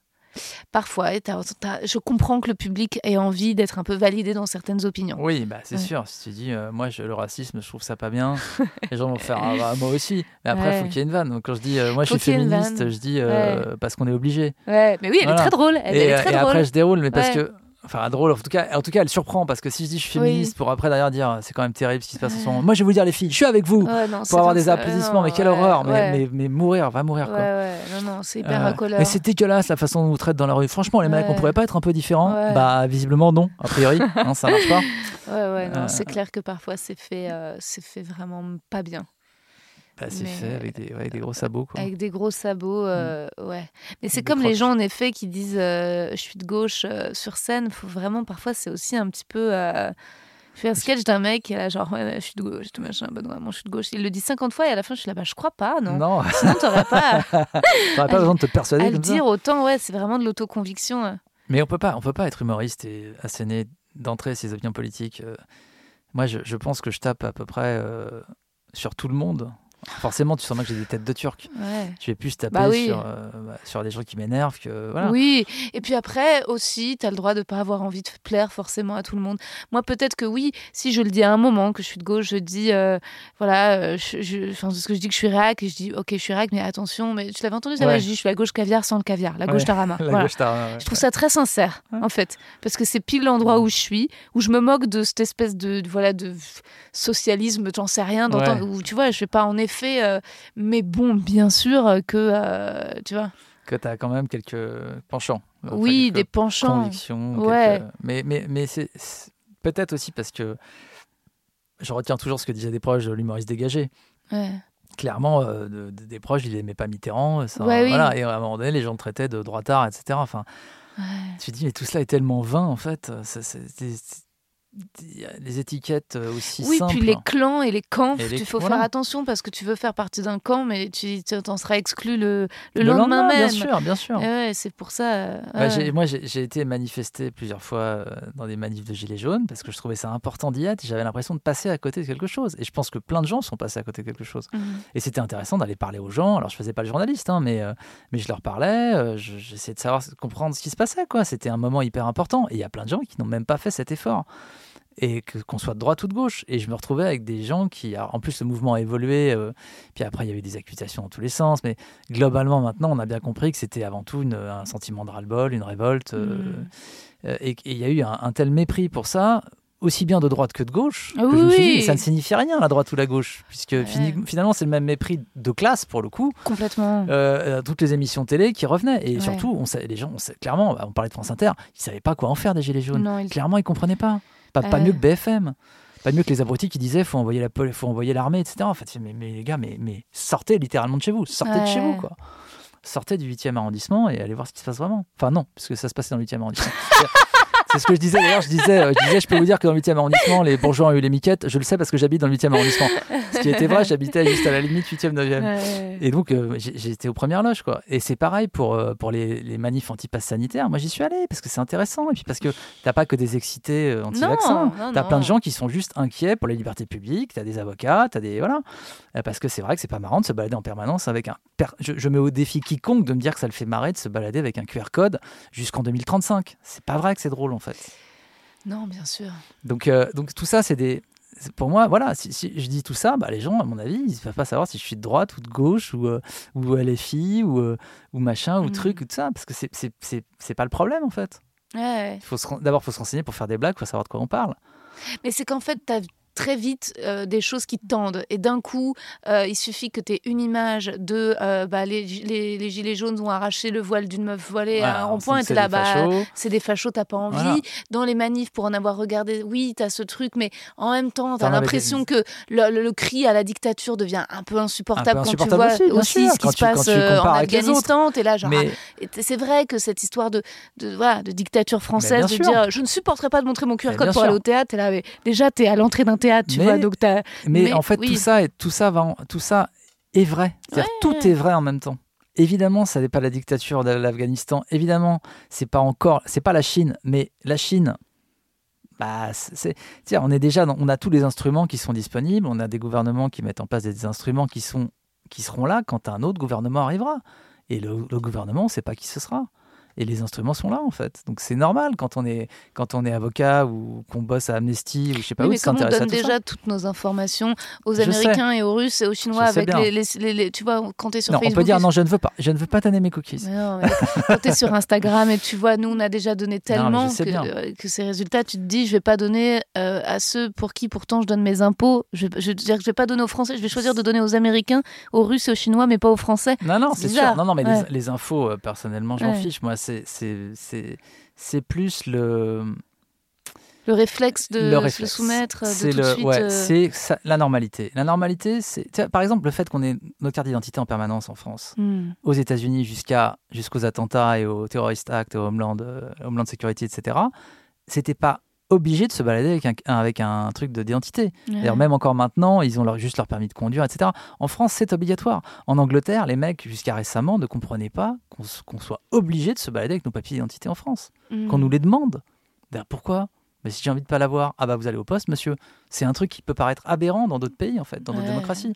parfois je comprends que le public ait envie d'être un peu validé dans certaines opinions Oui, bah, c'est Ouais. sûr. Si tu dis, euh, moi, je, le racisme, je trouve ça pas bien, les gens vont faire, ah, bah, moi aussi. Mais après, il Ouais. faut qu'il y ait une vanne. Donc, quand je dis, euh, moi, Faut je suis féministe, je dis, euh, parce qu'on est obligé. ouais mais oui elle Voilà. est très drôle elle, et elle est très et drôle après, je déroule, mais parce que. Enfin, drôle, en tout, cas, en tout cas, elle surprend parce que si je dis je suis Oui. féministe pour après derrière dire c'est quand même terrible ce qui se passe en ce moment. Moi, je vais vous dire, les filles, je suis avec vous Ouais, non, pour avoir des applaudissements, Non, mais quelle ouais, horreur. Mais, ouais. mais, mais mourir, va mourir quoi. ouais non non c'est hyper Euh, mais c'est dégueulasse la façon dont on nous traite dans la rue. Franchement, les mecs, on pourrait pas être un peu différents Ouais. Bah, visiblement, non, a priori. hein, ça marche pas. Ouais, ouais, non, Euh, c'est clair que parfois c'est fait, euh, c'est fait vraiment pas bien. Bah, c'est fait avec des, ouais, avec des gros sabots. Quoi. Avec des gros sabots, euh, ouais. Mais c'est comme les gens, en effet, qui disent euh, je suis de gauche euh, sur scène. Faut vraiment, parfois, c'est aussi un petit peu. Je fais un sketch d'un mec est là, genre, ouais, je suis de gauche, tout machin, bah, non, moi, je suis de gauche. Il le dit 50 fois et à la fin, je suis là, bah, je crois pas, non. Non, Sinon, t'aurais pas t'aurais pas besoin de te persuader à le ça. dire autant, ouais, c'est vraiment de l'autoconviction. euh. Mais on peut pas, on peut pas être humoriste et asséner d'entrée ses opinions politiques. Moi, je, je pense que je tape à peu près sur tout le monde. Forcément, tu sens bien que j'ai des têtes de turc. Ouais. Je vais plus taper Bah oui. sur, euh, bah, sur des gens qui m'énervent que voilà. Oui, et puis après aussi, tu as le droit de pas avoir envie de plaire forcément à tout le monde. Moi, peut-être que oui, si je le dis à un moment que je suis de gauche, je dis, euh, voilà, euh, je, je, enfin, ce que je dis que je suis réac, et je dis, ok, je suis réac, mais attention, mais tu l'avais entendu, ça va, Ouais. je dis, je suis à gauche caviar sans le caviar, la Ouais, gauche tarama. La Voilà. gauche, ouais. Je trouve ça très sincère, Ouais. en fait, parce que c'est pile l'endroit où je suis, où je me moque de cette espèce de, de- voilà, de socialisme, j'en sais rien, Ouais. où tu vois, je fais pas en effet, euh, mais bon, bien sûr que, euh, tu vois, que tu as quand même quelques penchants. Enfin, oui, quelques des penchants. convictions. Ouais. quelques- Mais, mais, mais c'est peut-être aussi parce que je retiens toujours ce que disaient des proches de l'humoriste dégagé. Ouais. Clairement, euh, de- de- des proches, ils n'aimaient pas Mitterrand. Ça, Ouais, oui. voilà, Et à un moment donné, les gens le traitaient de droitard, etc. Enfin, Ouais. tu te dis, mais tout cela est tellement vain, en fait. C'est- les étiquettes euh, aussi Oui, simples. puis les clans et les camps, les- il faut voilà. faire attention parce que tu veux faire partie d'un camp, mais tu t'en seras exclu le, le, Le lendemain, même. bien sûr, bien sûr. Ouais, c'est pour ça. euh, Ouais, j'ai- moi, j'ai été manifesté plusieurs fois euh, dans des manifs de Gilets jaunes parce que je trouvais ça important d'y être. J'avais l'impression de passer à côté de quelque chose. Et je pense que plein de gens sont passés à côté de quelque chose. Mhm. Et c'était intéressant d'aller parler aux gens. Alors, je faisais pas le journaliste, hein, mais, euh, mais je leur parlais. euh, je- J'essayais de savoir, comprendre ce qui se passait. quoi. C'était un moment hyper important. Et il y a plein de gens qui n'ont même pas fait cet effort. Et que- qu'on soit de droite ou de gauche. Et je me retrouvais avec des gens qui. en plus, le mouvement a évolué. euh, puis après, il y avait des accusations dans tous les sens. Mais globalement, maintenant, on a bien compris que c'était avant tout une- un sentiment de ras-le-bol, une révolte. euh, Mhm. euh, et il y a eu un, un tel mépris pour ça, aussi bien de droite que de gauche, Ah que oui, je me suis dit, mais ça ne signifie rien, la droite ou la gauche, puisque Ouais. fini- finalement, c'est le même mépris de classe, pour le coup, Complètement. euh, toutes les émissions télé qui revenaient. Et Ouais. surtout, on les gens, on clairement, on parlait de France Inter, ils ne savaient pas quoi en faire des Gilets jaunes. non, il... Clairement, ils ne comprenaient pas. Pas, pas Euh. mieux que BFM. Pas mieux que les abrutis qui disaient faut envoyer la faut envoyer l'armée, etc. En fait, mais, mais les gars, mais, mais sortez littéralement de chez vous, sortez de chez vous, quoi. Sortez du 8e arrondissement et allez voir ce qui se passe vraiment. Enfin, non, parce que ça se passait dans le 8e arrondissement. c'est ce que je disais d'ailleurs. Je disais, euh, je disais, je peux vous dire que dans le 8e arrondissement, les bourgeois ont eu les miquettes. Je le sais parce que j'habite dans le 8e arrondissement. Ce qui était vrai, j'habitais juste à la limite 8e, 9e. Ouais. Et donc, euh, j'étais aux premières loges, quoi. Et c'est pareil pour, euh, pour les, les manifs anti-pass sanitaires. Moi, j'y suis allé parce que c'est intéressant. Et puis parce que t'as pas que des excités anti-vaccins. T'as plein de gens qui sont juste inquiets pour les libertés publiques. T'as des avocats, t'as des. Voilà. Parce que c'est vrai que c'est pas marrant de se balader en permanence avec un. per- Je, je mets au défi quiconque de me dire que ça le fait marrer de se balader avec un QR code jusqu'en 2035. C'est pas vrai que c'est drôle, en fait. Non, bien sûr. Donc, euh, donc tout ça, c'est des. Pour moi, voilà, si, si je dis tout ça, bah, les gens, à mon avis, ils ne peuvent pas savoir si je suis de droite ou de gauche ou, euh, ou LFI ou, euh, ou machin ou Mhm. truc ou tout ça, parce que c'est- pas le problème en fait. Ouais. D'abord, il faut se renseigner pour faire des blagues, il faut savoir de quoi on parle. Mais c'est qu'en fait, tu as très vite euh, des choses qui tendent. Et d'un coup, euh, il suffit que tu aies une image de euh, bah, les, les, les gilets jaunes ont arraché le voile d'une meuf voilée à un Voilà, rond-point. Et t'es là, bah, c'est des fachos, t'as pas envie. Voilà. Dans les manifs, pour en avoir regardé, oui, t'as ce truc, mais en même temps, t'as l'impression que le, le- le cri à la dictature devient un peu insupportable, Un peu quand tu vois aussi, ce qui se tu- passe en. Afghanistan. T'es là, genre, Mais ah, c'est vrai que cette histoire de, de, voilà, de dictature française, de sûr. dire je ne supporterais pas de montrer mon QR code pour aller au théâtre, t'es là, mais déjà, t'es à l'entrée d'un théâtre, tu Mais- vois, donc t'as. mais, mais en fait, oui. tout ça, est, tout, ça va en- tout ça est vrai. C'est-à-dire Ouais. tout est vrai en même temps. Évidemment, ça n'est pas la dictature de l'Afghanistan. Évidemment, c'est pas encore, c'est pas la Chine, mais la Chine. Bah, c'est, on est déjà, dans- on a tous les instruments qui sont disponibles. On a des gouvernements qui mettent en place des instruments qui sont, qui seront là quand un autre gouvernement arrivera. Et le, le gouvernement, on ne sait pas qui ce sera. Et les instruments sont là en fait. Donc c'est normal quand on est quand on est avocat ou qu'on bosse à Amnesty ou je sais pas Oui, où mais comme on donne tout ça. déjà toutes nos informations aux Je Américains et aux Russes et aux Chinois avec les, les- les- les- Tu vois, quand tu es sur Non, on Facebook. peut dire non, je ne veux pas. Je ne veux pas donner mes cookies. Mais non, mais quand tu es sur Instagram et tu vois, nous, on a déjà donné tellement que, euh, que ces résultats, tu te dis, je vais pas donner euh, à ceux pour qui pourtant je donne mes impôts. Je, je veux dire que je vais pas donner aux Français, je vais choisir de donner aux Américains, aux Russes et aux Chinois, mais pas aux Français. Non, non, C'est sûr. Non, non, mais Ouais. les, les infos, euh, personnellement, j'en Ouais. fiche. Moi, c'est plus le Le réflexe de le se soumettre, C'est ouais, euh, la normalité. La normalité, c'est par exemple le fait qu'on ait nos cartes d'identité en permanence en France. hmm. aux États-Unis jusqu'à jusqu'aux attentats et au Terrorist Act, au Homeland, euh, Homeland Security, etc. C'était pas obligé de se balader avec un, avec un truc de d'identité. D'ailleurs, Ouais. même encore maintenant, ils ont leur, juste leur permis de conduire, etc. En France, c'est obligatoire. En Angleterre, les mecs, jusqu'à récemment, ne comprenaient pas qu'on soit obligé de se balader avec nos papiers d'identité en France. Hmm. Qu'on nous les demande. D'ailleurs, pourquoi? Mais si j'ai envie de pas l'avoir, ah bah vous allez au poste, monsieur. C'est un truc qui peut paraître aberrant dans d'autres pays, en fait, dans d'autres Ouais. démocraties.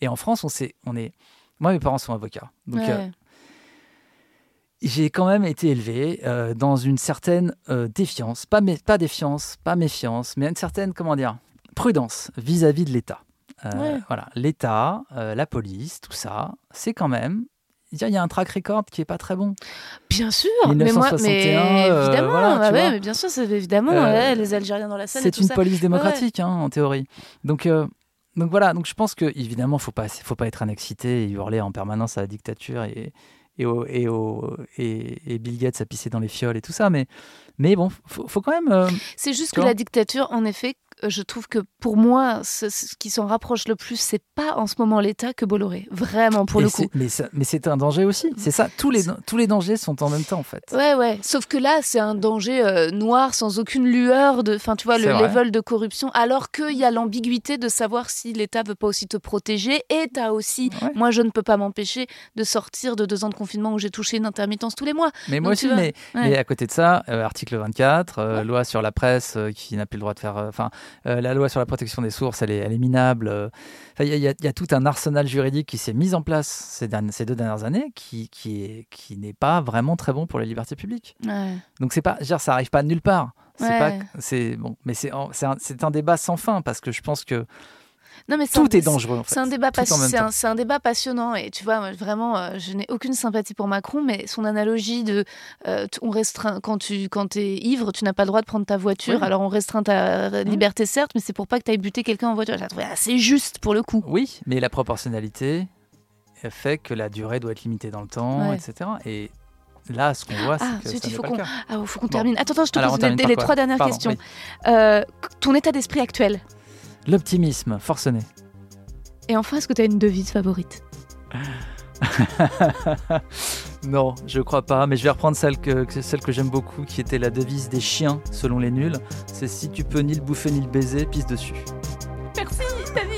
Et en France, on, sait, on est. Moi, mes parents sont avocats. Donc, Ouais. euh, j'ai quand même été élevé euh, dans une certaine euh, défiance, pas, défiance, pas méfiance, mais une certaine, comment dire, prudence vis-à-vis de l'État. Euh, Ouais. Voilà, l'État, la police, tout ça, c'est quand même. Il y a- il y a un track record qui est pas très bon. Bien sûr, mais moi, 1961, mais évidemment, voilà, bah ouais, mais bien sûr, évidemment ouais, les Algériens dans la scène C'est une ça. police démocratique, hein, en théorie. Donc, donc voilà, donc je pense que évidemment, faut pas, faut pas être un excité et hurler en permanence à la dictature et et, au- et, au- et, et Bill Gates à pisser dans les fioles et tout ça, mais mais bon, faut, faut quand même. euh, C'est juste que vois la dictature, en effet, je trouve que pour moi, ce, ce qui s'en rapproche le plus, c'est pas en ce moment l'État que Bolloré. Vraiment, pour et le coup. Mais, ça- mais c'est un danger aussi. C'est ça. Tous les tous les dangers sont en même temps en fait. Ouais, ouais. Sauf que là, c'est un danger euh, noir, sans aucune lueur de. Enfin, tu vois, le vrai. level de corruption. Alors qu'il y a l'ambiguïté de savoir si l'État veut pas aussi te protéger. Et t'as aussi. Ouais. Moi, je ne peux pas m'empêcher de sortir de deux ans de confinement où j'ai touché une intermittence tous les mois. Mais moi Donc, aussi, vois, mais, ouais. mais à côté de ça, euh, article 24, euh, loi sur la presse qui n'a plus le droit de faire. Enfin, euh, la loi sur la protection des sources, elle est, elle est minable. Enfin, Il y, y a- il y a tout un arsenal juridique qui s'est mis en place ces, deux dernières années qui, qui, est, qui n'est pas vraiment très bon pour les libertés publiques. Ouais. Donc c'est pas, dire, ça arrive pas de nulle part. C'est Ouais. pas, c'est bon, mais c'est en- c'est un, c'est un débat sans fin parce que je pense que Non, mais c'est tout est dangereux. En fait. C'est un, débat c'est un, c'est un passionnant et tu vois, moi, vraiment, euh, je n'ai aucune sympathie pour Macron, mais son analogie de euh, on restreint quand tu quand es ivre, tu n'as pas le droit de prendre ta voiture, Oui. alors on restreint ta euh, liberté certes, mais c'est pour pas que tu ailles buter quelqu'un en voiture. Je la trouvé assez juste pour le coup. Oui, mais la proportionnalité fait que la durée doit être limitée dans le temps, Ouais. etc. Et là, ce qu'on voit, c'est Ah, que zut, ça il faut qu'on ah, faut qu'on Bon. termine. Attends, attends, je te Alors, pose les, trois dernières Pardon, questions. oui. Euh, ton état d'esprit actuel. L'optimisme forcené. Et enfin, est-ce que tu as une devise favorite? Non, je crois pas, mais je vais reprendre celle que, celle que j'aime beaucoup, qui était la devise des chiens, selon les nuls. C'est si tu peux ni le bouffer ni le baiser, pisse dessus. Merci, David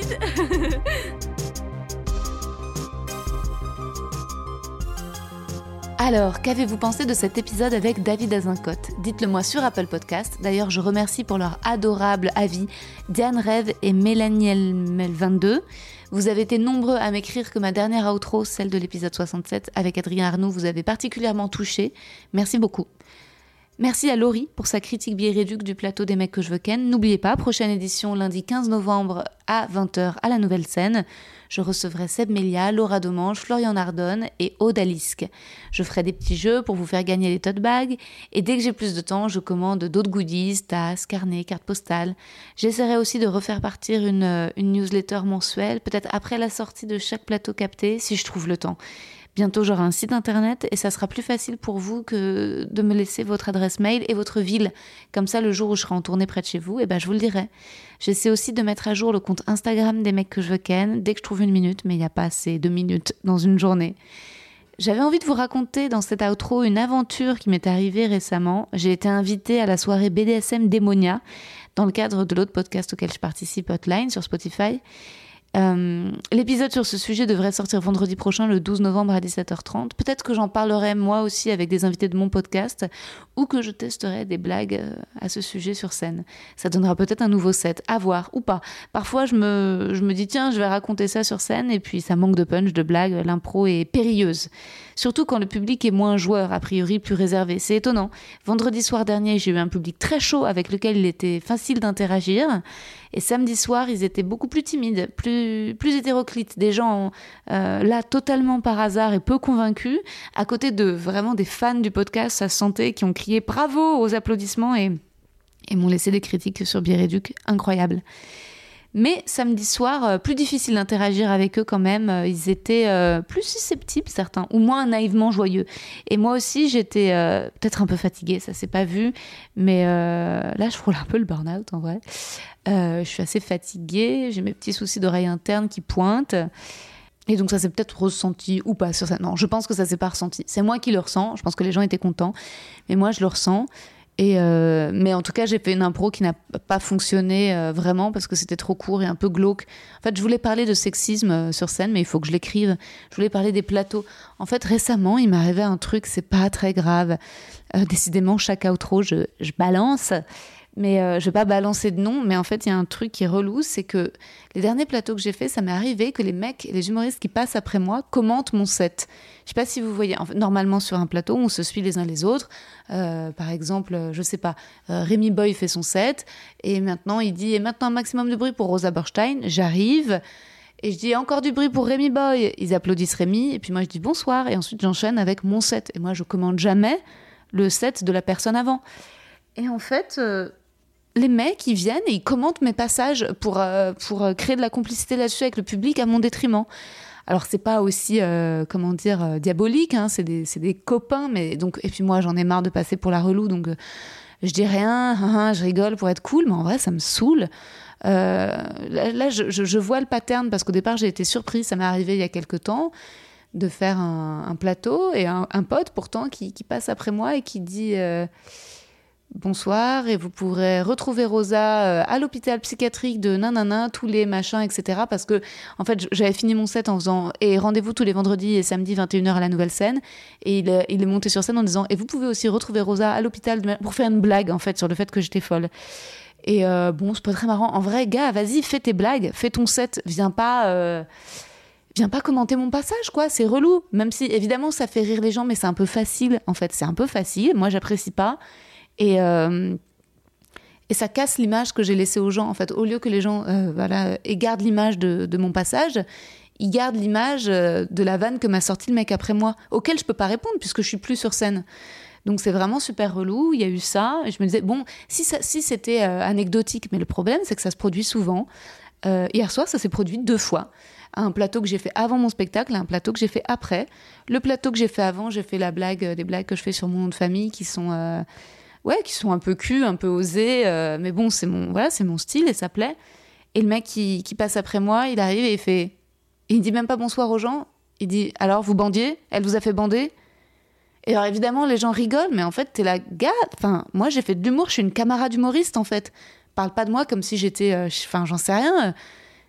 Alors, qu'avez-vous pensé de cet épisode avec David Azincote? Dites-le moi sur Apple Podcast. D'ailleurs, je remercie pour leur adorable avis Diane Rêve et Mélanie Mel22. Vous avez été nombreux à m'écrire que ma dernière outro, celle de l'épisode 67 avec Adrien Arnaud, vous avez particulièrement touché. Merci beaucoup. Merci à Laurie pour sa critique biéréduque du plateau des mecs que je veux ken. N'oubliez pas, prochaine édition lundi 15 novembre à 20h à la nouvelle scène. Je recevrai Seb Melia, Laura Domange, Florian Nardone et Aude Alisque. Je ferai des petits jeux pour vous faire gagner les tote bags et dès que j'ai plus de temps, je commande d'autres goodies, tasses, carnets, cartes postales. J'essaierai aussi de refaire partir une, une newsletter mensuelle, peut-être après la sortie de chaque plateau capté si je trouve le temps. Bientôt, j'aurai un site internet et ça sera plus facile pour vous que de me laisser votre adresse mail et votre ville. Comme ça, le jour où je serai en tournée près de chez vous, eh ben, je vous le dirai. J'essaie aussi de mettre à jour le compte Instagram des mecs que je veux ken dès que je trouve une minute, mais il n'y a pas assez de minutes dans une journée. J'avais envie de vous raconter dans cet outro une aventure qui m'est arrivée récemment. J'ai été invitée à la soirée BDSM Démonia dans le cadre de l'autre podcast auquel je participe, Hotline, sur Spotify. Euh, l'épisode sur ce sujet devrait sortir vendredi prochain, le 12 novembre à 17h30. Peut-être que j'en parlerai moi aussi avec des invités de mon podcast ou que je testerai des blagues euh, à ce sujet sur scène. Ça donnera peut-être un nouveau set, à voir ou pas. Parfois, je me, je me dis, tiens, je vais raconter ça sur scène et puis ça manque de punch, de blagues, l'impro est périlleuse. Surtout quand le public est moins joueur, a priori plus réservé. C'est étonnant. Vendredi soir dernier, j'ai eu un public très chaud avec lequel il était facile d'interagir. Et samedi soir, ils étaient beaucoup plus timides, plus, plus hétéroclites, des gens euh, là totalement par hasard et peu convaincus, à côté de vraiment des fans du podcast, ça se qui ont crié bravo aux applaudissements et, et m'ont laissé des critiques sur Biéréduc incroyables. Mais samedi soir, euh, plus difficile d'interagir avec eux quand même. Euh, ils étaient euh, plus susceptibles, certains, ou moins naïvement joyeux. Et moi aussi, j'étais peut-être un peu fatiguée, ça s'est pas vu. Mais là, je frôle un peu le burn-out en vrai. je suis assez fatiguée, j'ai mes petits soucis d'oreille interne qui pointent. Et donc ça s'est peut-être ressenti ou pas sur ça. Non, je pense que ça s'est pas ressenti. C'est moi qui le ressens. Je pense que les gens étaient contents, mais moi je le ressens. Et euh, mais en tout cas, j'ai fait une impro qui n'a pas fonctionné euh, vraiment parce que c'était trop court et un peu glauque. En fait, je voulais parler de sexisme euh, sur scène, mais il faut que je l'écrive. Je voulais parler des plateaux. En fait, récemment, il m'arrivait un truc, c'est pas très grave. décidément, chaque outro, je, je balance. Mais euh, je vais pas balancer de nom, mais en fait, il y a un truc qui est relou, c'est que les derniers plateaux que j'ai fait, ça m'est arrivé que les mecs, les humoristes qui passent après moi, commentent mon set. Je sais pas si vous voyez, normalement sur un plateau, on se suit les uns les autres. Euh, par exemple, je sais pas, euh, Rémi Boy fait son set, et maintenant il dit, et maintenant un maximum de bruit pour Rosa Borstein. J'arrive. Et je dis encore du bruit pour Rémi Boy. Ils applaudissent Rémi. Et puis moi, je dis bonsoir. Et ensuite, j'enchaîne avec mon set. Et moi, je commande jamais le set de la personne avant. Et en fait, les mecs, ils viennent et ils commentent mes passages pour, euh, pour euh, créer de la complicité là-dessus avec le public à mon détriment. Alors c'est pas aussi euh, comment dire diabolique, hein, c'est des, des, copains, mais donc et puis moi j'en ai marre de passer pour la relou, donc je dis rien, hein, hein, je rigole pour être cool, mais en vrai ça me saoule. là, je, vois le pattern parce qu'au départ j'ai été surprise, ça m'est arrivé il y a quelques temps de faire un, plateau et un, pote pourtant qui, passe après moi et qui dit Bonsoir, et vous pourrez retrouver Rosa euh, à l'hôpital psychiatrique de nanana, tous les machins, etc. Parce que, en fait, j'avais fini mon set en faisant et rendez-vous tous les vendredis et samedis 21h à la nouvelle scène. Et il, est monté sur scène en disant Et vous pouvez aussi retrouver Rosa à l'hôpital pour faire une blague, en fait, sur le fait que j'étais folle. Et euh, bon, c'est pas très marrant. En vrai, gars, vas-y, fais tes blagues, fais ton set, viens pas. Euh, viens pas commenter mon passage, quoi. C'est relou. Même si, évidemment, ça fait rire les gens, mais c'est un peu facile, en fait. C'est un peu facile. Moi, j'apprécie pas. Et, euh, et ça casse l'image que j'ai laissée aux gens. En fait, au lieu que les gens euh, voilà, gardent l'image de, mon passage, ils gardent l'image euh, de la vanne que m'a sorti le mec après moi, auquel je peux pas répondre puisque je suis plus sur scène. Donc c'est vraiment super relou. Il y a eu ça. Je me disais, bon, si, c'était anecdotique, mais le problème, c'est que ça se produit souvent. hier soir, ça s'est produit deux fois. Un plateau que j'ai fait avant mon spectacle un plateau que j'ai fait après. Le plateau que j'ai fait avant, j'ai fait la blague, des blagues que je fais sur mon nom de famille qui sont ouais, qui sont un peu cul, un peu osés. Euh, mais bon, c'est mon, voilà, c'est mon style et ça plaît. Et le mec qui, qui, passe après moi, il arrive et il fait. Il dit même pas bonsoir aux gens. Il dit Alors, vous bandiez? Elle vous a fait bander? Et alors évidemment, les gens rigolent, mais en fait, t'es la gars. Enfin, moi, j'ai fait de l'humour, je suis une camarade humoriste en fait. Parle pas de moi comme si j'étais. euh, Enfin, j'en sais rien.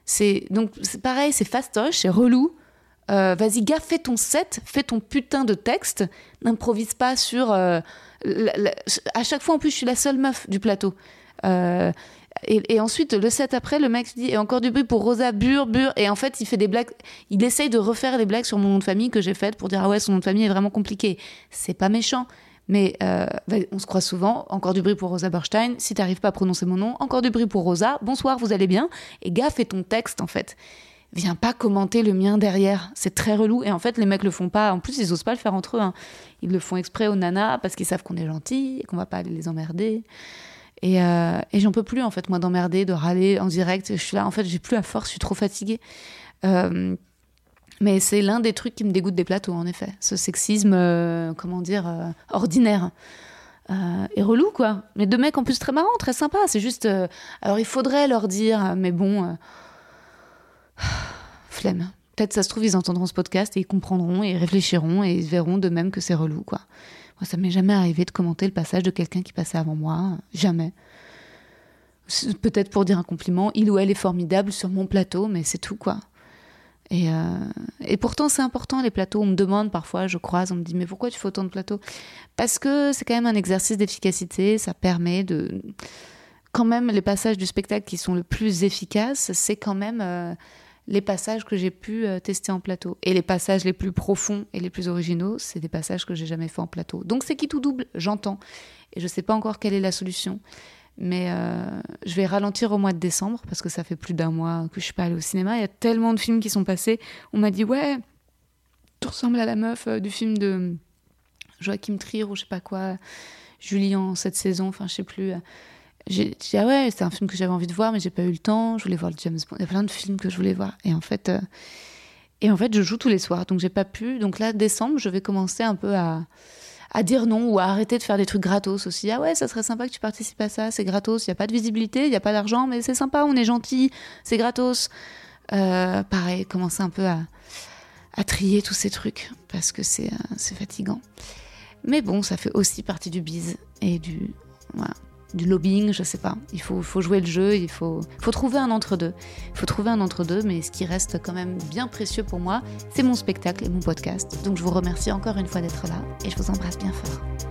C'est donc c'est pareil, c'est fastoche, c'est relou. Euh, Vas-y, gars, fais ton set, fais ton putain de texte. N'improvise pas sur. À chaque fois, en plus, je suis la seule meuf du plateau. Euh, et, et ensuite, le set après, le mec dit et encore du bruit pour Rosa, bur, bur. Et en fait, il fait des blagues. Il essaye de refaire des blagues sur mon nom de famille que j'ai faites pour dire ah ouais, son nom de famille est vraiment compliqué. C'est pas méchant. Mais euh, bah, on se croit souvent. Encore du bruit pour Rosa Berstein. Si t'arrives pas à prononcer mon nom, encore du bruit pour Rosa. Bonsoir, vous allez bien? Et gars, fais ton texte en fait. Viens pas commenter le mien derrière. C'est très relou. Et en fait, les mecs le font pas. En plus, ils osent pas le faire entre eux. hein. Ils le font exprès aux nanas parce qu'ils savent qu'on est gentil et qu'on va pas aller les emmerder. Et, euh, et j'en peux plus, en fait, moi, d'emmerder, de râler en direct. Je suis là, en fait, j'ai plus la force, je suis trop fatiguée. Euh, mais c'est l'un des trucs qui me dégoûte des plateaux, en effet. Ce sexisme, euh, comment dire, ordinaire. Et relou, quoi. Mais deux mecs en plus très marrants, très sympas. C'est juste. alors, il faudrait leur dire, mais bon. flemme. Peut-être ça se trouve, ils entendront ce podcast et ils comprendront et ils réfléchiront et ils verront de même que c'est relou, quoi. Moi, ça m'est jamais arrivé de commenter le passage de quelqu'un qui passait avant moi. Jamais. Peut-être pour dire un compliment, il ou elle est formidable sur mon plateau, mais c'est tout, quoi. Et, euh, et pourtant, c'est important, les plateaux. On me demande parfois, je croise, on me dit, mais pourquoi tu fais autant de plateaux? Parce que c'est quand même un exercice d'efficacité. Ça permet de. Quand même, les passages du spectacle qui sont le plus efficaces, c'est quand même euh, les passages que j'ai pu euh, tester en plateau. Et les passages les plus profonds et les plus originaux, c'est des passages que j'ai jamais fait en plateau. Donc c'est qui tout double, j'entends. Et je sais pas encore quelle est la solution. Mais euh, je vais ralentir au mois de décembre parce que ça fait plus d'un mois que je suis pas allée au cinéma. Il y a tellement de films qui sont passés. On m'a dit ouais, tu ressembles à la meuf euh, du film de Joachim Trier ou je sais pas quoi, Julien cette saison. Enfin je sais plus. J'ai dit ah ouais, c'est un film que j'avais envie de voir, mais j'ai pas eu le temps. Je voulais voir le James Bond. Il y a plein de films que je voulais voir. Et en fait, euh, et en fait, je joue tous les soirs, donc j'ai pas pu. Donc là, décembre, je vais commencer un peu à à dire non ou à arrêter de faire des trucs gratos aussi. Ah ouais, ça serait sympa que tu participes à ça, c'est gratos, il n'y a pas de visibilité, il n'y a pas d'argent, mais c'est sympa, on est gentil, c'est gratos. Euh, pareil, commencer un peu à, à trier tous ces trucs, parce que c'est euh, fatigant. Mais bon, ça fait aussi partie du bise et du, voilà, du lobbying, je sais pas. Il faut, jouer le jeu, il faut trouver un entre-deux. Il faut trouver un entre-deux, mais ce qui reste quand même bien précieux pour moi, c'est mon spectacle et mon podcast. Donc je vous remercie encore une fois d'être là et je vous embrasse bien fort.